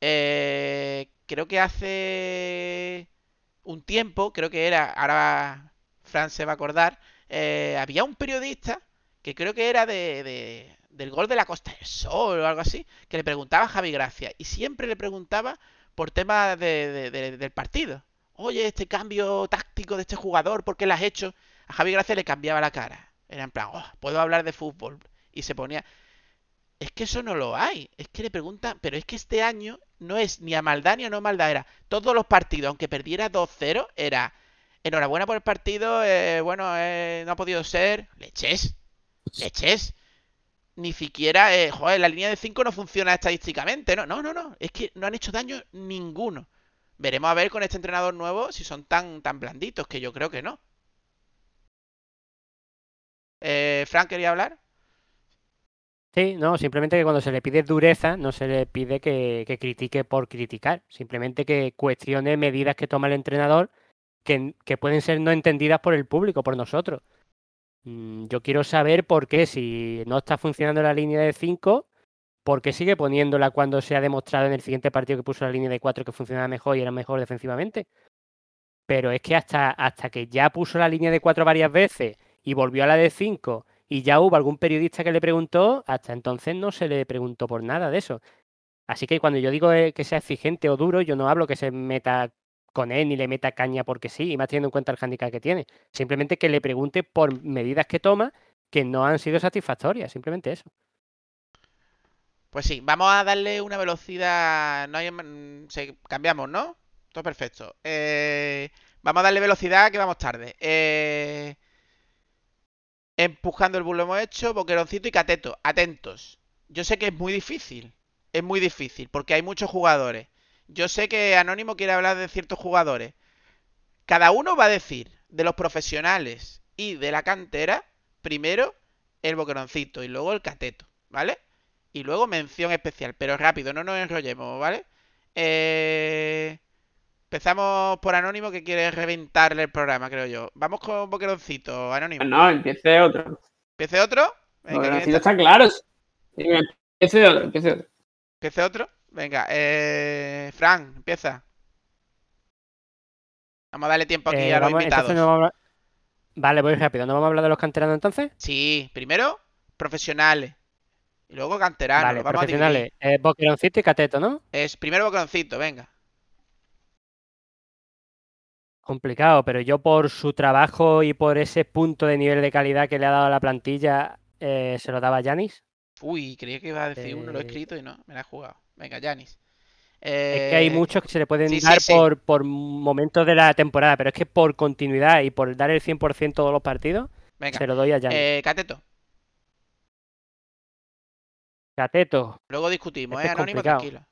eh, creo que hace un tiempo, creo que era, ahora Fran se va a acordar, eh, había un periodista que creo que era de, de- del gol de la Costa del Sol o algo así, que le preguntaba a Javi Gracia y siempre le preguntaba por temas de- del partido. Oye, este cambio táctico de este jugador, ¿por qué lo has hecho? A Javi Gracia le cambiaba la cara. Era en plan, "Oh, puedo hablar de fútbol. Y se ponía... Es que eso no lo hay. Es que le preguntan, pero es que este año no es ni a maldad ni a no maldad. Era todos los partidos, aunque perdiera 2-0, era enhorabuena por el partido. eh, bueno, eh, no ha podido ser. Leches, leches. Ni siquiera, eh, joder, la línea de 5 no funciona estadísticamente. No, no, no, no. Es que no han hecho daño ninguno. Veremos a ver con este entrenador nuevo si son tan, tan blanditos, que yo creo que no. Eh, Frank, ¿quería hablar? Sí, no, simplemente que cuando se le pide dureza, no se le pide que, que critique por criticar, simplemente que cuestione medidas que toma el entrenador que, que pueden ser no entendidas por el público, por nosotros. Mm, Yo quiero saber por qué, si no está funcionando la línea de 5, por qué sigue poniéndola cuando se ha demostrado en el siguiente partido que puso la línea de 4 que funcionaba mejor y era mejor defensivamente. Pero es que hasta, hasta que ya puso la línea de 4 varias veces y volvió a la de 5 y ya hubo algún periodista que le preguntó, hasta entonces no se le preguntó por nada de eso. Así que cuando yo digo eh, que sea exigente o duro, yo no hablo que se meta con él ni le meta caña porque sí, y más teniendo en cuenta el handicap que tiene. Simplemente que le pregunte por medidas que toma que no han sido satisfactorias, simplemente eso. Pues sí, vamos a darle una velocidad. No hay, se- cambiamos, ¿no? Todo perfecto. Eh, vamos a darle velocidad que vamos tarde. Eh, empujando el bull lo hemos hecho, boqueroncito y cateto. Atentos. Yo sé que es muy difícil. Es muy difícil porque hay muchos jugadores. Yo sé que Anónimo quiere hablar de ciertos jugadores. Cada uno va a decir de los profesionales y de la cantera, primero el boqueroncito y luego el cateto, ¿vale? Y luego mención especial, pero rápido, no nos enrollemos, ¿vale? Eh, Empezamos por Anónimo que quiere reventarle el programa, creo yo. Vamos con Boqueroncito, Anónimo. No, empiece otro. ¿Empiece otro? Venga, Bueno, ¿quién si está- claro. Empiece otro, empiece otro. ¿Empiece otro? Venga, eh... Fran, empieza. Vamos a darle tiempo aquí Eh, a los vamos- invitados. no vamos a Vale, voy rápido. ¿No vamos a hablar de los canteranos entonces? Sí, primero profesionales. Y luego canteranos. vale, a profesionales. Eh, Boqueroncito y Cateto, ¿no? Es primero Boqueroncito, venga. Complicado, pero yo por su trabajo y por ese punto de nivel de calidad que le ha dado a la plantilla, eh, se lo daba a Yanis. Uy, creía que iba a decir uno, lo he Eh, escrito y no, me la he jugado. Venga, Yanis. Es que hay Eh, muchos que se le pueden sí, dar sí. Por, por momentos de la temporada, pero es que por continuidad y por dar el 100% todos los partidos, Venga, se lo doy a eh, Cateto. Cateto, Luego discutimos, Este ¿eh? es Anónimo, complicado. tranquilo.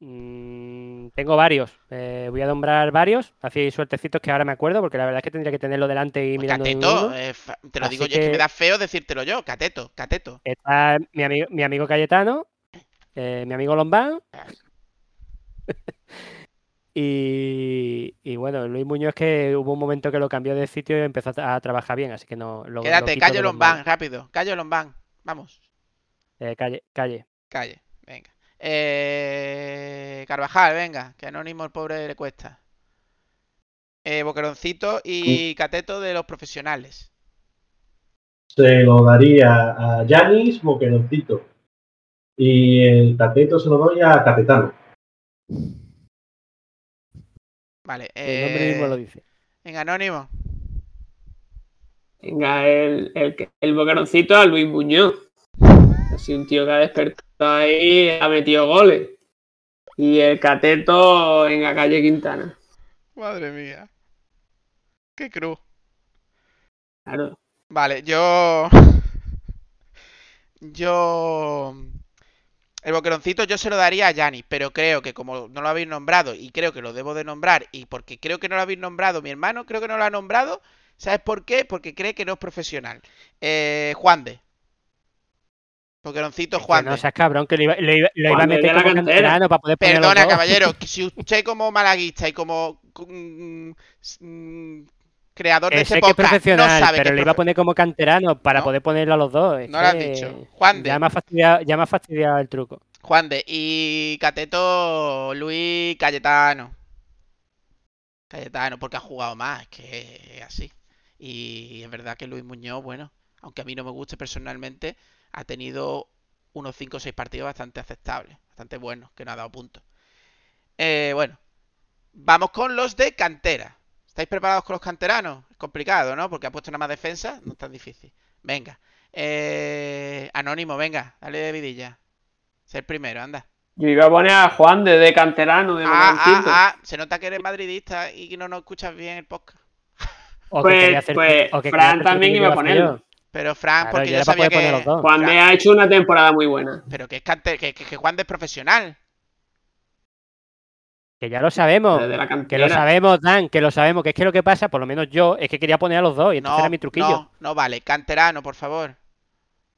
Mm, tengo varios. Eh, voy a nombrar varios, así suertecitos que ahora me acuerdo, porque la verdad es que tendría que tenerlo delante y Pues mirando Cateto, eh, te lo Así digo yo, es que que- me da feo decírtelo yo. Cateto, Cateto. Está mi amigo, mi amigo Cayetano, eh, mi amigo Lombán. Y, y bueno, Luis Muñoz que hubo un momento que lo cambió de sitio y empezó a, tra- a trabajar bien, así que no lo, lo Quédate, quito Calle Lombán, rápido. Calle Lombán. Vamos, Eh, calle, calle. calle. Venga. Eh, Carvajal, venga, que anónimo el pobre le cuesta. Eh, Boqueroncito y Cateto de los profesionales. Se lo daría a Yanis Boqueroncito. Y el cateto se lo doy a Catetano. Vale. El nombre mismo lo Eh, dice. venga, anónimo. Venga, el, el, el boqueroncito a Luis Muñoz. Así un tío que ha despertado ahí, ha metido goles. Y el cateto en la calle Quintana. Madre mía. Qué cruz. Claro. Vale, yo. Yo. El boqueroncito yo se lo daría a Yanni, pero creo que como no lo habéis nombrado y creo que lo debo de nombrar y porque creo que no lo habéis nombrado, mi hermano creo que no lo ha nombrado, ¿sabes por qué? Porque cree que no es profesional. Eh, Juan de. Que Juan no seas cabrón, que lo iba, lo iba- lo iba a meter la como cantera. canterano para poder Perdona, caballero, que si usted como malaguista y como mm, mm, creador de Que este que es podcast no sabe que pero es lo iba a poner como canterano para No. poder ponerlo a los dos. Es No lo has que dicho. Juan de. Ya me ha fastidiado, ya me ha fastidiado el truco. Juan de. Y Cateto Luis Cayetano. Cayetano, porque ha jugado más, es que es así. Y es verdad que Luis Muñoz, bueno, aunque a mí no me guste personalmente, ha tenido unos 5 o 6 partidos bastante aceptables, bastante buenos, que no ha dado puntos. Eh, bueno, vamos con los de cantera. ¿Estáis preparados con los canteranos? Es complicado, ¿no? Porque ha puesto nada más defensa, no es tan difícil. Venga. Eh, Anónimo, venga, dale de vidilla. Ser primero, anda. Yo iba a poner a Juan de, de canterano, de Ah, ah, ah, se nota que eres madridista y que no nos escuchas bien el podcast. O Pues- hacer- pues o que quería Fran también iba a ponerlo. Pero Fran, Claro, porque yo yo sabía que... los dos. Juan de ha hecho una temporada muy buena. pero que es cante- que, que, que Juan de es profesional. Que ya lo sabemos. Desde la Que lo sabemos, Dan, que lo sabemos. Que es que lo que pasa, por lo menos yo, es que quería poner a los dos y entonces No, era mi truquillo. no, no vale. Canterano, por favor.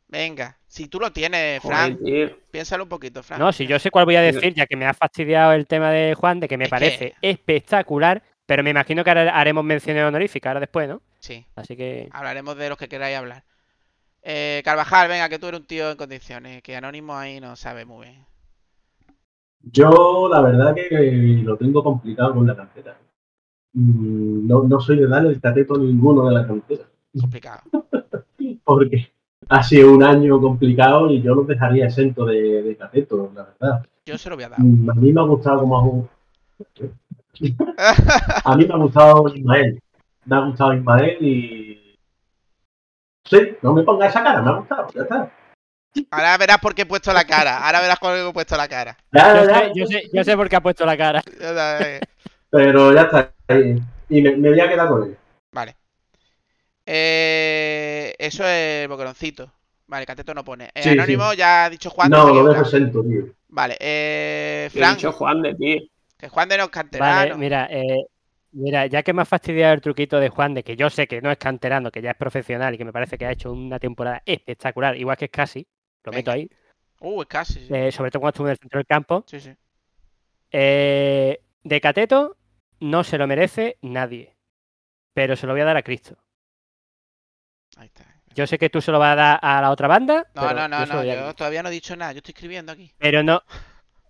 Venga. Si tú lo tienes, Fran, Joder, piénsalo un poquito, Fran. No, si yo sé cuál voy a decir, ya que me ha fastidiado el tema de Juan, de que me Es parece espectacular, pero me imagino que ahora haremos menciones honoríficas ahora después, ¿no? Sí, Así que hablaremos de los que queráis hablar. Eh, Carvajal, venga, que tú eres un tío en condiciones. Que Anónimo ahí no sabe muy bien. Yo, la verdad que lo tengo complicado con la cantera. Mm, No, no soy de darle el cateto a ninguno de la cantera. Complicado. Porque ha sido un año complicado y yo los dejaría exento de, de cateto, la verdad. Yo se lo voy a dar. Mm, A mí me ha gustado como. A mí me ha gustado Ismael. Me ha gustado Ismael y. Sí, no me ponga esa cara, me ha gustado, ya está. Ahora verás por qué he puesto la cara. Ahora verás por qué he puesto la cara. Ya, yo ya, sé, yo, sé, yo sé por qué ha puesto la cara. Pero ya está. ahí. Y me, me voy a quedar con él. Vale. Eh, eso es el boqueroncito. Vale, Cateto no pone. Eh, Sí, Anónimo ya ha dicho Juan. No, de lo exento, tío. Vale, eh, He Fran, dicho Juan de, tío. que Juan de no es canterano. Vale, mira, eh, mira, ya que me ha fastidiado el truquito de Juan, de que yo sé que no es canterano, que ya es profesional y que me parece que ha hecho una temporada espectacular, igual que es casi, lo meto ahí, Uh, es casi. Sí, eh, sobre todo cuando estuvo en el centro del campo. sí. sí. Eh, de Cateto no se lo merece nadie, pero se lo voy a dar a Cristo. Ahí está. Yo sé que tú se lo vas a dar a la otra banda, No, pero no, no, yo no. Yo todavía no he dicho nada. Yo estoy escribiendo aquí. Pero no,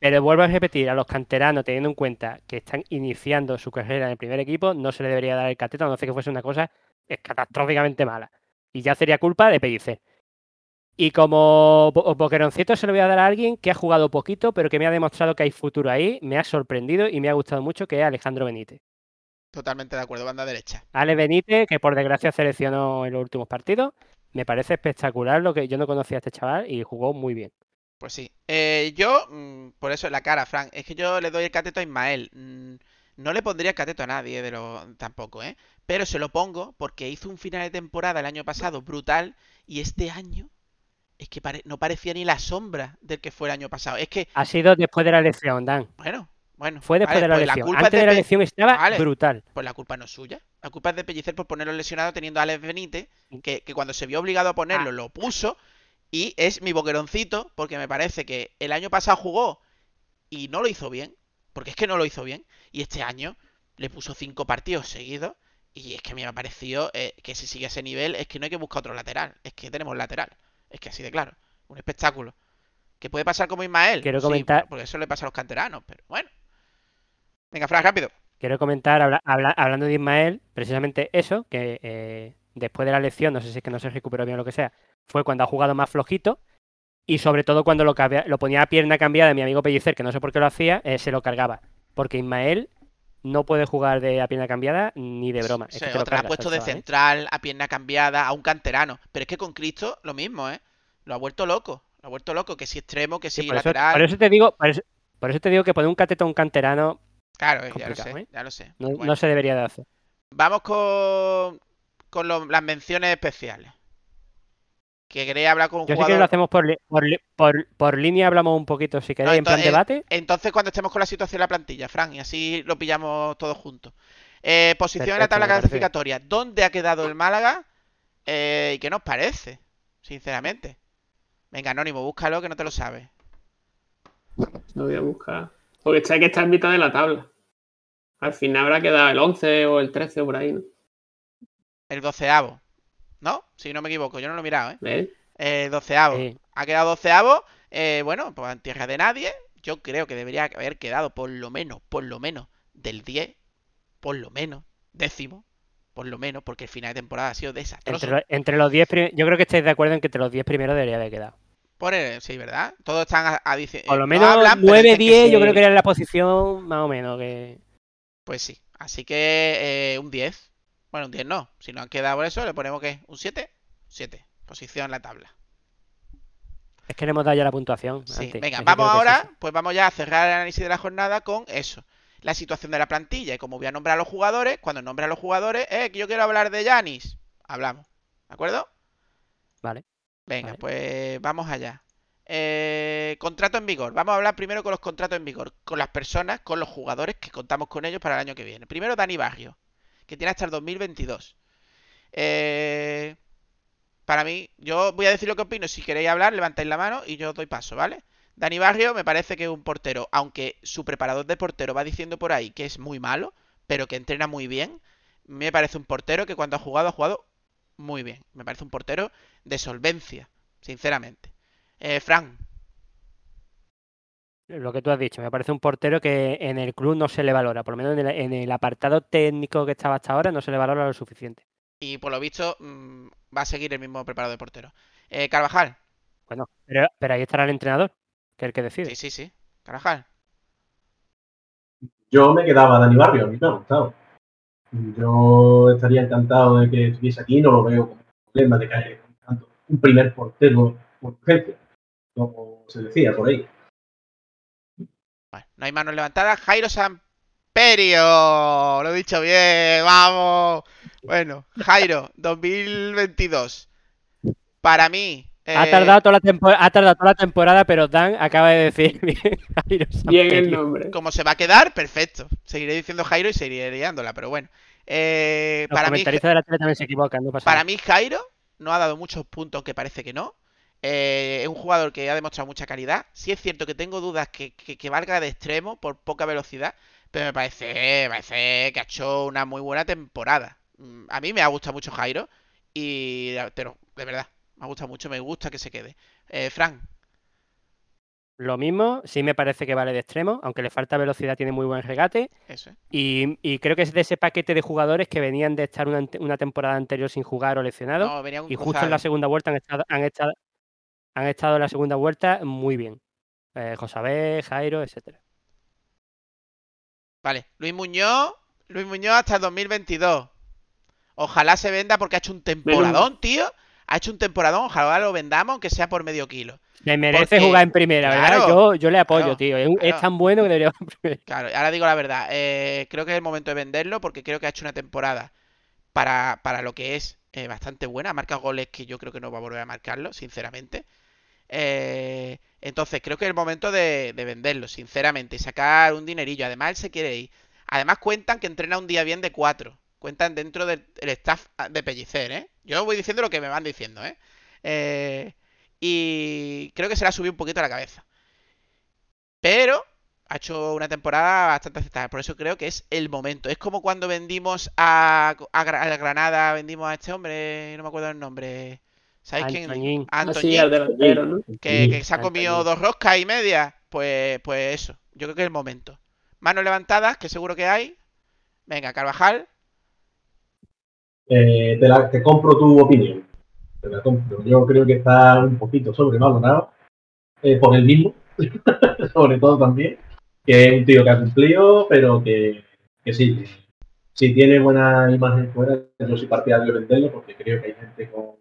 pero vuelvo a repetir, a los canteranos, teniendo en cuenta que están iniciando su carrera en el primer equipo, no se le debería dar el cateto, a no ser que fuese una cosa eh, catastróficamente mala. Y ya sería culpa de Pellicer. Y como bo- boqueroncito se lo voy a dar a alguien que ha jugado poquito, pero que me ha demostrado que hay futuro ahí, me ha sorprendido y me ha gustado mucho, que es Alejandro Benítez. Totalmente de acuerdo, banda derecha. Ale Benítez, que por desgracia seleccionó en los últimos partidos, me parece espectacular lo que yo no conocía a este chaval y jugó muy bien. Pues sí. Eh, yo, mm, por eso la cara, Frank, es que yo le doy el cateto a Ismael. Mm, no le pondría el cateto a nadie de lo tampoco, ¿eh? Pero se lo pongo porque hizo un final de temporada el año pasado brutal y este año es que pare- no parecía ni la sombra del que fue el año pasado. Es que, Ha sido después de la elección, Dan. bueno, bueno. Fue después vale, de la pues elección. es Antes de la elección estaba Vale. brutal. Pues la culpa no es suya. La culpa es de Pellicer por ponerlo lesionado teniendo a Alex Benítez, que, que cuando se vio obligado a ponerlo Ah. lo puso. Y es mi boqueroncito, porque me parece que el año pasado jugó y no lo hizo bien. Porque es que no lo hizo bien. Y este año le puso cinco partidos seguidos. Y es que a mí me ha parecido eh, que si sigue ese nivel, es que no hay que buscar otro lateral. Es que tenemos lateral. Es que así de claro. Un espectáculo. Que puede pasar como Ismael. Quiero Sí, comentar- porque eso le pasa a los canteranos, pero bueno. Venga, Fran, rápido. Quiero comentar, habla- habla- hablando de Ismael, precisamente eso, que eh, después de la elección, no sé si es que no se recuperó bien o lo que sea, fue cuando ha jugado más flojito y sobre todo cuando lo, lo ponía a pierna cambiada mi amigo Pellicer, que no sé por qué lo hacía, eh, se lo cargaba. Porque Ismael no puede jugar de a pierna cambiada ni de broma. Es que te lo otra ha cargas puesto de chaval, ¿eh? central, a pierna cambiada, a un canterano. Pero es que con Cristo lo mismo, ¿eh? Lo ha vuelto loco. Lo ha vuelto loco, que si extremo, que si Sí, por, eso, lateral. por eso te digo, por eso, por eso te digo que poner un cateto a un canterano Claro, eh, ya lo sé, ¿eh? ya lo sé. no, Bueno, no se debería de hacer. Vamos con, con lo- las menciones especiales. Que queréis hablar con un Yo sí que jugador. lo hacemos por, li- por, li- por, por línea, hablamos un poquito si No, queréis, en plan debate. Entonces, cuando estemos con la situación de la plantilla, Fran, y así lo pillamos todos juntos. Eh, posición en la tabla clasificatoria. ¿Dónde ha quedado el Málaga? Eh, ¿Y qué nos parece? Sinceramente. Venga, Anónimo, búscalo que no te lo sabes. Lo voy a buscar. Porque está que está en mitad de la tabla. Al final habrá quedado el 11 o el 13 o por ahí, ¿no? El doceavo. ¿No? Si no me equivoco, yo no lo he mirado, ¿eh? ¿Ves? Eh, doceavo. Sí. Ha quedado doceavo. Eh, bueno, pues en tierra de nadie. Yo creo que debería haber quedado por lo menos, por lo menos, del 10. Por lo menos, décimo. Por lo menos, porque el final de temporada ha sido desastroso. Entre, entre los 10 prim- yo creo que estáis de acuerdo en que entre los 10 primeros debería haber quedado. Por el- sí, ¿verdad? Todos están a, a dice- Por eh, lo no menos hablan, pero 9, dicen que 10, yo sí. creo que era la posición más o menos que... Pues sí. Así que eh, un 10. Bueno, un 10 no. Si no han quedado por eso, le ponemos que un 7. 7. Posición en la tabla. Es que le hemos dado ya la puntuación. Sí, antes, venga, vamos es ahora, pues vamos ya a cerrar el análisis de la jornada con eso. La situación de la plantilla. Y como voy a nombrar a los jugadores, cuando nombre a los jugadores, eh, que yo quiero hablar de Yanis. Hablamos. ¿De acuerdo? Vale. Venga, Vale. pues vamos allá. Eh, contrato en vigor. Vamos a hablar primero con los contratos en vigor. Con las personas, con los jugadores que contamos con ellos para el año que viene. Primero Dani Barrio, que tiene hasta el 2022. Eh, para mí, yo voy a decir lo que opino. Si queréis hablar, levantáis la mano y yo doy paso, ¿vale? Dani Barrio me parece que es un portero, aunque su preparador de portero va diciendo por ahí que es muy malo, pero que entrena muy bien. Me parece un portero que cuando ha jugado, ha jugado muy bien. Me parece un portero de solvencia, sinceramente. Eh, Fran, Lo que tú has dicho, me parece un portero que en el club no se le valora, por lo menos en el, en el apartado técnico que estaba hasta ahora no se le valora lo suficiente. y por lo visto mm, va a seguir el mismo preparador de portero. Eh, Carvajal, Bueno, pero, pero ahí estará el entrenador, que es el que decide. sí, sí, sí. Carvajal, Yo me quedaba Dani Barrio, a mí me ha gustado. Yo estaría encantado de que estuviese aquí, no lo veo como problema de que haya tanto un primer portero por urgencia, como se decía por ahí. Bueno, no hay manos levantadas. Jairo Samperio. Lo he dicho bien. Vamos. Bueno, Jairo, 2022. Para mí. Ha, eh, tardado toda la tempo- ha tardado toda la temporada, pero Dan acaba de decir bien. Jairo Bien el nombre. Como se va a quedar, perfecto. Seguiré diciendo Jairo y seguiré liándola, pero bueno. Eh, Los para, mí, de la tele también se equivocan, no pasa para nada. mí, Jairo no ha dado muchos puntos, aunque parece que no. Eh, es un jugador que ha demostrado mucha calidad. Sí es cierto que tengo dudas que, que, que valga de extremo por poca velocidad, pero me parece, me parece que ha hecho una muy buena temporada. Mm, A mí me ha gustado mucho Jairo y, pero de verdad, me ha gustado mucho, me gusta que se quede. Eh, Fran, Lo mismo, sí me parece que vale de extremo, aunque le falta velocidad, tiene muy buen regate. eso es. Y, y creo que es de ese paquete de jugadores que venían de estar una, una temporada anterior sin jugar o lesionados. No, venía un y justo en la segunda vuelta han estado, han estado, han estado en la segunda vuelta muy bien. Eh, Josabé, Jairo, etcétera. Vale, Luis Muñoz, Luis Muñoz hasta el 2022. Ojalá se venda porque ha hecho un temporadón, tío. Ha hecho un temporadón, ojalá lo vendamos, aunque sea por medio kilo. Le merece Porque- jugar en primera, ¿verdad? Claro, yo, yo le apoyo, claro, tío. Es, tan bueno que debería jugar en primera. Claro, ahora digo la verdad. eh, creo que es el momento de venderlo porque creo que ha hecho una temporada para, para lo que es eh, bastante buena. Ha marcado goles que yo creo que no va a volver a marcarlo, sinceramente. Eh, entonces, creo que es el momento de, de venderlo, sinceramente, y sacar un dinerillo. Además, él se quiere ir. Además, cuentan que entrena un día bien de cuatro. Cuentan dentro del el staff de Pellicer, ¿eh? Yo voy diciendo lo que me van diciendo, ¿eh? Eh, y creo que se le ha subido un poquito a la cabeza. Pero ha hecho una temporada bastante aceptable. Por eso creo que es el momento. Es como cuando vendimos a, a a Granada, vendimos a este hombre, no me acuerdo el nombre. ¿Sabéis quién? Antoñín. A Así Antoñín, al delantero, ¿no? que, que se ha Antoñín. comido dos roscas y media. Pues, pues eso. Yo creo que es el momento. Manos levantadas, que seguro que hay. Venga, Carvajal. Eh, te, la- te compro tu opinión. Te la compro. Yo creo que está un poquito sobrevalorado eh, por el mismo, sobre todo también, que es un tío que ha cumplido, pero que, que sí, si tiene buena imagen fuera, yo soy partidario de venderlo porque creo que hay gente con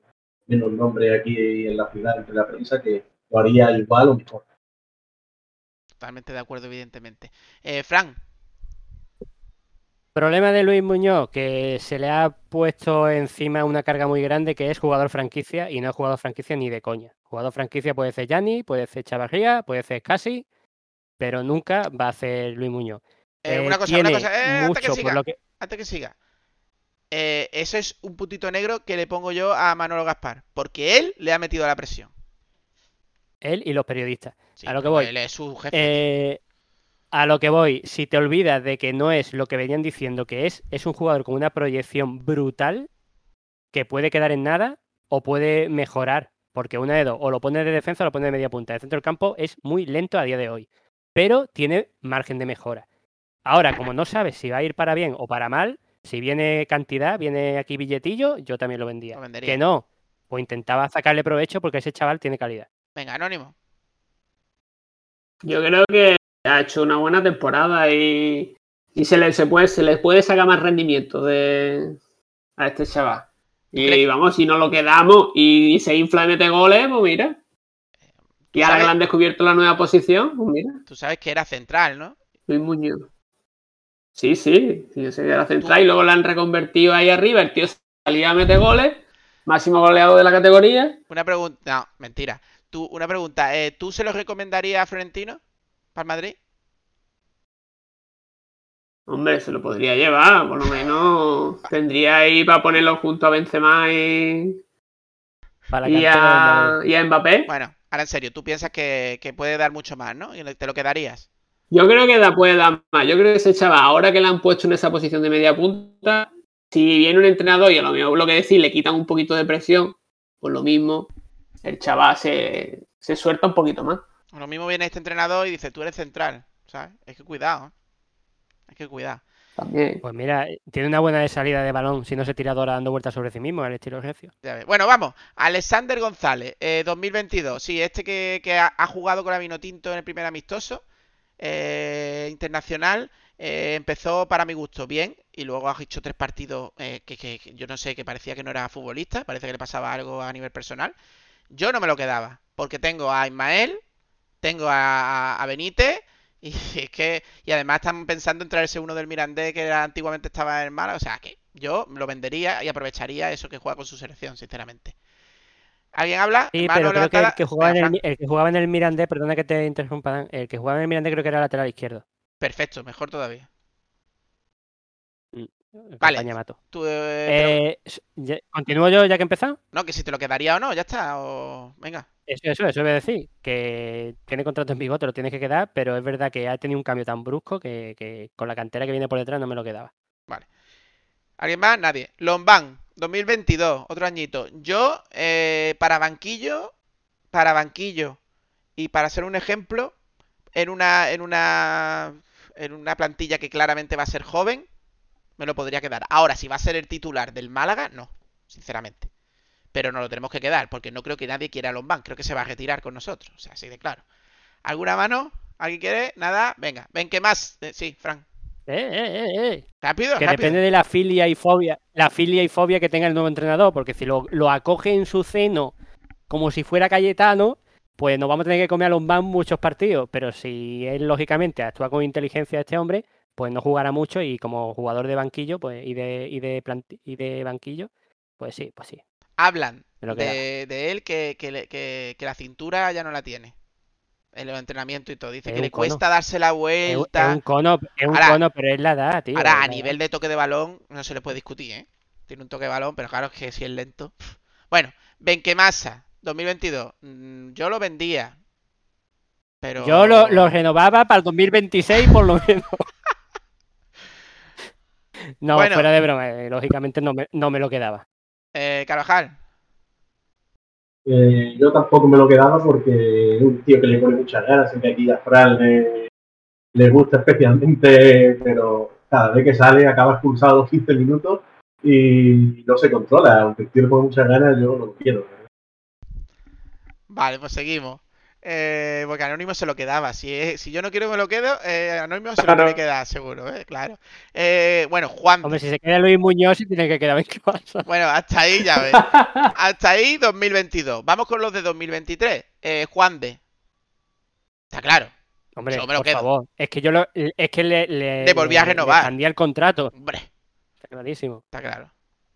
menos nombre aquí en la ciudad, entre la prensa, que lo haría igual o mejor. Totalmente de acuerdo, evidentemente. Eh, Fran, Problema de Luis Muñoz, que se le ha puesto encima una carga muy grande que es jugador franquicia y no es jugador franquicia ni de coña. Jugador franquicia puede ser Yanni, puede ser Chavarría, puede ser Casi, pero nunca va a ser Luis Muñoz. eh, Eh, una cosa, una tiene cosa. Eh, antes que mucho siga. por lo que antes que siga. Eh, eso es un puntito negro que le pongo yo a Manolo Gaspar. Porque él le ha metido la presión. él y los periodistas. Sí, A lo que voy. Él es su jefe. Eh, a lo que voy, si te olvidas de que no es lo que venían diciendo que es, es un jugador con una proyección brutal que puede quedar en nada o puede mejorar. Porque una de dos, o lo pone de defensa o lo pone de media punta. El centro del campo es muy lento a día de hoy, pero tiene margen de mejora. Ahora, como no sabes si va a ir para bien o para mal, si viene cantidad, viene aquí billetillo, yo también lo vendía. Lo vendería. Que no, pues intentaba sacarle provecho porque ese chaval tiene calidad. Venga, Anónimo. Yo creo que ha hecho una buena temporada y, y se, le, se, puede, se le puede sacar más rendimiento de, a este chaval. Y crees? vamos, si no lo quedamos y, se infla y mete goles, pues mira. Y ahora sabes? que le han descubierto la nueva posición, pues mira, Tú sabes que era central, ¿no? Luis Muñoz. Sí, sí, sí, yo sé que era central y luego la han reconvertido ahí arriba. El tío salía a meter goles, máximo goleado de la categoría. Una pregunta. No, mentira. Tú, una pregunta. eh, ¿Tú se lo recomendarías a Florentino? ¿Para el Madrid? Hombre, se lo podría llevar, por lo menos tendría ahí para ponerlo junto a Benzema y, Para y, a, Madrid. y a Mbappé. Bueno, ahora en serio, tú piensas que, que puede dar mucho más, ¿no? Y te lo quedarías. Yo creo que da, puede dar más. Yo creo que ese chaval, ahora que le han puesto en esa posición de media punta, si viene un entrenador y a lo mejor lo que decir, le quitan un poquito de presión, pues lo mismo, el chaval se, se suelta un poquito más. Lo mismo viene este entrenador y dice, tú eres central, ¿sabes? Es que cuidado, ¿eh? Hay que cuidar. También. Pues mira, tiene una buena salida de balón si no se tira ahora dando vueltas sobre sí mismo, al estilo Recio. Bueno, vamos. Alexander González, eh, 2022. Sí, este que, que ha, ha jugado con la Vinotinto en el primer amistoso eh, internacional. eh, empezó para mi gusto bien y luego ha hecho tres partidos eh, que, yo no sé, que parecía que no era futbolista, parece que le pasaba algo a nivel personal. Yo no me lo quedaba, porque tengo a Ismael, tengo a, Benítez y es que y además están pensando en traerse uno del Mirandés que era- antiguamente estaba en Málaga, o sea que yo lo vendería y aprovecharía eso que juega con su selección, sinceramente. ¿Alguien habla? Sí, Mano pero creo que el que, jugaba en el, el que jugaba en el Mirandés, perdona que te interrumpa, el que jugaba en el Mirandés creo que era lateral izquierdo. Perfecto, mejor todavía. el Vale. Mato. Tú, eh, pero- Eh, ¿Continúo yo ya que he empezado? No, que si te lo quedaría o no, ya está. O... Venga. Eso, eso, eso voy a decir, que tiene contrato en vigor, te lo tienes que quedar, pero es verdad que ha tenido un cambio tan brusco que, que con la cantera que viene por detrás no me lo quedaba. ¿Alguien más? Nadie. Lombán, 2022, otro añito. Yo, eh, para banquillo, para banquillo y para ser un ejemplo, en una, en una, en una plantilla que claramente va a ser joven, me lo podría quedar. Ahora, si va a ser el titular del Málaga, no, sinceramente. Pero no lo tenemos que quedar, porque no creo que nadie quiera a Lombán. Creo que se va a retirar con nosotros. O sea, así de claro. ¿Alguna mano? ¿Alguien quiere? ¿Nada? Venga, ven, ¿qué más? Eh, sí, Fran. Eh, eh, eh, eh. Rápido, Que rápido. depende de la filia y fobia, la filia y fobia que tenga el nuevo entrenador, porque si lo, lo acoge en su seno como si fuera Cayetano, pues nos vamos a tener que comer a los más muchos partidos. Pero si él lógicamente actúa con inteligencia este hombre, pues no jugará mucho y como jugador de banquillo, pues y de y de y de banquillo, pues sí, pues sí. Hablan de, de él que, que- que la cintura ya no la tiene. El entrenamiento y todo. Dice Es que le cono. cuesta darse la un- es vuelta. un cono, es un Ahora- cono, pero es la edad, tío. Ahora, a nivel de toque de balón, no se le puede discutir, ¿eh? Tiene un toque de balón, pero claro, es que si es lento. Bueno, Benquemasa, 2022. mm, Yo lo vendía. Pero. Yo lo, lo renovaba para el 2026 por lo menos. No, Bueno. fuera de broma, eh, lógicamente no me, no me lo quedaba. Eh, Carvajal, Eh, yo tampoco me lo quedaba porque es un tío que le pone muchas ganas, que aquí a Fran le, gusta especialmente, pero cada vez que sale acaba expulsado a los 15 minutos y no se controla. Aunque el tío le pone muchas ganas, yo lo quiero. Vale, pues seguimos. Eh, porque Anónimo se lo quedaba. Si, si yo no quiero que me lo quedo, eh, Anónimo se lo Claro. quiere quedar, seguro, ¿eh? Claro. Eh, bueno, Juan. Hombre, si se queda Luis Muñoz, sí tiene que quedar en casa. Bueno, hasta ahí ya ves. Hasta ahí 2022. Vamos con los de 2023. Eh, Juan de. Está claro. Hombre, Yo me lo por quedo. favor. Es que yo lo, es que le, le, Le volví a le- le renovar. expandía el contrato. Hombre, Está clarísimo. está claro.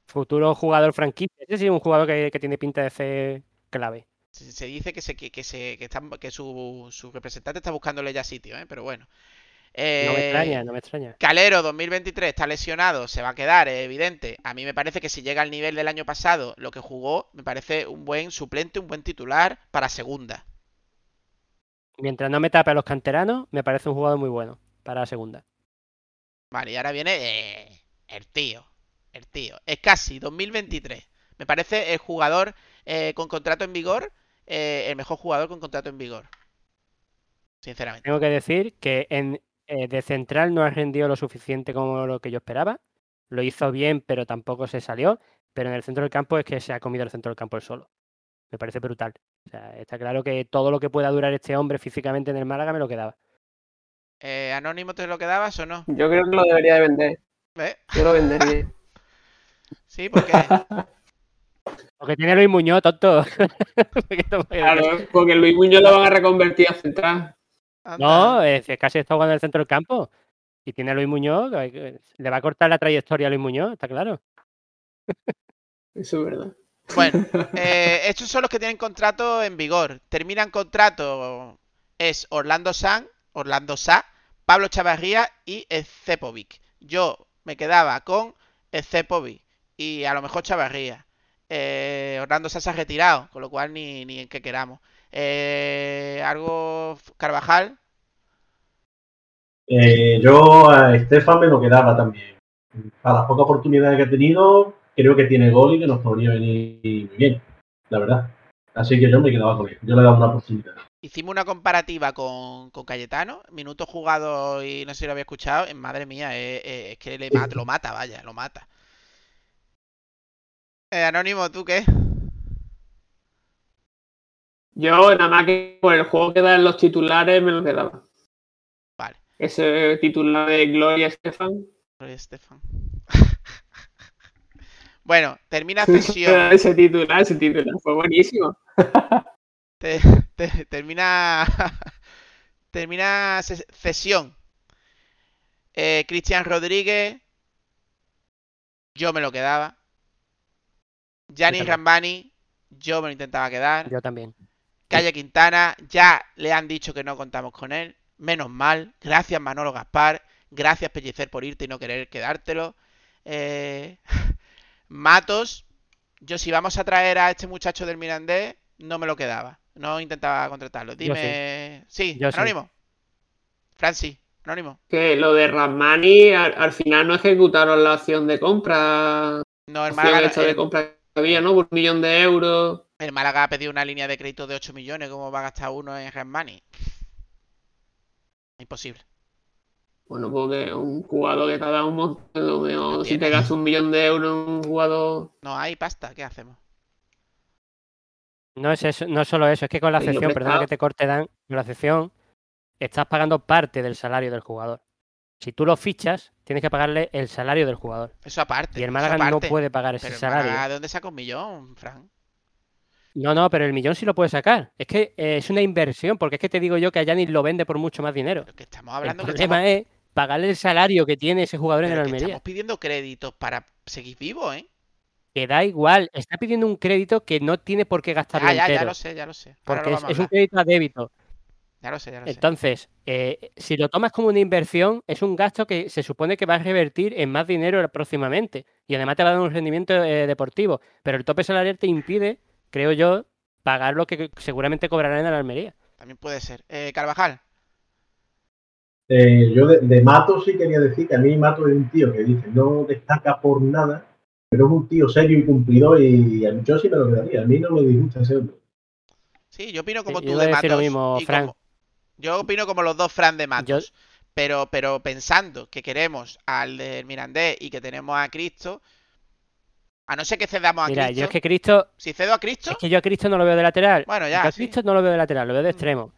Futuro jugador franquicia. Ese sí es un jugador que, que tiene pinta de ser clave. Se, dice que se que, que se que, están- que su, su representante está buscándole ya sitio, ¿eh? Pero bueno. No me Eh, extraña, no me extraña. Calero 2023 está lesionado, se va a quedar, es evidente. A mí me parece que si llega al nivel del año pasado, lo que jugó, me parece un buen suplente, un buen titular para segunda. Mientras no me tape a los canteranos, me parece un jugador muy bueno para segunda. Vale, y ahora viene eh, el tío. El tío. Es casi 2023. Me parece el jugador eh, con contrato en vigor, eh, el mejor jugador con contrato en vigor. Sinceramente. Tengo que decir que en, eh, de central no ha rendido lo suficiente como lo que yo esperaba. Lo hizo bien, pero tampoco se salió. Pero en el centro del campo es que se ha comido el centro del campo él solo. Me parece brutal. O sea, está claro que todo lo que pueda durar este hombre físicamente en el Málaga me lo quedaba. Eh, ¿Anónimo te lo quedabas o no? Yo creo que lo debería de vender. ¿Eh? Yo lo vendería. Sí, porque Porque tiene Luis Muñoz, tonto. Claro, porque Luis Muñoz lo van a reconvertir a central. No, es casi está jugando en el centro del campo. Y tiene a Luis Muñoz, le va a cortar la trayectoria a Luis Muñoz, está claro. Eso es verdad. Bueno, eh, estos son los que tienen contrato en vigor. Terminan contrato es Orlando San, Orlando Sa, Pablo Chavarría y Cepovic. Yo me quedaba con Cepovic y a lo mejor Chavarría. Eh, Orlando Sa se ha retirado, con lo cual ni, ni en qué queramos. Eh, algo Carvajal, Eh, yo a Estefan me lo quedaba también. Para las pocas oportunidades que ha tenido, creo que tiene gol y que nos podría venir muy bien, la verdad. Así que yo me quedaba con él. Yo le daba una oportunidad. hicimos una comparativa con, con Cayetano, minutos jugados y no sé si lo había escuchado, madre mía, eh, eh, es que le mata, lo mata, vaya, lo mata. Eh, Anónimo, ¿tú qué? Yo, nada más que por el juego que dan los titulares, me lo quedaba. Vale. Ese titular de Gloria Estefan. Roy Estefan. bueno, termina cesión. ese titular, ese titular fue buenísimo. Te- te- termina. termina cesión. Eh, Cristian Rodríguez. Yo me lo quedaba. Gianni. Rambani. Yo me lo intentaba quedar. Yo también. Calle Quintana, ya le han dicho que no contamos con él. Menos mal. Gracias Manolo Gaspar. Gracias Pellicer por irte y no querer quedártelo. Eh, Matos. Yo si vamos a traer a este muchacho del Mirandés, no me lo quedaba. No intentaba contratarlo. Dime... Sí, Yo sí. Anónimo. Francis, Anónimo. Que lo de Ramani, al, al final no ejecutaron la opción de compra. No, el Málaga, de compra había, ¿no? Por un millón de euros. el Málaga ha pedido una línea de crédito de 8 millones. ¿Cómo va a gastar uno en Money? Imposible. Bueno, porque un jugador que te ha dado un montón. lo mismo, Si te gastas un millón de euros en un jugador. No hay pasta. ¿Qué hacemos? No es eso, no es solo eso, es que con la sección, perdona que te corte Dan, con la sección estás pagando parte del salario del jugador. Si tú lo fichas, tienes que pagarle el salario del jugador. Eso aparte. Y el Málaga no puede pagar ese Pero el salario. ¿de dónde saca un millón, Fran? No, no, pero el millón sí lo puede sacar. Es que eh, es una inversión, porque es que te digo yo que a Yanis lo vende por mucho más dinero. Pero que estamos El hablando que problema estamos, es pagarle el salario que tiene ese jugador en el Almería. estamos pidiendo créditos para seguir vivos, ¿eh? Que da igual, está pidiendo un crédito que no tiene por qué gastarlo Ah, ya, ya lo sé, ya lo sé. Ahora Porque lo es, es un crédito a débito. Ya lo sé, ya lo sé. Entonces, eh, si lo tomas como una inversión, es un gasto que se supone que va a revertir en más dinero próximamente. Y además te va a dar un rendimiento eh, deportivo. Pero el tope salarial te impide, creo yo, pagar lo que seguramente cobrarán en la Almería. También puede ser. Eh, Carvajal. Eh, yo de, de Mato sí quería decir que a mí Mato es un tío que dice no destaca por nada, pero es un tío serio y cumplidor y a mí yo sí me lo quedaría. A mí no me disgusta ese hombre. Sí, yo opino como Sí, tú yo de decir lo Matos. mismo, y Fran. como- Yo opino como los dos Fran de Matos. Pero, pero pensando que queremos al del Mirandés y que tenemos a Cristo, a no ser que cedamos a Mira, Cristo. yo es que Cristo, Si cedo a Cristo, es que yo a Cristo no lo veo de lateral. bueno, Yo ya. a sí. Cristo no lo veo de lateral, lo veo de Mm. extremo.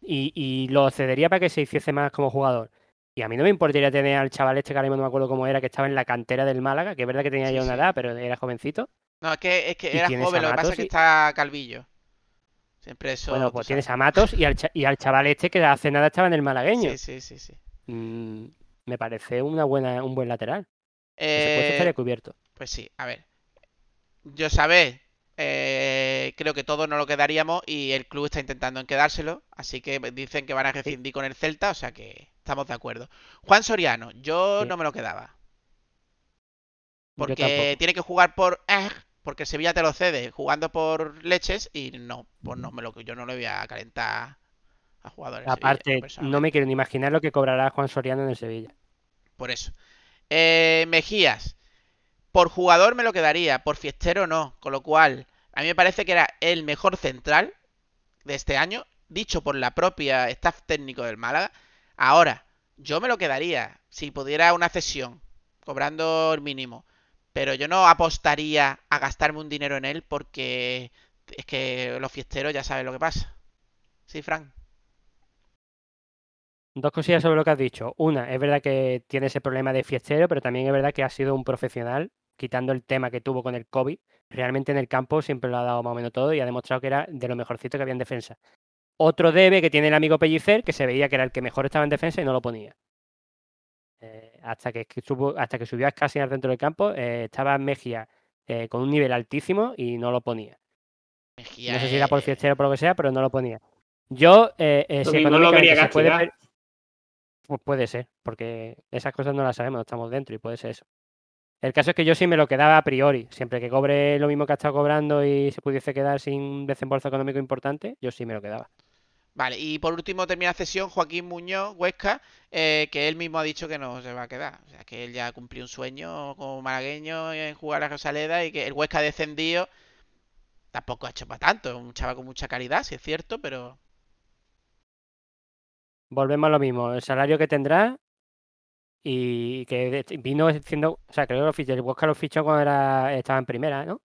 Y, y lo cedería para que se hiciese más como jugador. Y a mí no me importaría tener al chaval este que ahora mismo no me acuerdo cómo era, que estaba en la cantera del Málaga, que es verdad que tenía Sí, ya una sí. edad, pero era jovencito. No, es que, es que era joven, a lo que pasa es que está calvillo. Siempre eso. bueno, pues tienes a Matos y al, y al chaval este que hace nada estaba en el malagueño. Sí, sí, sí, sí. Mm, me parece una buena, un buen lateral. Eh, estaría cubierto. Pues sí, a ver. Yo sabés, eh, creo que todos no lo quedaríamos y el club está intentando en quedárselo, así que dicen que van a rescindir con el Celta, o sea que estamos de acuerdo. Juan Soriano, yo Sí. no me lo quedaba, porque tiene que jugar por porque Sevilla te lo cede jugando por leches y no, pues no me lo yo no le voy a calentar a jugadores. Sevilla, Aparte, no me quiero ni imaginar lo que cobrará Juan Soriano en el Sevilla. Por eso. Eh, Mejías. Por jugador me lo quedaría, por fiestero no. Con lo cual, a mí me parece que era el mejor central de este año, dicho por la propia staff técnico del Málaga. Ahora, yo me lo quedaría si pudiera una cesión, cobrando el mínimo. Pero yo no apostaría a gastarme un dinero en él porque es que los fiesteros ya saben lo que pasa. Sí, Frank. Dos cosillas sobre lo que has dicho. Una, es verdad que tiene ese problema de fiestero, pero también es verdad que ha sido un profesional, quitando el tema que tuvo con el COVID. Realmente en el campo siempre lo ha dado más o menos todo y ha demostrado que era de lo mejorcito que había en defensa. Otro debe que tiene el amigo Pellicer, que se veía que era el que mejor estaba en defensa y no lo ponía. Eh, hasta, que, que subo- hasta que subió a casi al centro del campo, eh, estaba Mejía eh, con un nivel altísimo y no lo ponía. Mejía No sé si era por es- fiestero o por lo que sea, pero no lo ponía. Yo, eh, eh, Lo si mismo lo quería se puede Pues puede ser, porque esas cosas no las sabemos, no estamos dentro y puede ser eso. El caso es que yo sí me lo quedaba a priori. Siempre que cobre lo mismo que ha estado cobrando y se pudiese quedar sin un desembolso económico importante, yo sí me lo quedaba. Vale, y por último termina la sesión Joaquín Muñoz, Huesca, eh, que él mismo ha dicho que no se va a quedar. O sea, que él ya cumplió un sueño como malagueño en jugar a Rosaleda y que el Huesca descendido tampoco ha hecho para tanto. Un chaval con mucha calidad, sí es cierto, pero Volvemos a lo mismo, el salario que tendrá y que vino siendo, o sea, creo que lo fichó, el Huesca lo fichó cuando era, estaba en primera, ¿no?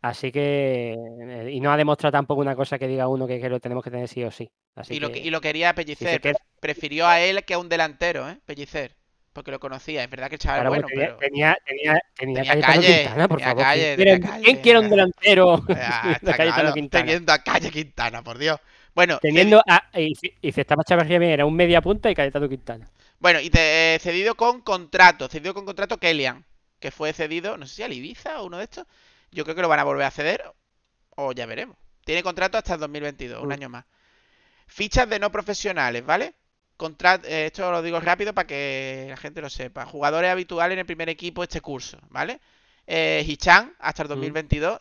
Sí. Así que, eh, y no ha demostrado tampoco una cosa que diga uno que, que lo tenemos que tener sí o sí. Así Y lo, que- que, y lo quería Pellicer. queda- Prefirió a él que a un delantero, ¿eh? Pellicer. Porque lo conocía. Es verdad que el chaval Claro, bueno, tenía, pero... tenía, tenía, tenía Tenía Cayetano calle, Quintana, por tenía favor. calle, ¿Quién quiere- calle. ¿Quién quiere un delantero? Ah, de Cayetano claro, Quintana? teniendo a Calle Quintana, por Dios. Bueno, Teniendo a, y, si- y estaba Chavarría bien, era un media punta y Cayetano Quintana. Bueno, y te, eh, cedido con contrato, cedido con contrato Kellyan, que fue cedido, no sé si al Ibiza o uno de estos. Yo creo que lo van a volver a ceder, o ya veremos. Tiene contrato hasta el 2022, un Mm. año más. Fichas de no profesionales, ¿vale? Contrat- eh, esto lo digo rápido para que la gente lo sepa. Jugadores habituales en el primer equipo este curso, ¿vale? Eh, Hichan, hasta el Mm. 2022,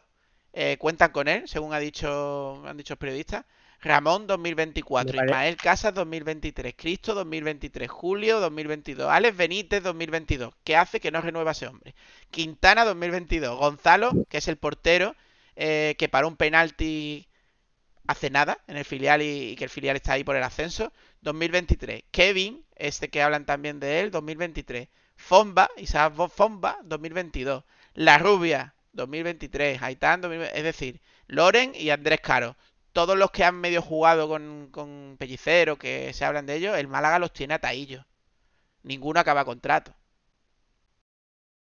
eh, cuentan con él, según ha dicho, han dicho los periodistas. Ramón 2024, Me pare- Ismael Casas 2023, Cristo 2023, Julio 2022, Alex Benítez 2022, que hace que no renueva ese hombre. Quintana 2022, Gonzalo, que es el portero, eh, que paró un penalti hace nada en el filial y, y que el filial está ahí por el ascenso, 2023. Kevin, este que hablan también de él, 2023. Fomba, Isaac Fomba, 2022. La Rubia, 2023. Aitán, 2023. es decir, Loren y Andrés Caro. Todos los que han medio jugado con, con Pellicero, que se hablan de ellos, el Málaga los tiene atadillos. Ninguno acaba contrato.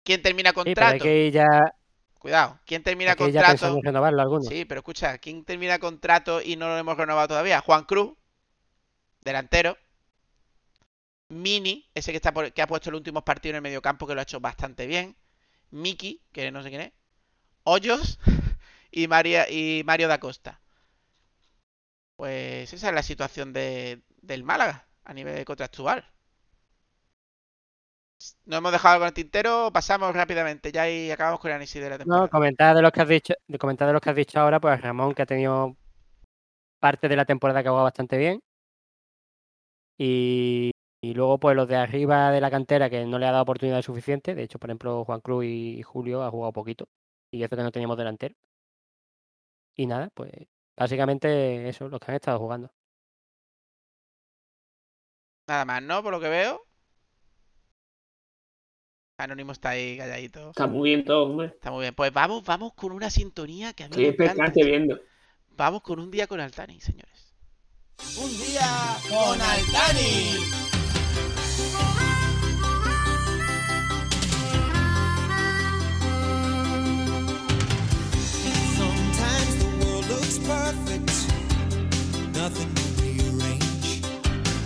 ¿Quién termina Sí, pero contrato? que ya, Cuidado, ¿quién termina ya contrato? renovarlo alguno. Sí, pero escucha, ¿quién termina contrato y no lo hemos renovado todavía? Juan Cruz, delantero. Mini, ese que, está por- que ha puesto los últimos partidos en el mediocampo, que lo ha hecho bastante bien. Miki, que no sé quién es. Hoyos y, María, y Mario da Costa. Pues esa es la situación de- del Málaga a nivel contractual. ¿No hemos dejado algo en el tintero? o Pasamos rápidamente ya y acabamos con el análisis de la temporada. No, comentar de los que has dicho, de comentar de los que has dicho ahora, pues Ramón que ha tenido parte de la temporada que ha jugado bastante bien. Y, y luego, pues los de arriba de la cantera que no le ha dado oportunidad suficiente. De hecho, por ejemplo, Juan Cruz y Julio ha jugado poquito. Y eso que no teníamos delantero. Y nada, pues básicamente eso, los que han estado jugando. Nada más, ¿no? Por lo que veo. Anónimo está ahí calladito. Está muy bien todo, hombre. Está muy bien. Pues vamos, vamos con una sintonía que a mí Estoy me encanta. viendo. Vamos con un día con Altani, señores. Un día con Altani. Nothing to rearrange.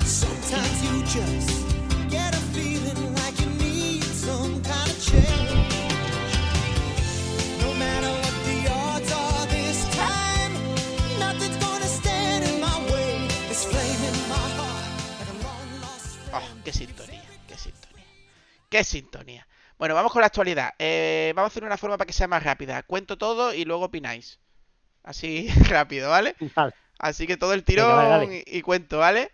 Sometimes you just get a feeling like you need some kind of change. No matter what the odds are this time, nothing's gonna stand in my way. This flame in my heart, like a long lost Oh, qué sintonía, qué sintonía. Qué sintonía. Bueno, vamos con la actualidad. Eh, vamos a hacer una forma para que sea más rápida. Cuento todo y luego opináis. Así rápido, ¿vale? Vale. Así que todo el Venga, tirón vale. Y, y cuento, ¿vale?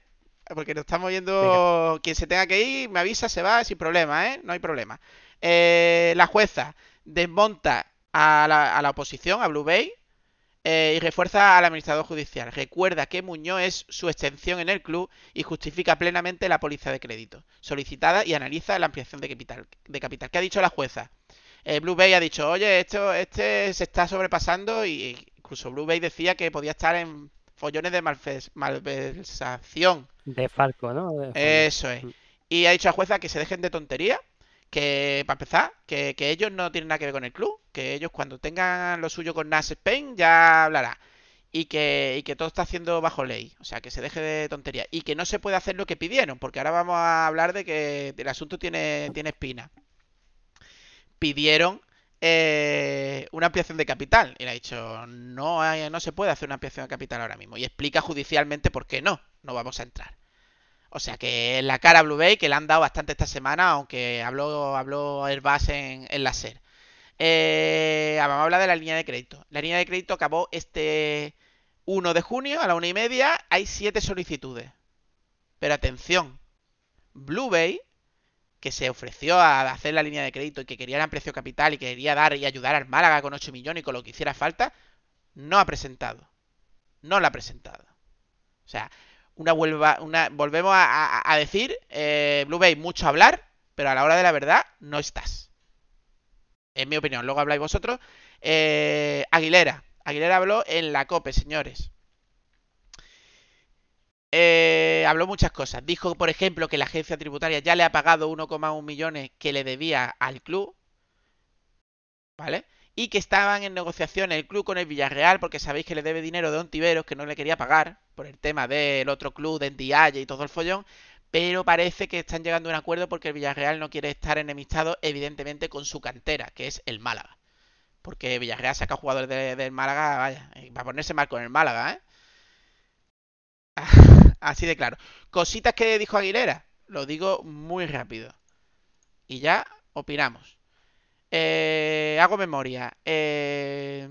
Porque nos estamos yendo. Quien se tenga que ir, me avisa, se va sin problema, ¿eh? No hay problema. Eh, la jueza desmonta a la, a la oposición, a Blue Bay, eh, y refuerza al administrador judicial. Recuerda que Muñoz es su extensión en el club y justifica plenamente la póliza de crédito solicitada y analiza la ampliación de capital. De capital. ¿Qué ha dicho la jueza? Eh, Blue Bay ha dicho, oye, esto este se está sobrepasando y incluso Blue Bay decía que podía estar en follones de malversación. De Falco, ¿no? De. Eso es. Mm. Y ha dicho a la jueza que se dejen de tontería, que para empezar, que, que ellos no tienen nada que ver con el club, que ellos cuando tengan lo suyo con Nas Spain ya hablará. Y que, y que todo está haciendo bajo ley, o sea, que se deje de tontería. Y que no se puede hacer lo que pidieron, porque ahora vamos a hablar de que el asunto tiene, tiene espina. Pidieron eh, una ampliación de capital. Y le ha dicho, no, no se puede hacer una ampliación de capital ahora mismo. Y explica judicialmente por qué no, no vamos a entrar. O sea que la cara a Blue Bay, que le han dado bastante esta semana, aunque habló, habló Airbus en, en la SER. Eh, vamos a hablar de la línea de crédito. La línea de crédito acabó este 1 de junio a la una y media. Hay siete solicitudes. Pero atención, Blue Bay, que se ofreció a hacer la línea de crédito y que quería el ampliación capital y que quería dar y ayudar al Málaga con 8 millones y con lo que hiciera falta, no ha presentado. No la ha presentado. O sea, una vuelva, una, volvemos a decir, eh, Blue Bay, mucho hablar, pero a la hora de la verdad no estás. En mi opinión, luego habláis vosotros. Eh, Aguilera. Aguilera habló en la COPE, señores. Eh, habló muchas cosas. Dijo, por ejemplo, que la agencia tributaria ya le ha pagado 1,1 millones que le debía al club. ¿Vale? Y que estaban en negociación el club con el Villarreal porque sabéis que le debe dinero de Ontiveros que no le quería pagar por el tema del otro club de Ndiaye y todo el follón. Pero parece que están llegando a un acuerdo porque el Villarreal no quiere estar enemistado, evidentemente, con su cantera, que es el Málaga. Porque Villarreal saca jugadores de- del Málaga, vaya, va a ponerse mal con el Málaga, ¿eh? Así de claro. Cositas que dijo Aguilera, lo digo muy rápido. Y ya opinamos. Eh, hago memoria. Eh,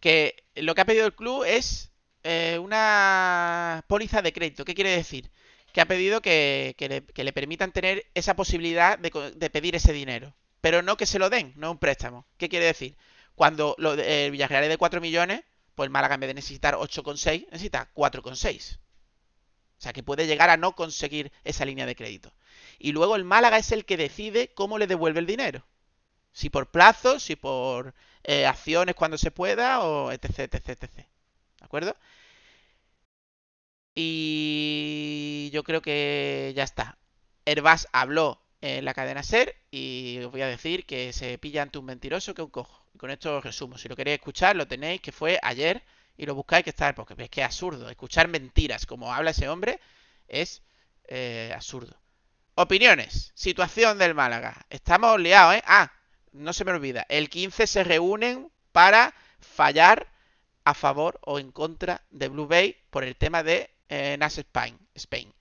que lo que ha pedido el club es eh, una póliza de crédito. ¿Qué quiere decir? Que ha pedido que, le, permitan tener esa posibilidad de, pedir ese dinero. Pero no que se lo den, no un préstamo. ¿Qué quiere decir? Cuando lo el Villarreal es de 4 millones, pues el Málaga en vez de necesitar 8,6, necesita 4,6. O sea que puede llegar a no conseguir esa línea de crédito. Y luego el Málaga es el que decide cómo le devuelve el dinero. Si por plazos, si por eh, acciones cuando se pueda, o etc, etc, etc. ¿De acuerdo? Y yo creo que ya está. Herbás habló en la cadena SER y os voy a decir que se pilla ante un mentiroso que un cojo. Y con esto os resumo. Si lo queréis escuchar, lo tenéis, que fue ayer, y lo buscáis que está, porque es que es absurdo. Escuchar mentiras como habla ese hombre es eh, absurdo. Opiniones. Situación del Málaga. Estamos liados, ¿eh? Ah, no se me olvida. El 15 se reúnen para fallar a favor o en contra de Blue Bay por el tema de eh, Nas Spain, Spain.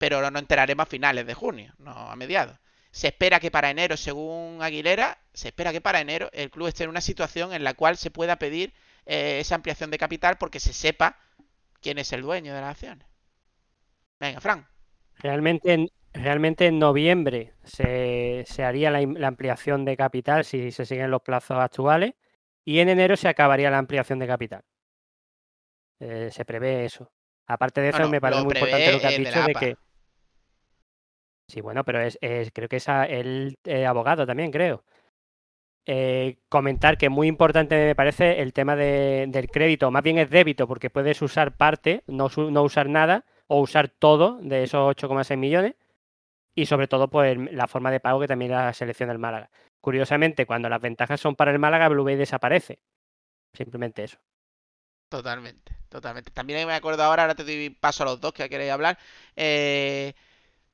Pero no enteraremos a finales de junio, no a mediados. Se espera que para enero, según Aguilera, se espera que para enero el club esté en una situación en la cual se pueda pedir eh, esa ampliación de capital porque se sepa quién es el dueño de las acciones. Venga, Fran. Realmente en, realmente en noviembre se, se haría la, ampliación de capital si se siguen los plazos actuales y en enero se acabaría la ampliación de capital. Eh, se prevé eso. Aparte de eso, me parece muy importante lo que has de dicho de que. Sí, bueno, pero es, creo que es el eh, abogado también, creo. Eh, comentar que muy importante me parece el tema de- del crédito, más bien es débito, porque puedes usar parte, no, no usar nada, o usar todo de esos 8,6 millones, y sobre todo, pues la forma de pago que también la selecciona el Málaga. Curiosamente, cuando las ventajas son para el Málaga, Blue Bay desaparece. Simplemente eso. Totalmente, totalmente. También me acuerdo ahora, ahora te doy paso a los dos que queréis hablar. eh,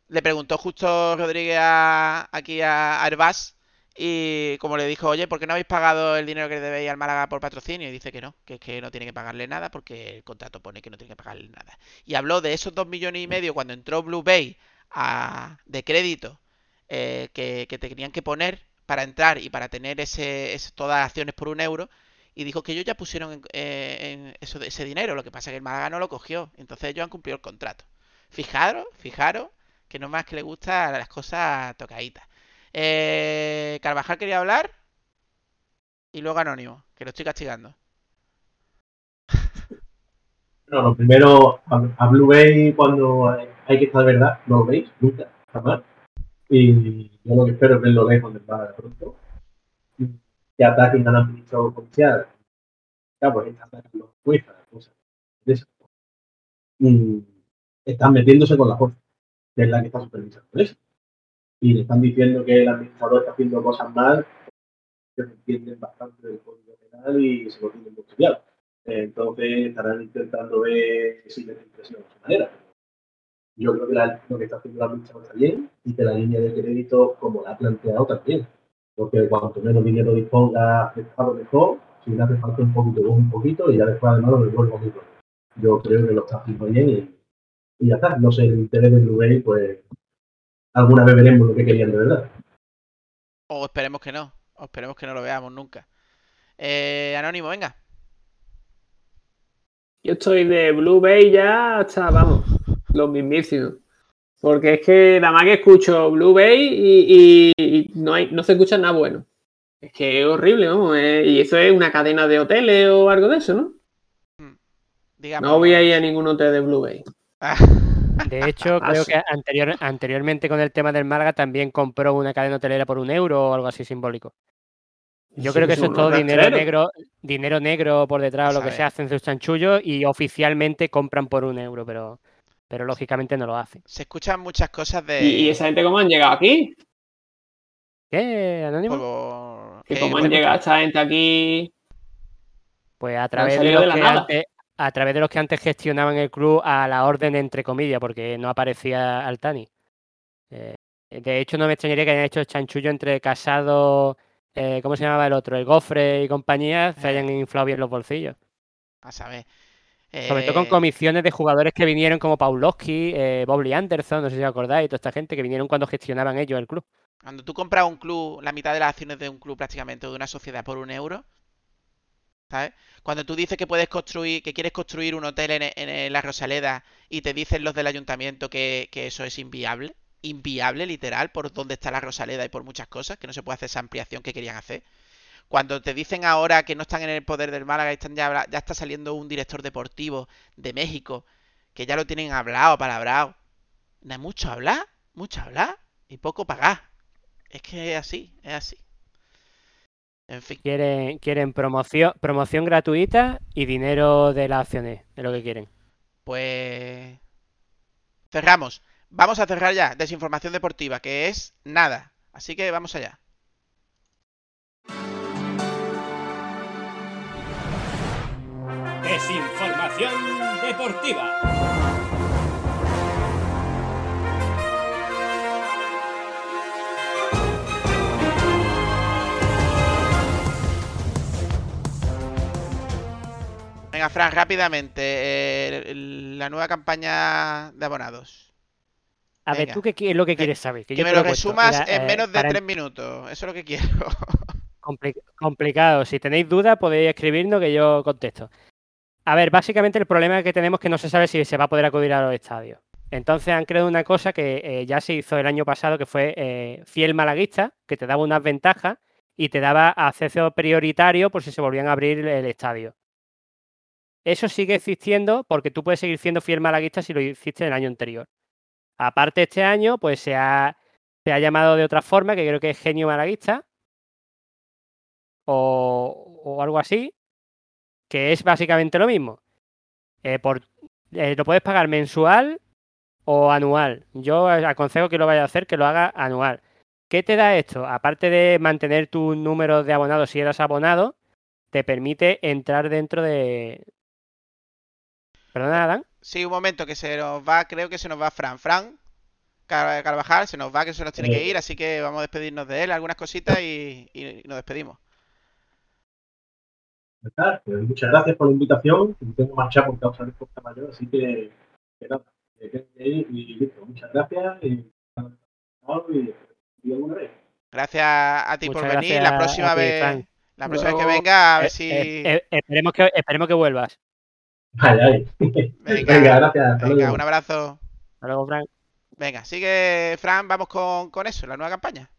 le preguntó justo Rodríguez a- aquí a, a Herbás y como le dijo, oye, ¿por qué no habéis pagado el dinero que debéis al Málaga por patrocinio? Y dice que no, que es que no tiene que pagarle nada porque el contrato pone que no tiene que pagarle nada. Y habló de esos dos millones y medio cuando entró Blue Bay a- de crédito eh, que, tenían que poner para entrar y para tener ese, ese- todas las acciones por un euro y dijo que ellos ya pusieron en, eh, ese dinero, lo que pasa es que el Málaga no lo cogió, entonces ellos han cumplido el contrato. Fijaros, fijaros, que no más que le gusta las cosas tocaditas. Eh, Carvajal quería hablar y luego Anónimo, que lo estoy castigando. No, lo primero, a, Blue Bay cuando hay, que estar de verdad, no lo veis, nunca, jamás. Y yo lo que espero es verlo lejos del Málaga pronto. Que ataquen al administrador comercial. Ya, pues están atacando jueces, cosas están metiéndose con la fuerza, que es la que está supervisando eso. Y le están diciendo que el administrador está haciendo cosas mal, que no entienden bastante del código penal y se lo tienen muy estudiado. Entonces estarán intentando ver si les impresiona de su manera. Yo creo que la- lo que está haciendo la lucha está bien y que la línea de crédito, como la ha planteado, también. Porque cuanto menos dinero disponga prestado mejor, si le hace falta un poquito, un poquito y ya después además lo devuelvo muy pronto. Yo creo que lo está haciendo bien y, y ya está. No sé, el interés de Blue Bay, pues alguna vez veremos lo que querían de verdad. O esperemos que no, o esperemos que no lo veamos nunca. Eh, Anónimo, venga. Yo estoy de Blue Bay ya hasta, vamos, los mismísimos. Porque es que nada más que escucho Blue Bay y, y- y no, hay, no se escucha nada bueno. Es que es horrible, vamos. eh, y eso es una cadena de hoteles o algo de eso, ¿no? Digamos. No voy a ir a ningún hotel de Blue Bay. De hecho, Ah, creo que anterior, anteriormente con el tema del Málaga también compró una cadena hotelera por un euro o algo así simbólico. Yo creo que eso es todo dinero negro, dinero negro por detrás, lo que Sabe. se hacen sus chanchullos y oficialmente compran por un euro, pero, pero lógicamente no lo hacen. Se escuchan muchas cosas de. ¿Y, y esa gente cómo han llegado aquí? ¿Qué, Anónimo? por- ¿Que que, ¿Cómo han bueno, llegado esta gente aquí? Pues a través de de los la que nada. antes, a través de los que antes gestionaban el club a la orden entre comillas, porque no aparecía Altani. Eh, de hecho, no me extrañaría que hayan hecho el chanchullo entre Casado, eh, ¿cómo se llamaba el otro? El Gofre y compañía, se Eh. hayan inflado bien los bolsillos. A saber. Sobre todo con Eh, comisiones de jugadores que vinieron como Paulowski, eh, Bobby Anderson, no sé si os acordáis, toda esta gente que vinieron cuando gestionaban ellos el club. Cuando tú compras un club, la mitad de las acciones de un club prácticamente o de una sociedad por un euro, Cuando tú dices que puedes construir, que quieres construir un hotel en, la Rosaleda y te dicen los del ayuntamiento que, eso es inviable, inviable literal por dónde está la Rosaleda y por muchas cosas, que no se puede hacer esa ampliación que querían hacer. Cuando te dicen ahora que no están en el poder del Málaga y están ya, ya está saliendo un director deportivo de México, que ya lo tienen hablado, palabrado. No hay mucho hablar, mucho hablar y poco pagar. Es que es así, es así. En fin, Quieren, quieren promoción, promoción gratuita y dinero de las acciones, es lo que quieren. pues Cerramos. Vamos a cerrar ya. Desinformación deportiva, que es nada. Así que vamos allá. Desinformación deportiva. Venga, Fran, rápidamente. eh, la nueva campaña de abonados. A ver. ¿tú qué, es lo que quieres saber? Que yo me lo resumas Mira, en eh, menos de tres minutos. Eso es lo que quiero. Compli- complicado. Si tenéis dudas, podéis escribirnos que yo contesto. A ver, básicamente el problema que tenemos es que no se sabe si se va a poder acudir a los estadios. Entonces han creado una cosa que eh, ya se hizo el año pasado, que fue eh, fiel malaguista, que te daba unas ventajas y te daba acceso prioritario por si se volvían a abrir el estadio. Eso sigue existiendo porque tú puedes seguir siendo fiel malaguista si lo hiciste el año anterior. Aparte, este año, pues se ha, se ha llamado de otra forma, que creo que es genio malaguista, o, o algo así, que es básicamente lo mismo. Eh, por, eh, lo puedes pagar mensual o anual. Yo aconsejo que lo vaya a hacer, que lo haga anual. ¿Qué te da esto? Aparte de mantener tu número de abonados si eras abonado, te permite entrar dentro de... ¿Perdona, Adán? Sí, un momento que se nos va, creo que se nos va Fran. Fran Car- Carvajal se nos va, que se nos tiene que ir, así que vamos a despedirnos de él, algunas cositas y, y nos despedimos. Pues muchas gracias por la invitación. Tengo que marchar por causa de fuerza mayor, así que, que nada, me tengo que ir y listo. Muchas gracias y, y, y alguna vez. Gracias a ti Muchas por venir. La próxima ti, vez, la próxima vez que venga, a ver Eh, si. eh, eh, esperemos, que, esperemos que vuelvas. Vaya, ahí. Venga, Venga, gracias. Hasta venga, luego. un abrazo. Hasta luego, Fran. Venga, sigue Fran, vamos con, con eso, la nueva campaña.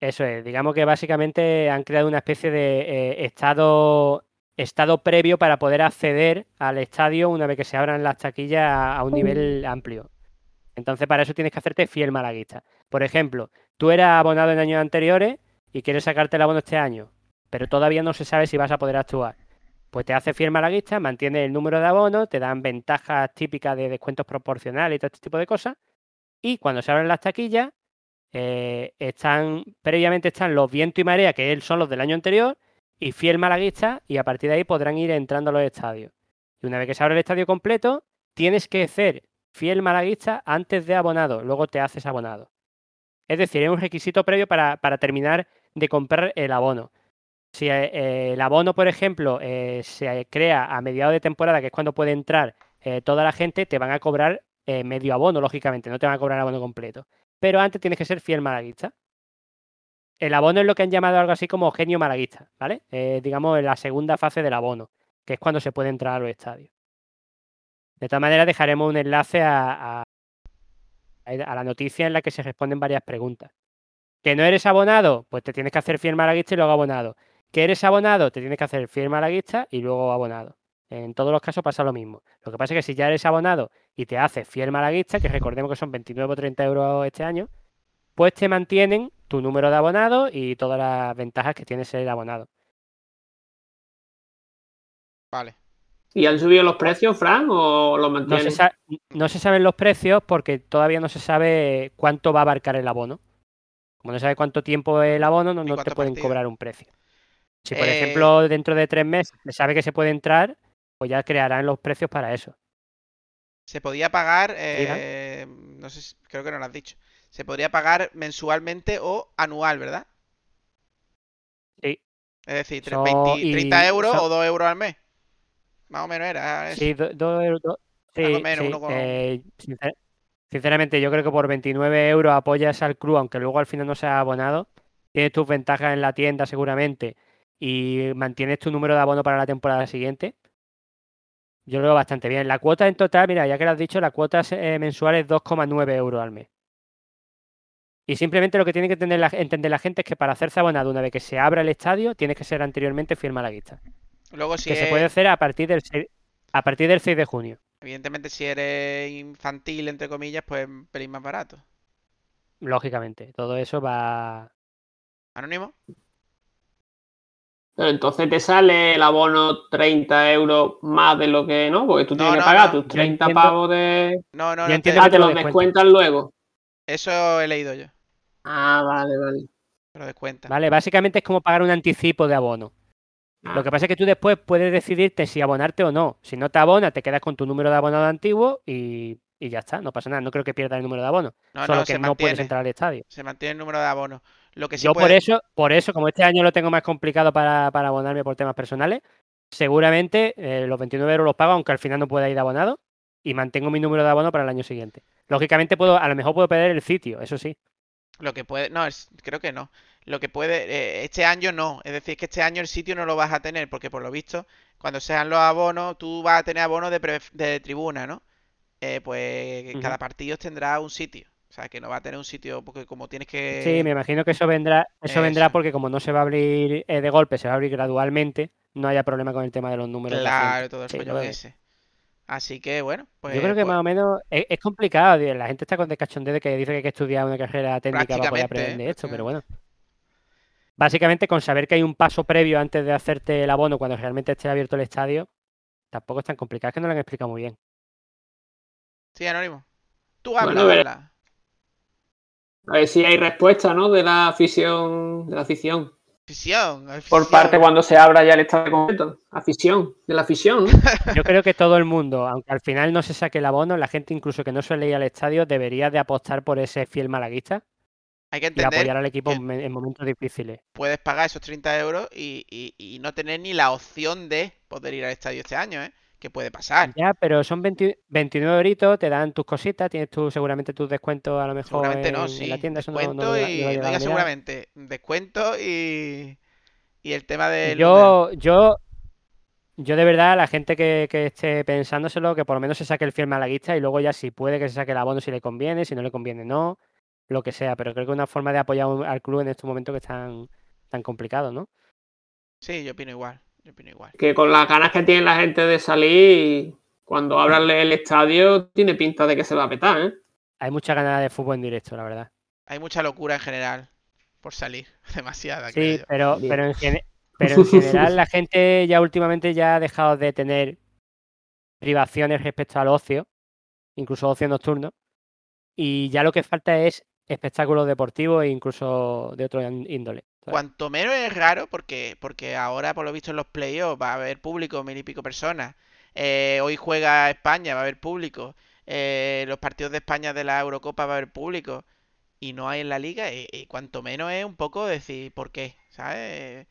Eso es, digamos que básicamente han creado una especie de eh, estado, estado previo para poder acceder al estadio una vez que se abran las taquillas a, a un nivel amplio. Entonces, para eso tienes que hacerte fiel malaguista. Por ejemplo, tú eras abonado en años anteriores y quieres sacarte el abono este año, pero todavía no se sabe si vas a poder actuar. Pues te hace fiel malaguista, mantienes el número de abonos, te dan ventajas típicas de descuentos proporcionales y todo este tipo de cosas. Y cuando se abren las taquillas, eh, están previamente están los viento y marea, que son los del año anterior, y fiel malaguista, y a partir de ahí podrán ir entrando a los estadios. Y una vez que se abre el estadio completo, tienes que ser fiel malaguista antes de abonado, luego te haces abonado. Es decir, es un requisito previo para terminar de comprar el abono. Si eh, eh, el abono, por ejemplo, eh, se crea a mediados de temporada, que es cuando puede entrar toda la gente, te van a cobrar medio abono, lógicamente, no te van a cobrar abono completo pero antes tienes que ser fiel malaguista. El abono es lo que han llamado algo así como genio malaguista, ¿vale? Digamos, en la segunda fase del abono, que es cuando se puede entrar a los estadios. De todas maneras, dejaremos un enlace a, a- a la noticia en la que se responden varias preguntas. ¿Que no eres abonado? Pues te tienes que hacer fiel malaguista y luego abonado. ¿Que eres abonado? Te tienes que hacer fiel malaguista y luego abonado. En todos los casos pasa lo mismo. Lo que pasa es que si ya eres abonado y te haces fiel malaguista, que recordemos que son 29 o 30 euros este año, pues te mantienen tu número de abonados y todas las ventajas que tiene ser abonado. Vale. ¿Y han subido los precios, Fran, o los No mantienen? se, no se saben los precios porque todavía no se sabe cuánto va a abarcar el abono. Como no se sabe cuánto tiempo es el abono, no, te pueden cobrar un precio. Si, por Eh, ejemplo, dentro de tres meses se sabe que se puede entrar, pues ya crearán los precios para eso. Se podía pagar, eh, no sé, si- creo que no lo has dicho. Se podría pagar mensualmente o anual, ¿verdad? Sí. Es decir, tre- Son- 20 y 30 euros o 2 euros al mes. Más o menos era eso. Sí, do- dos euros. do- sí, Algo menos, sí, uno con- eh, sincer- sinceramente, yo creo que por 29 euros apoyas al club, aunque luego al final no sea abonado. Tienes tus ventajas en la tienda seguramente y mantienes tu número de abono para la temporada siguiente. Yo lo veo bastante bien. La cuota en total, mira, ya que lo has dicho, la cuota eh, mensual es 2,9 euros al mes. Y simplemente lo que tiene que entender la, entender la gente es que para hacerse abonado una vez que se abra el estadio, tienes que ser anteriormente fiel malaguista. Luego, si que se puede hacer a partir del 6, a partir del 6 de junio. evidentemente, si eres infantil, entre comillas, pues un pelín más barato. Lógicamente, todo eso va. ¿Anónimo? Pero entonces te sale el abono 30 euros más de lo que no, porque tú No, tienes no, que pagar no. tus Yo 30 entiendo- pavos de. No, no, no. entiendo Ah, te- te los descuentan. luego. Eso he leído yo. Ah, vale, vale. Te lo descuenta. Vale, básicamente es como pagar un anticipo de abono. Ah, Lo que pasa es que tú después puedes decidirte si abonarte o no. Si no te abonas, te quedas con tu número de abonado antiguo y, y ya está, no pasa nada. No creo que pierdas el número de abono. No, Solo no, que se no puedes entrar al estadio. Se mantiene el número de abonos. Lo que sí Yo por eso, por eso, como este año lo tengo más complicado para, para abonarme por temas personales, seguramente eh, los 29 euros los pago, aunque al final no pueda ir abonado, y mantengo mi número de abono para el año siguiente. Lógicamente puedo, a lo mejor puedo perder el sitio, eso sí. Lo que puede, no, es- creo que no. Lo que puede, eh, este año no. Es decir, que este año el sitio no lo vas a tener, porque por lo visto, cuando sean los abonos, tú vas a tener abonos de, pre- de tribuna, ¿no? Eh, pues cada partido tendrá un sitio. O sea, que no va a tener un sitio, porque como tienes que... Sí, me imagino que eso vendrá, eso vendrá porque como no se va a abrir eh, de golpe, se va a abrir gradualmente, no haya problema con el tema de los números. de Claro, todo el Sí, ese. Así que, bueno, pues... Yo creo que pues, más o menos es, es complicado. tío. La gente está con descachondeo de que dice que hay que estudiar una carrera técnica para poder aprender ¿eh? esto, pero bueno. Básicamente con saber que hay un paso previo antes de hacerte el abono cuando realmente esté abierto el estadio, tampoco es tan complicado, es que no lo han explicado muy bien. Sí, Anónimo. Tú Bueno, habla, veré. habla. A ver si hay respuesta, ¿no? De la afición. De la afición. Afición, Por parte cuando se abra ya el estadio completo. Afición. De la afición, ¿no? Yo creo que todo el mundo, aunque al final no se saque el abono, la gente incluso que no suele ir al estadio debería de apostar por ese fiel malaguista Hay que y entender apoyar al equipo en momentos difíciles. puedes pagar esos 30 euros y, y- y no tener ni la opción de poder ir al estadio este año, ¿eh? Que puede pasar. Ya, pero son 20 29 euritos, te dan tus cositas, tienes tú seguramente tus descuentos a lo mejor Seguramente no, sí. en la tienda, eso no no y. No a diga seguramente. Descuento y. Y el tema número. Yo, yo, yo de verdad, la gente que, que esté pensándoselo, que por lo menos se saque el fiel malaguista y luego ya si puede que se saque el abono si le conviene, si no le conviene no, lo que sea. Pero creo que es una forma de apoyar al club en estos momentos que están tan complicados, ¿no? Sí, yo opino igual. Yo opino igual. Que con las ganas que tiene la gente de salir, cuando abran el estadio, tiene pinta de que se va a petar, ¿eh? Hay mucha ganas de fútbol en directo, la verdad. Hay mucha locura en general por salir. Demasiada, creo Sí, pero, en pero en general la gente ya últimamente ya ha dejado de tener privaciones respecto al ocio, incluso ocio nocturno, y ya lo que falta es espectáculos deportivos e incluso de otro ín- índole. Cuanto menos es raro, porque, porque ahora, por lo visto, en los playoffs va a haber público, mil y pico personas. Eh, hoy juega España, va a haber público. Eh, los partidos de España de la Eurocopa va a haber público. Y no hay en la liga. Y, y cuanto menos es un poco decir por qué, ¿sabes?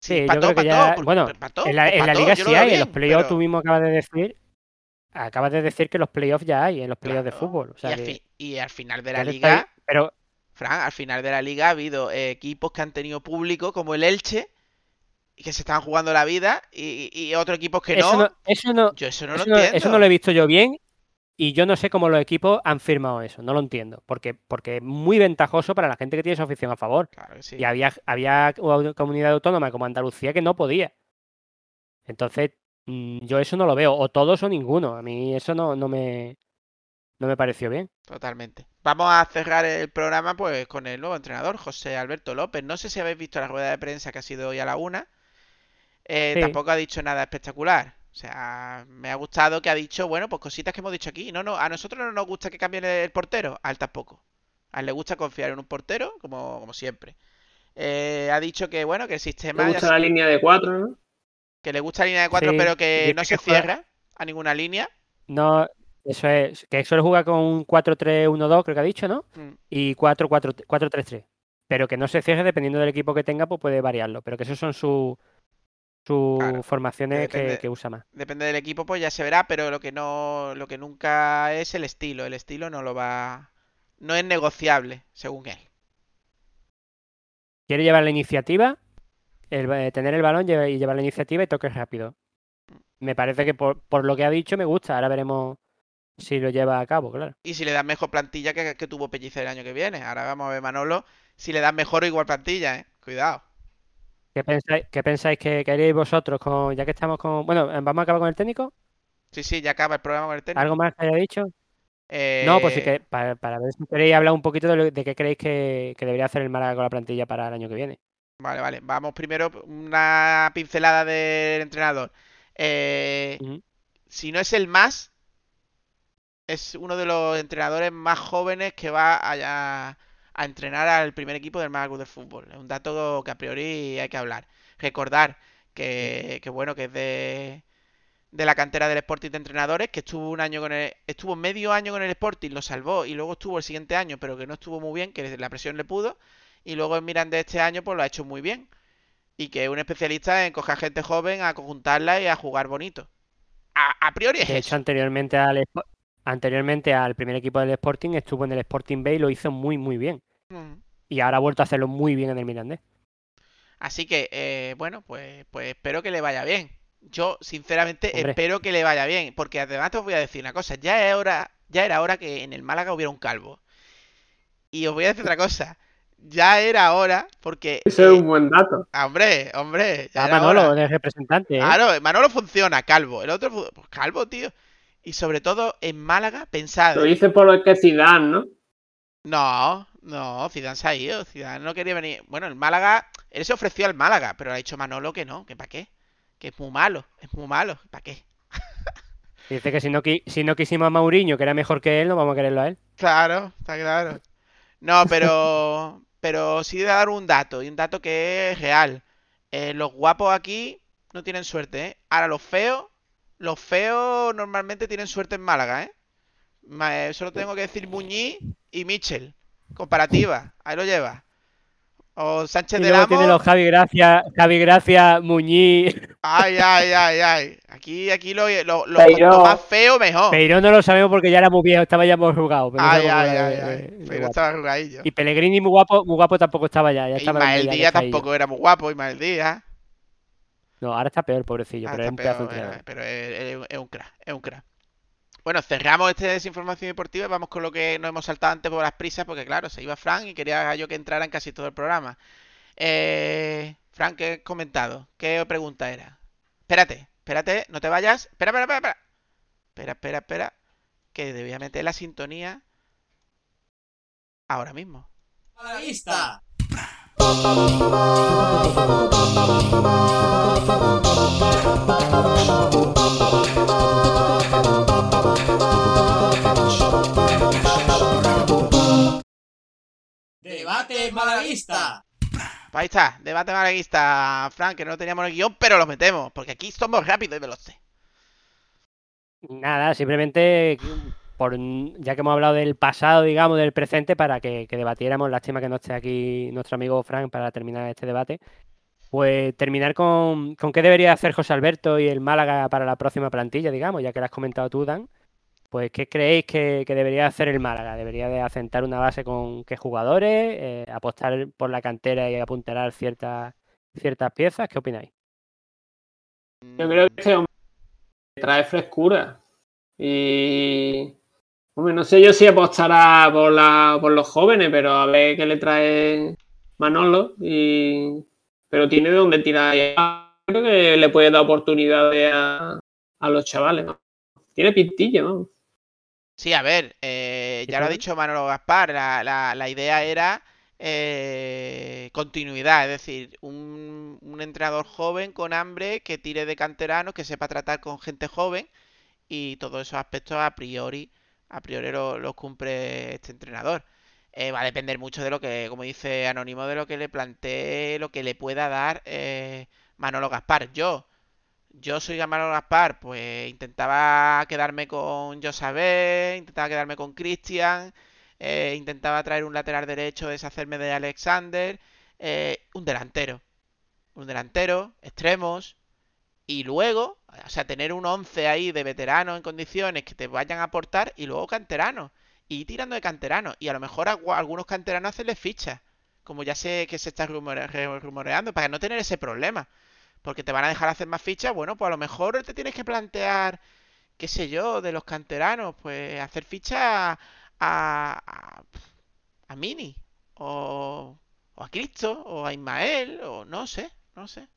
Sí, yo pa' creo que pa' ya- por- bueno, En la, en la liga sí hay, en los playoffs pero- tú mismo acabas de decir, acabas de decir que los playoffs ya hay, en los playoffs de fútbol. O y, al que fi- y al final de la liga, pero Fran, al final de la liga ha habido eh, equipos que han tenido público, como el Elche, y que se están jugando la vida, y, y otros equipos que eso no. no, eso no, Yo eso no eso lo no, entiendo. eso no lo he visto yo bien y yo no sé cómo los equipos han firmado eso, no lo entiendo, porque, porque es muy ventajoso para la gente que tiene esa afición a favor. Claro que sí. Y había, había una comunidad autónoma como Andalucía que no podía. Entonces, mm, yo eso no lo veo, o todos o ninguno. A mí eso no, no me no me pareció bien. Totalmente. Vamos a cerrar el programa pues con el nuevo entrenador, José Alberto López. No sé si habéis visto la rueda de prensa que ha sido hoy a la una. Eh, Sí. Tampoco ha dicho nada espectacular. O sea, me ha gustado que ha dicho, bueno, pues cositas que hemos dicho aquí. No, no, a nosotros no nos gusta que cambien el portero, a él tampoco. A él le gusta confiar en un portero, como, como siempre. Eh, ha dicho que, bueno, que el sistema, ya gusta se- la línea de cuatro, ¿no? que le gusta la línea de cuatro, Sí, pero que no que se cierra a ninguna línea. No, eso es, que suele jugar con un 4-3-1-2, creo que ha dicho, ¿no? Mm. Y 4-4-3-3. Pero que no se cierre dependiendo del equipo que tenga, pues puede variarlo. Pero que esas son sus Claro, formaciones que, depende- que usa más. Depende del equipo, pues ya se verá, pero lo que no, lo que nunca es el estilo. El estilo no lo va, no es negociable, según él. Quiere llevar la iniciativa, el, eh, tener el balón y llevar la iniciativa y toques rápido. Me parece que por, por lo que ha dicho me gusta. Ahora veremos si lo lleva a cabo, claro. Y si le dan mejor plantilla que, que tuvo Pellicer el año que viene. Ahora vamos a ver Manolo si le dan mejor o igual plantilla, eh. Cuidado. ¿Qué pensáis, qué pensáis que, que haríais vosotros con, ya que estamos con. Bueno, eh, vamos a acabar con el técnico. Sí, sí, ya acaba el programa con el técnico. ¿Algo más que haya dicho? No, pues sí Eh, que para, para ver si queréis hablar un poquito de, lo- de qué creéis que, que debería hacer el Málaga con la plantilla para el año que viene. Vale, vale. Vamos primero una pincelada del entrenador. Eh, si no es el más, es uno de los entrenadores más jóvenes que va a, a- a entrenar al primer equipo del Málaga de Fútbol. Es un dato que a priori hay que hablar. Recordar que, que bueno, que es de, de la cantera del Sporting de entrenadores, que estuvo un año con el, estuvo medio año con el Sporting, lo salvó y luego estuvo el siguiente año, pero que no estuvo muy bien, que la presión le pudo, y luego en Miranda este año pues lo ha hecho muy bien. Y que es un especialista en coger gente joven, a conjuntarla y a jugar bonito. A, a priori es De hecho, eso. anteriormente al, anteriormente al primer equipo del Sporting estuvo en el Sporting Bay y lo hizo muy, muy bien. Mm. Y ahora ha vuelto a hacerlo muy bien en el Mirandés. Así que, eh, bueno, pues, pues espero que le vaya bien. Yo, sinceramente, Hombre. espero que le vaya bien. Porque además te os voy a decir una cosa. Ya es hora, ya era hora que en el Málaga hubiera un calvo. Y os voy a decir otra cosa. Ya era hora, porque. Ese es eh, un buen dato. ah, hombre, hombre, ya Ah, era Manolo, hora. de representante. ¿eh? Claro, Manolo funciona, calvo. El otro, pues calvo, tío. Y sobre todo en Málaga, pensad. Lo dice por lo que Zidane, ¿no? No, no, Zidane se ha ido. Zidane no quería venir. Bueno, el Málaga, él se ofreció al Málaga, pero ha dicho Manolo que no, que para qué. Que es muy malo, es muy malo, ¿para qué? Dice que si no, qui- si no quisimos a Mauriño, que era mejor que él, no vamos a quererlo a él. Claro, está claro. No, pero, pero sí de dar un dato, y un dato que es real. Eh, los guapos aquí no tienen suerte, ¿eh? Ahora los feos, los feos normalmente tienen suerte en Málaga, ¿eh? Eh, Solo tengo que decir Muñiz y Michel. Comparativa, ahí lo lleva. O Sánchez Y del luego Amo. tiene los Javi Gracia, Javi Gracia, Muñiz. Ay, ay, ay, ay. Aquí, aquí lo, lo, lo- Peiró. cuanto más feo, mejor. Pero no lo sabemos porque ya era muy viejo, estaba ya muy arrugado. pero no Ay, ay, ay, de- ay. de- de Pero estaba arrugadillo. Y Pellegrini muy guapo, muy guapo tampoco estaba ya. ya estaba Ismael Díaz tampoco era muy guapo, Ismael Díaz. No, ahora está peor, pobrecillo, Ah, pero es un pedazo de peor, entrenador. pero es, un crack, es un crack. Bueno, cerramos este desinformación deportiva y vamos con lo que nos hemos saltado antes por las prisas, porque claro, se iba Frank y quería yo que entrara en casi todo el programa. Eh, Frank, ¿qué has comentado? ¿Qué pregunta era? Espérate, espérate, no te vayas. Espera, espera, espera, espera. Espera, espera, espera. Que debía meter la sintonía ahora mismo. Malaguista. Debate malaguista. Ahí está, debate malaguista, Frank, que no teníamos el guion, pero lo metemos, porque aquí somos rápidos y veloces. Nada, simplemente por ya que hemos hablado del pasado, digamos, del presente, para que, que debatiéramos, lástima que no esté aquí nuestro amigo Frank para terminar este debate, pues terminar con, con qué debería hacer José Alberto y el Málaga para la próxima plantilla, digamos, ya que lo has comentado tú, Dan. Pues, ¿qué creéis que, debería hacer el Málaga? ¿Debería de asentar una base con qué jugadores? Eh, ¿Apostar por la cantera y apuntalar ciertas, ciertas piezas? ¿Qué opináis? Yo creo que este hombre trae frescura. Y. Hombre, no sé yo si apostará por, la, por los jóvenes, pero a ver qué le trae Manolo. Y... Pero tiene de dónde tirar. Creo que le puede dar oportunidades a, a los chavales. ¿no? Tiene pintilla, vamos. Sí, a ver, eh, ¿Qué ya lo ha dicho Manolo Gaspar, la, la- la idea era eh, continuidad, es decir, un, un entrenador joven con hambre que tire de canteranos, que sepa tratar con gente joven y todos esos aspectos a priori, a priori lo- los cumple este entrenador. Eh, va a depender mucho de lo que, como dice Anónimo, de lo que le plantee, lo que le pueda dar eh, Manolo Gaspar. Yo, yo soy Manolo Gaspar, pues intentaba quedarme con Josabé, intentaba quedarme con Cristian, eh, intentaba traer un lateral derecho, deshacerme de Alexander, un delantero, un delantero, extremos, y luego, o sea, tener un 11 ahí de veteranos en condiciones que te vayan a aportar y luego canteranos. Y ir tirando de canteranos. Y a lo mejor a algunos canteranos hacerles fichas. Como ya sé que se está rumore- re- rumoreando, para no tener ese problema. Porque te van a dejar hacer más fichas. Bueno, pues a lo mejor te tienes que plantear, qué sé yo, de los canteranos. Pues hacer fichas a, a, a Mini. O, o a Cristo. O a Ismael. O no sé, no sé.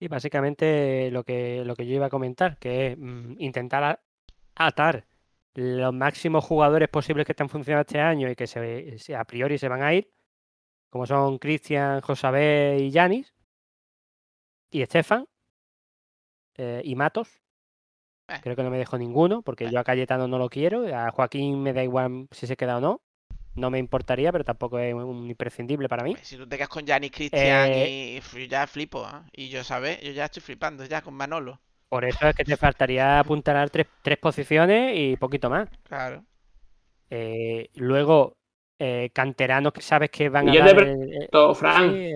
Y básicamente lo que, lo que yo iba a comentar, que es mm, intentar atar los máximos jugadores posibles que están funcionando este año y que se, se- a priori se van a ir, como son Cristian, Josabé y Yanis, y Estefan, eh, y Matos. Eh. Creo que no me dejo ninguno, porque Eh. yo a Cayetano no lo quiero, a Joaquín me da igual si se queda o no. No me importaría, pero tampoco es un imprescindible para mí. Si tú te quedas con Janis Cristian Eh, y yo ya flipo, ¿ah? Y yo, ¿sabes? Yo ya estoy flipando ya con Manolo. Por eso es que te faltaría apuntalar tres, tres posiciones y poquito más. Claro. Eh, luego, eh, canteranos que sabes que van a Yo te dar pre- el- el- Todo, Fran. sí, eh,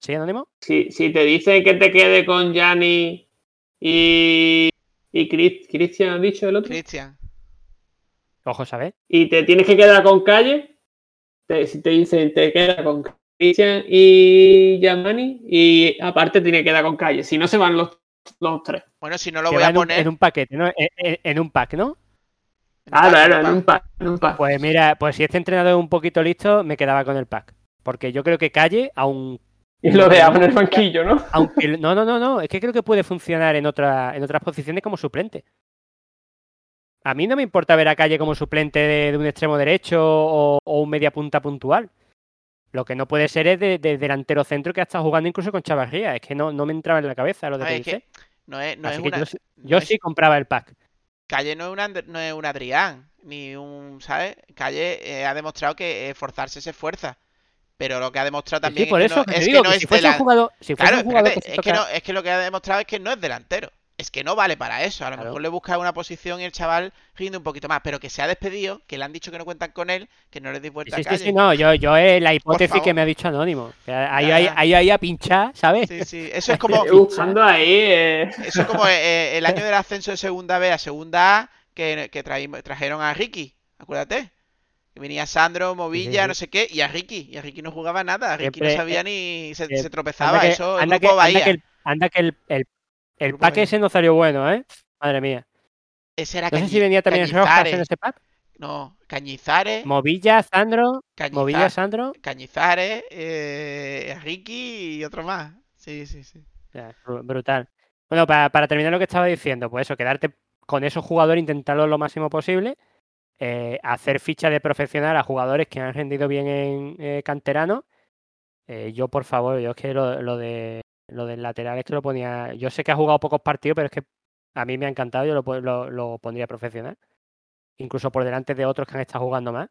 ¿Sí, Anónimo? Si, si te dicen que te quede con Yanni y, y Chris- Cristian, ¿has dicho el otro? Cristian. Ojo, ¿sabes? Y te tienes que quedar con Calle, te- si te dicen te queda con Cristian y Yamani, y aparte tiene que quedar con Calle. Si no, se van los, los tres. Bueno, si no lo voy a en un, poner. en un paquete, ¿no? En, en- en un pack, ¿no? Ah, claro, en en un pack. en un pack. Pues mira, pues si este entrenador es un poquito listo, me quedaba con el pack. Porque yo creo que Calle, aun, Y lo dejamos en el banquillo, ¿no? aunque no, no, no, no, es que creo que puede funcionar en otra, en otras posiciones como suplente. A mí no me importa ver a Calle como suplente de, de un extremo derecho o, o un media punta puntual. Lo que no puede ser es de, de delantero centro que ha estado jugando incluso con Chavarría. Es que no, no me entraba en la cabeza lo de que no es, no es que una. yo, sí- no yo es- sí compraba el pack. Calle no es, un And- no es un Adrián, ni un, ¿sabes? Calle eh, ha demostrado que esforzarse se esfuerza. Pero lo que ha demostrado Sí, también por es eso que no, que te es, digo que no que es si fuese un jugador, si fuese Claro, un jugador espérate, que se es, que toca- no, es que lo que ha demostrado es que no es delantero. Es que no vale para eso. A lo Claro. mejor le busca una posición y el chaval rinde un poquito más. Pero que se ha despedido, que le han dicho que no cuentan con él, que no le deis vuelta Sí, a sí, calle. sí, no, yo, yo es la hipótesis que me ha dicho Anónimo. Ahí, Ya, ahí, ya. ahí, ahí a pinchar, ¿sabes? Sí, sí. Eso es como, Buscando ahí. eh, eso es como eh, el año del ascenso de segunda B a segunda A que, que traímos- trajeron a Ricky. Acuérdate. Que venía Sandro, Movilla, sí. no sé qué, y a Ricky. Y a Ricky no jugaba nada. A Ricky no sabía ni. Se, eh, se tropezaba. Anda que, eso, el anda que- grupo anda que el, anda que el, el, el pack ese no salió bueno, ¿eh? Madre mía. Ese era No sé si venía también Rojas Cañizares. en ese pack. No, Cañizares. Movilla, Sandro. Cañiza- Movilla, Sandro. Cañizares, eh, Ricky y otro más. Sí, sí, sí. Brutal. Bueno, para, para terminar lo que estaba diciendo, pues eso, quedarte con esos jugadores, intentarlo lo máximo posible. eh, hacer ficha de profesional a jugadores que han rendido bien en eh, canterano. Eh, yo, por favor, yo es que lo, lo de lo del lateral es que lo ponía. Yo sé que ha jugado pocos partidos, pero es que a mí me ha encantado, yo lo, lo- lo pondría profesional. Incluso por delante de otros que han estado jugando más.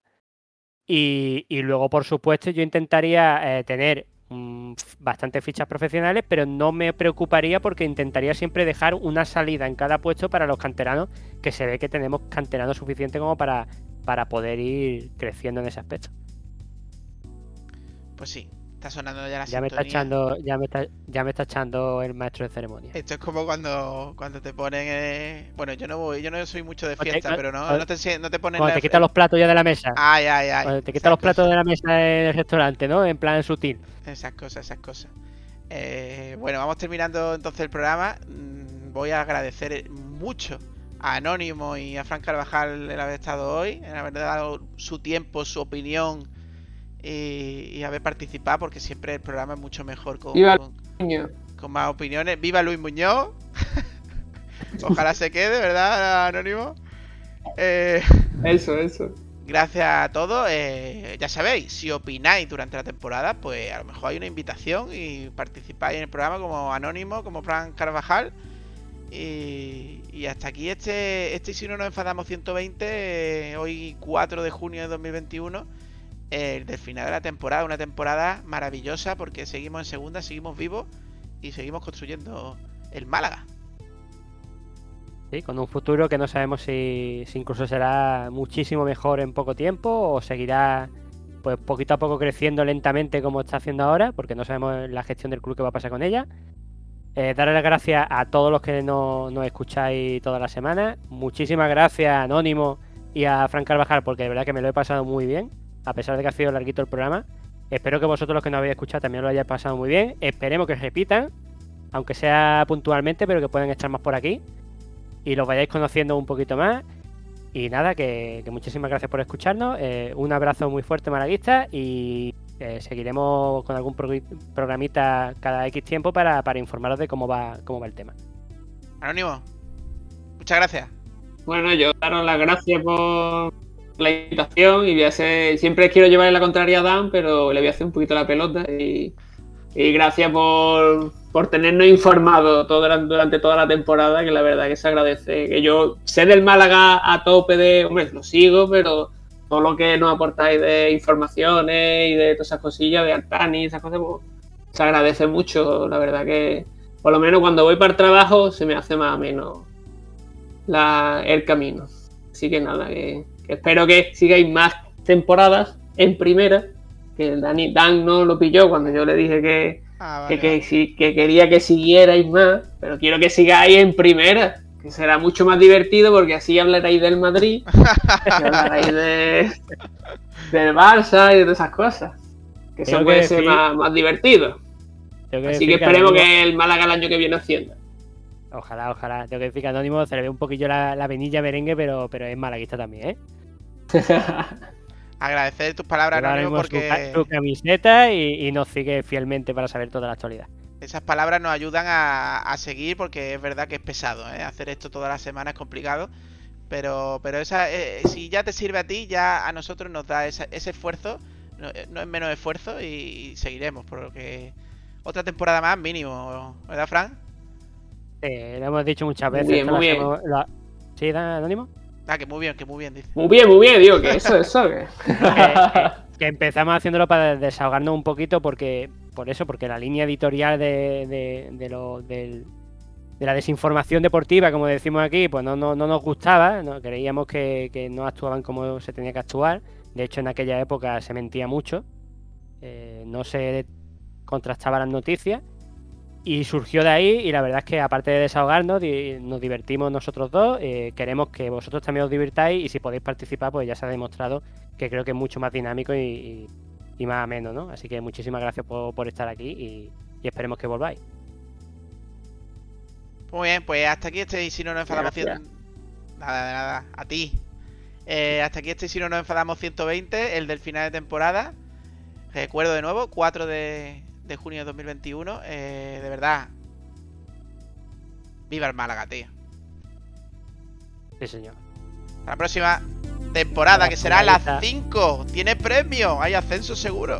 Y, y luego, por supuesto, yo intentaría eh, tener mm, bastantes fichas profesionales, pero no me preocuparía porque intentaría siempre dejar una salida en cada puesto para los canteranos, que se ve que tenemos canteranos suficiente como para, para poder ir creciendo en ese aspecto. Pues sí, está sonando ya la Ya me está echando, ya me está, ya me está echando el maestro de ceremonia. Esto es como cuando, cuando te ponen. eh, Bueno, yo no voy, yo no soy mucho de te- fiesta, pero no, o- no te, no te ponen Cuando la- te quitan los platos ya de la mesa. Ay, ay, ay. Cuando te quitan los platos cosas, de la mesa en el restaurante, ¿no? En plan sutil. Esas cosas, esas cosas. Eh, bueno, vamos terminando entonces el programa. Mm, Voy a agradecer mucho a Anónimo y a Fran Carvajal el haber estado hoy, el haber dado su tiempo, su opinión y, y haber participado, porque siempre el programa es mucho mejor con, Viva con- con más opiniones. ¡Viva Luis Muñoz! Ojalá se quede, ¿verdad, Anónimo? Eh, Eso, eso. gracias a todos. eh, ya sabéis, si opináis durante la temporada, pues a lo mejor hay una invitación y participáis en el programa como Anónimo, como Fran Carvajal. Y, y hasta aquí este, este Si no nos enfadamos 120, eh, hoy 4 de junio de 2021, el del final de la temporada. Una temporada maravillosa porque seguimos en segunda, seguimos vivos y seguimos construyendo el Málaga. Sí, con un futuro que no sabemos si, incluso será muchísimo mejor en poco tiempo o seguirá pues poquito a poco creciendo lentamente como está haciendo ahora, porque no sabemos la gestión del club que va a pasar con ella. Eh, darle las gracias a todos los que no- nos escucháis todas las semanas. Muchísimas gracias a Anónimo y a Fran Carvajal, porque de verdad que me lo he pasado muy bien, a pesar de que ha sido larguito el programa. Espero que vosotros los que no habéis escuchado también lo hayáis pasado muy bien. Esperemos que repitan, aunque sea puntualmente, pero que puedan estar más por aquí y los vayáis conociendo un poquito más. Y nada, que, que muchísimas gracias por escucharnos. eh, un abrazo muy fuerte, malaguista, y eh, seguiremos con algún programita cada X tiempo para, para informaros de cómo va, cómo va el tema. Anónimo, muchas gracias. Bueno, yo daros las gracias por la invitación y voy a hacer, siempre quiero llevarle la contraria a Dan, pero le voy a hacer un poquito la pelota y, y gracias por, por tenernos informados todo, durante, toda la temporada, que la verdad que se agradece. Que yo sé del Málaga a tope de, hombre, lo sigo, pero todo lo que nos aportáis de informaciones y de todas esas cosillas, de Altani esas cosas, pues, se agradece mucho, la verdad que por lo menos cuando voy para el trabajo se me hace más o menos la, el camino. Así que nada, que espero que sigáis más temporadas en primera, que Dani, Dan no lo pilló cuando yo le dije que, Ah, que, vale, que, vale. sí- que quería que siguierais más, pero quiero que sigáis en primera, que será mucho más divertido porque así hablaréis del Madrid, y hablaréis de, del Barça y de todas esas cosas. Que eso puede ser más, más divertido. Así que esperemos que el Málaga el año que viene hacienda. Ojalá, ojalá. Tengo que decir que Anónimo se le ve un poquillo la, la venilla merengue, pero, pero es malaguista también, ¿eh? Agradecer tus palabras, Anónimo, porque su camiseta y, y nos sigue fielmente para saber toda la actualidad. esas palabras nos ayudan a, a seguir, porque es verdad que es pesado, ¿eh? Hacer esto todas las semanas es complicado. Pero, pero esa, eh, si ya te sirve a ti, ya a nosotros nos da esa- ese esfuerzo, no, eh, no es menos esfuerzo y, seguiremos, por lo que otra temporada más mínimo, ¿verdad, Fran? Sí, lo hemos dicho muchas Muy veces. bien, muy bien. hacemos- ¿Sí, Dan- Anónimo? Ah, que muy bien, que muy bien, dice. Muy bien, muy bien, digo que eso, eso. Que... que, que- que empezamos haciéndolo para desahogarnos un poquito porque por eso porque la línea editorial de, de, de lo- del- de la desinformación deportiva como decimos aquí pues no, no, no nos gustaba no creíamos que, que no actuaban como se tenía que actuar de hecho en aquella época se mentía mucho eh, no se contrastaban las noticias y surgió de ahí y la verdad es que aparte de desahogarnos di- nos divertimos nosotros dos eh, queremos que vosotros también os divirtáis y si podéis participar pues ya se ha demostrado que creo que es mucho más dinámico y, y- y más ameno, ¿no? Así que muchísimas gracias por, por estar aquí y, y esperemos que volváis. Muy bien, pues hasta aquí este y si no nos enfadamos cien- Nada, de nada, a ti. Eh, hasta aquí este y si no nos enfadamos 120, el del final de temporada. Recuerdo de nuevo, 4 de, de junio de 2021. Eh, de verdad. Viva el Málaga, tío. Sí, señor. La próxima temporada, que será la Temporadita. 5. Tiene premio, hay ascenso seguro.